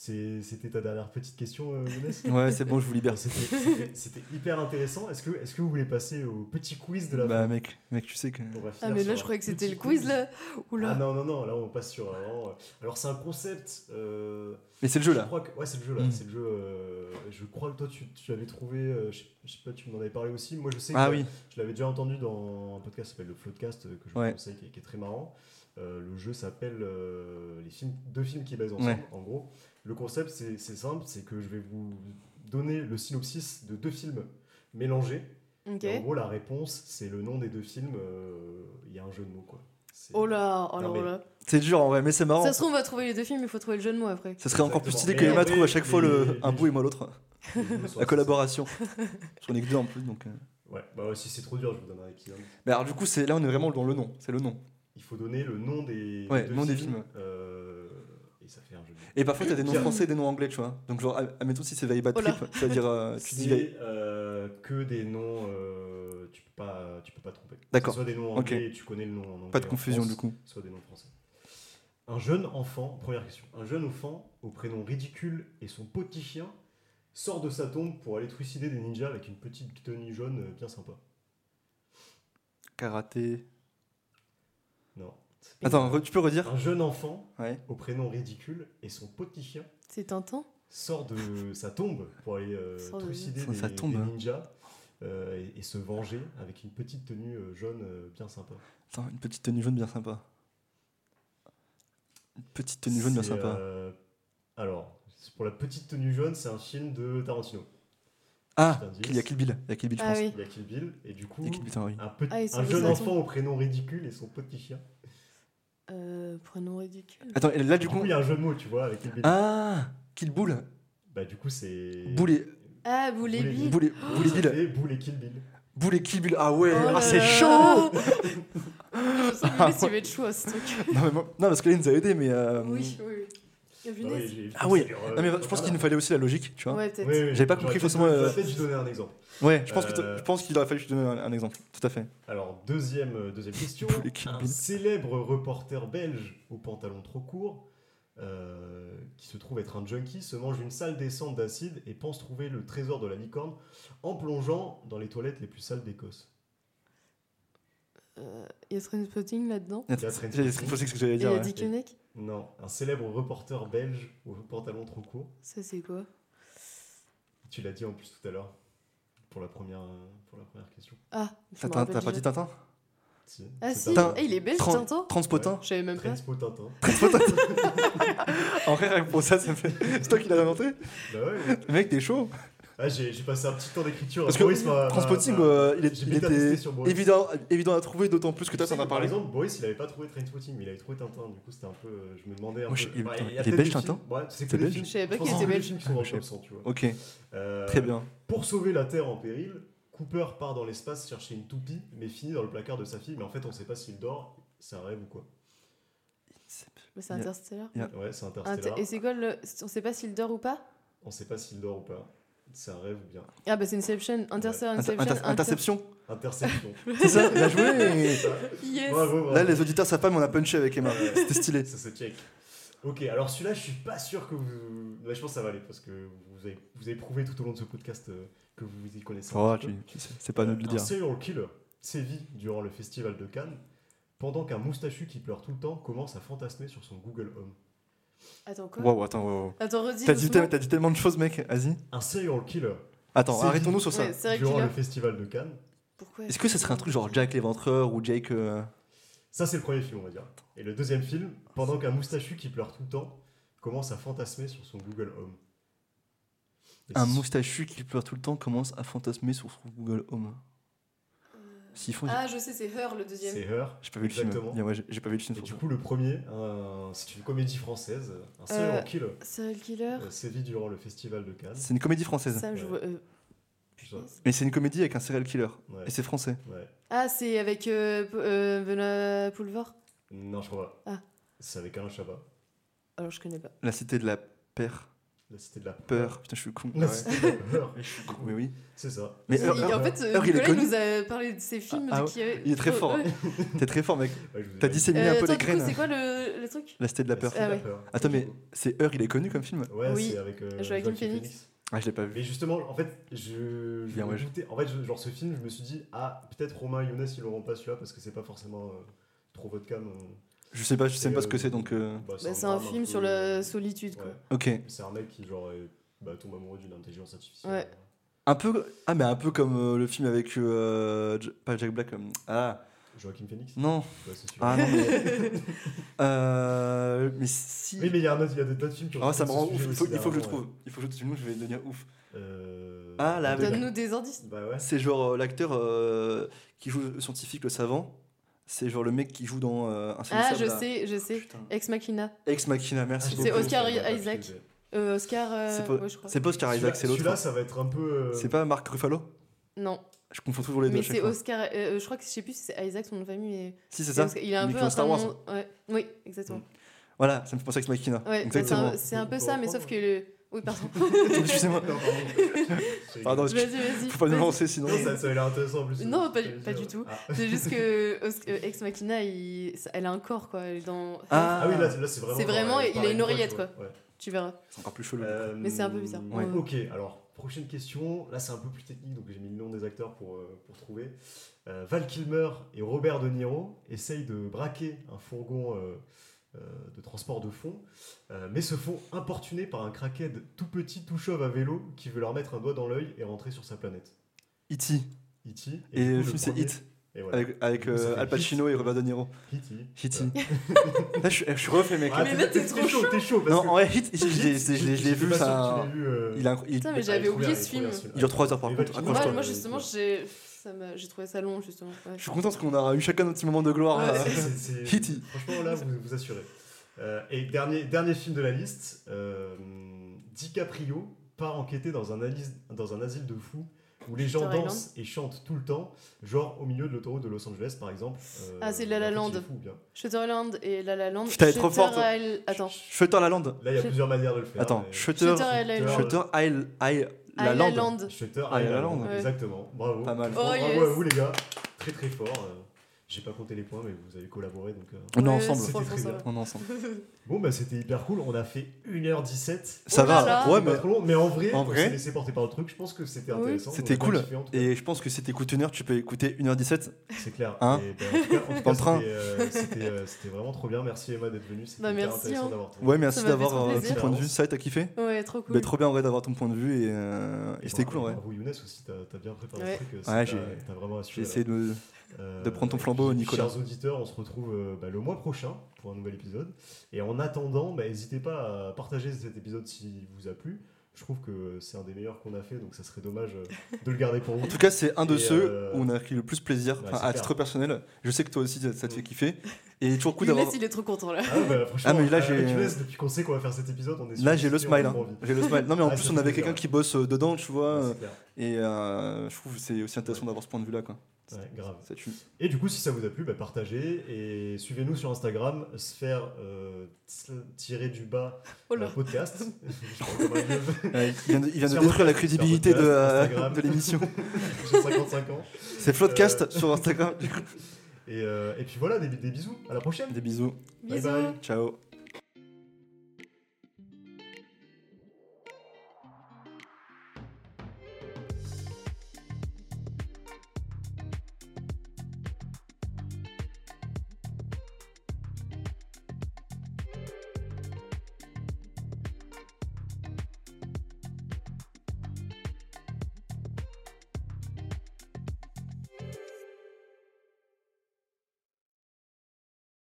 C'était ta dernière petite question, euh, Younes Ouais, c'est bon, je vous libère. C'était- hyper intéressant. Est-ce que, est que vous voulez passer au petit quiz de la Bah, fin mec, mec, tu sais que. Ah, mais là, je croyais que c'était le quiz, là. Ah Oula. non, non, non, là on passe sur. euh, vraiment, euh, Alors c'est un concept. euh, Mais c'est le jeu Je là. crois que, ouais, c'est le jeu là. Mm. C'est le jeu. euh, je crois que toi, tu, tu l'avais trouvé. euh, je, je sais pas, tu m'en avais parlé aussi. Moi, je sais Ah que oui. je l'avais déjà entendu dans un podcast qui s'appelle le Floodcast que je vous conseille, qui, est- qui est très marrant. Euh, le jeu s'appelle euh, les films, deux films qui baisent ensemble. Ouais. En gros, le concept c'est simple, c'est que je vais vous donner le synopsis de deux films mélangés. Et en gros, la réponse c'est le nom des deux films. euh, Il y a un jeu de mots quoi. Oh là, oh là, Non, mais- oh là. C'est dur en vrai, mais c'est marrant. Ça se trouve, on va trouver les deux films, mais il faut trouver le jeu de mots après. Ça serait encore plus stylé que Emma trouve à chaque fois le, les- un bout et moi l'autre. La collaboration. J'en ai que deux en plus donc. euh. Ouais, bah ouais, si c'est trop dur, je vous donnerai qui. Mais alors du coup, c'est là on est vraiment dans le nom. C'est le nom. Il faut donner le nom des, Ouais, deux nom des films. euh, et ça fait un jeu de mots. Et parfois t'as des noms français et des noms anglais, tu vois. Donc genre, ad- admettons si c'est Very Bad. Trip, c'est-à-dire euh, tu dis euh, que des noms, euh, tu peux pas, tu peux pas tromper. D'accord. Soit des noms Ok. anglais et tu connais le nom en anglais. pas de confusion France, du coup. Soit des noms français. Un jeune enfant, première question. Un jeune enfant au prénom ridicule et son petit chien sort de sa tombe pour aller trucider des ninjas avec une petite tenue jaune bien sympa. Karaté. Non. Attends, tu peux redire Un jeune enfant Ouais. au prénom ridicule et son petit chien C'est Tintin sort de sa tombe pour aller euh, trucider de des, sa tombe. des ninjas euh, et, et se venger avec une petite tenue euh, jaune euh, bien sympa. Attends, une petite tenue jaune bien sympa. Une petite tenue jaune bien sympa. euh, alors, c'est pour la petite tenue jaune, c'est un film de Tarantino. Ah, il y a Kill Bill. Il y a Kill Bill, je Ah pense. oui. Il y a Kill Bill et du coup, Bill, un, petit, Ah, un jeune enfant au prénom ridicule et son petit chien. Prénom ridicule. Attends, et là du Du coup, coup. il y a un jeu de mots, tu vois, avec Kill Bill. Ah Kill Bull. Bah, du coup, c'est. Boulet. Ah, Boulet Boulet Bill. Boulet, Boulet Bill. fait Boule et Kill Bill. Kill Bill. Ah ouais, Oh ah, c'est chaud Je va être chaud à ce truc. non, mais moi- non, parce que là, il nous a aidé, mais. euh, Oui, oui, a Ah, oui, Ah euh, Non, mais je pense qu'il nous fallait aussi la logique, tu vois. Ouais, peut-être. Oui, oui, J'avais pas compris forcément, euh, Peut-être dû donner un exemple. Ouais, je pense que Euh, je pense qu'il aurait fallu que je te donne un, un exemple. Tout à fait. Alors, deuxième, euh, deuxième question. Un célèbre reporter belge au pantalon trop court, euh, qui se trouve être un junkie, se mange une sale descente d'acide et pense trouver le trésor de la licorne en plongeant dans les toilettes les plus sales d'Écosse. Euh, Il y a Trainspotting là-dedans? Il y a Trainspotting. c'est ce que j'allais Et il y dire. a. Dick Henneck. Non, un célèbre reporter belge au pantalon trop court. Ça, c'est quoi? Tu l'as dit en plus tout à l'heure pour la première, pour la première question. Ah, je T'as pas dit Tintin? Si, Ah c'est si, Tintin. Eh, il est belge, Tran- Tintin? Transpotin. Je savais même pas. Transpo Tintin. En vrai, rien que pour ça, ça fait. C'est toi qui l'as inventé? Bah ouais. Mec, t'es chaud Ah, j'ai j'ai passé un petit temps d'écriture. Parce que Boris Transpotting, m'a- euh, il, est- il était évident, évident à trouver, d'autant plus que toi, sais t'en as parlé. Par exemple, Boris, il avait pas trouvé Trainspotting, mais il avait trouvé Tintin. Du coup, c'était un peu. euh, Je me demandais un Moi, peu. je- il- Bah, il y a est belge, Tintin Ouais, c'est que belge. Je savais pas qu'il était belge. films qui sont dans le je top 100, tu vois. Ok, Euh, très bien. Pour sauver la Terre en péril, Cooper part dans l'espace chercher une toupie, mais finit dans le placard de sa fille. Mais en fait, on sait pas s'il dort, c'est un rêve ou quoi. C'est Il Interstellar. il y a- Ouais, c'est Inter- Interstellar. Et c'est quoi le. On sait pas s'il dort ou pas? On sait pas s'il dort ou pas. C'est un rêve ou bien Ah bah c'est Inception, Interstellar, Inter- Inception. inter- interception Interception. C'est ça Bien joué. Yes Bravo, bravo. Là, les auditeurs savent pas, mais on a punché avec Emma. C'était stylé. Ça se check. Ok, alors celui-là, je suis pas sûr que vous. Je pense que ça va aller parce que vous avez, vous avez prouvé tout au long de ce podcast euh, que vous vous y connaissez. un Oh, tu, peu. tu sais, c'est pas à nous de le Un dire. serial killer sévit durant le festival de Cannes pendant qu'un moustachu qui pleure tout le temps commence à fantasmer sur son Google Home. Attends quoi Wow, attends, wow, wow. Attends, redis. T'as dit, doucement. t'as dit tellement de choses, mec. Vas-y. Un serial killer Attends, C'est arrêtons-nous sur ça. Ouais, durant le festival de Cannes. Pourquoi Est-ce que ce serait un truc genre Jack l'éventreur ou Jake. euh, Ça, c'est le premier film, on va dire. Et le deuxième film, pendant qu'un moustachu qui pleure tout le temps commence à fantasmer sur son Google Home. Et Un moustachu qui pleure tout le temps commence à fantasmer sur son Google Home. S'ils font. Ah, je sais, c'est Her le deuxième. C'est Her. J'ai pas vu le film. Exactement. Bien, ouais, j'ai j'ai pas vu le film Et sur du coup, le premier, un- c'est une comédie française, un serial Euh, killer, Serial Killer euh, sévit durant le festival de Cannes. C'est une comédie française. Ça, je Ouais. vois. euh, Ça, Mais c'est une comédie avec un serial killer. ouais, Et c'est français. ouais. Ah, c'est avec euh, P- euh, Benoît Poulvord Non, je crois pas. Ah. C'est avec Alain Chabat. Alors, je connais pas. La cité de la peur. La cité de la Peur. Putain, je suis con. La Ouais. cité de la peur. Je suis con, Mais oui. C'est ça. Mais Il- Heure- il- Heure- en fait, euh, Heure, il est Nicolas il nous a parlé de ses films. Ah, de qui avait- il est très fort. Ouais. T'es très fort, mec. Ouais, ai T'as dit. disséminé Euh, un peu attends, les graines. c'est quoi le, le truc La cité de la La peur. cité de Ah la ouais. peur. Attends, mais c'est Heure, il est connu comme film Ouais, Oui. c'est avec euh, Joaquin Phoenix. Ah, je l'ai pas vu. Mais justement, en fait, je, Bien, ouais, En fait, je- genre ce film, je me suis dit, ah, peut-être Romain et Younes, ils l'auront pas celui-là parce que c'est pas forcément euh, trop votre cam. on- Je sais pas, je sais pas ce que euh, c'est donc. euh, bah, Bah, C'est un drame film peu, sur la euh, solitude, quoi. ouais. Ok. C'est un mec qui, genre, est- bah, tombe amoureux d'une intelligence artificielle. Ouais. Un peu. Ah, mais un peu comme euh, le film avec. euh, J- pas Jack Black. euh, Ah, Joaquin Phoenix non. Ouais, c'est celui-là. Ah, non, mais. euh, mais si. Oui, mais il y a un autre- il y a d'autres films qui ont Ah, ça me rend ouf. Il faut, aussi il faut que je trouve. Il faut que je sinon je vais devenir ouf. Euh, Ah, là, Donne-nous des indices. Bah ouais. C'est genre euh, l'acteur euh, qui joue le scientifique, le savant. C'est genre le mec qui joue dans euh, Ah, je là. sais, je sais. Putain. Ex Machina. Ex Machina, merci C'est beaucoup. Oscar Isaac. Euh, Oscar. euh, C'est pas, ouais, je crois. c'est pas Oscar Isaac, c'est Celui-là, l'autre. ça va être un peu. euh, C'est pas Marc Ruffalo? Non, Je confonds toujours les deux. mais c'est. Oscar. euh, je crois que je sais plus si c'est Isaac son nom de famille, mais. Si, c'est ça. Oscar- Il a un Mais peu est un Star Wars. nom- ouais. Oui, exactement. Voilà, ça me fait penser à Ex Machina. Ouais, c'est un, un peu ça, mais sauf que le. Oui, pardon. Excusez-moi. Pardon. Vas-y, vas-y. Faut pas lancer sinon. Non, ça, ça a l'air intéressant en plus. Non, pas pas du tout. Ah. C'est juste que euh, Ex Machina, il- ça- elle a un corps, quoi. elle est Dans... Ah, Ah oui, là, là c'est vraiment. C'est vraiment- il a une oreillette, quoi. ouais. Tu verras. c'est encore plus chelou. Euh, Mais c'est un peu bizarre. Ouais. Ok, alors, prochaine question. Là, c'est un peu plus technique, donc j'ai mis le nom des acteurs pour, euh, pour trouver. Euh, Val Kilmer et Robert De Niro essayent de braquer un fourgon euh, de transport de fonds, euh, mais se font importuner par un crackhead tout petit, tout chauve à vélo qui veut leur mettre un doigt dans l'œil et rentrer sur sa planète. E.T. E.T. Et du coup, le film c'est premier- Hit. Et voilà. Avec, euh, Al Pacino et Robert De Niro. E.T. Hit. Là, je suis, je suis refait, mec. Ah, Mais t'es- là, t'es t'es trop chaud, t'es chaud. parce non, que- en vrai, Hit, je l'ai- vu. Ça, vu, euh, il, a, il, Putain, mais j'avais oublié ce film. il dure 3 heures par contre. Moi, justement, j'ai ça m'a- j'ai trouvé ça long, justement. ouais. Je suis content parce qu'on a eu chacun notre petit moment de gloire. Ouais. euh, Hitty. Franchement, là, vous vous assurez. Et dernier, dernier film de la liste, DiCaprio part enquêter un, dans un asile de fous où les gens Shutter dansent et chantent tout le temps, genre au milieu de l'autoroute de Los Angeles, par exemple. Euh, Ah, c'est La La Land. bien. Shutterland et La La Land. Putain, elle est trop Shutter forte. Isle- Attends. Shutter la Land. Là, il y a plusieurs manières de le faire. Attends, mais- Shutter. Shutter Island. Shutter La Land. Island. Shutter Ah, Island. Exactement. Bravo. Pas mal. Oh, Bravo yes. à vous, les gars. Très, très fort. J'ai pas compté les points, mais vous avez collaboré. Donc, euh, On est Ouais, ensemble. C'était ça très va. On est ensemble. Bon, bah, c'était hyper cool. On a fait 1h17. Ça Oh va. là. Ouais, Pas mais. trop long, mais en vrai, En on vrai s'est laissé porter par le truc. Je pense que c'était Oui. intéressant. C'était cool. Et je pense que si t'écoutes une heure, tu peux écouter 1h17. C'est clair. Hein Et, ben, en tout cas, en c'était, euh, euh, c'était vraiment trop bien. Merci Emma d'être venue. C'était Bah, merci, intéressant hein. d'avoir ton- Ouais, merci d'avoir ton point de vue. Ça, t'as kiffé? Ouais, trop cool. Bah, Trop bien en vrai d'avoir ton point de vue et, et c'était cool en vrai. Younes aussi, t'as as bien préparé le truc. Ouais, T'as j'ai- essayé de. Euh, de prendre ton flambeau, Nicolas. Chers auditeurs, on se retrouve euh, bah, le mois prochain pour un nouvel épisode. Et en attendant, bah, n'hésitez pas à partager cet épisode s'il vous a plu. Je trouve que c'est un des meilleurs qu'on a fait, donc ça serait dommage euh, de le garder pour vous. En tout cas, c'est un de Et, ceux euh, où on a pris le plus plaisir, ouais, enfin, c'est à clair. titre personnel. Je sais que toi aussi, ça te fait Mm. kiffer. Et il est toujours cool d'avoir. il est trop content là. Ah, bah, franchement, Ah, mais là, j'ai- depuis qu'on sait qu'on va faire cet épisode, on est Là, sur- j'ai le smile. hein. J'ai le smile. Non, mais en Ah, plus, on avait quelqu'un qui bosse dedans, tu vois. Et euh, je trouve que c'est aussi intéressant d'avoir ce point de vue-là, quoi. Ouais, grave. Ça tue. Et du coup, si ça vous a plu, bah, partagez et suivez-nous sur Instagram, sphère euh, tiré du bas Oh euh, là. podcast. Vieux. Ouais, il vient de, il vient de détruire la podcast, crédibilité de, podcast, euh, de l'émission. J'ai 55 ans. C'est Floodcast Euh. sur Instagram. du coup. Et, euh, et puis voilà, des, des bisous. À la prochaine. Des bisous. Bye bye. Ciao.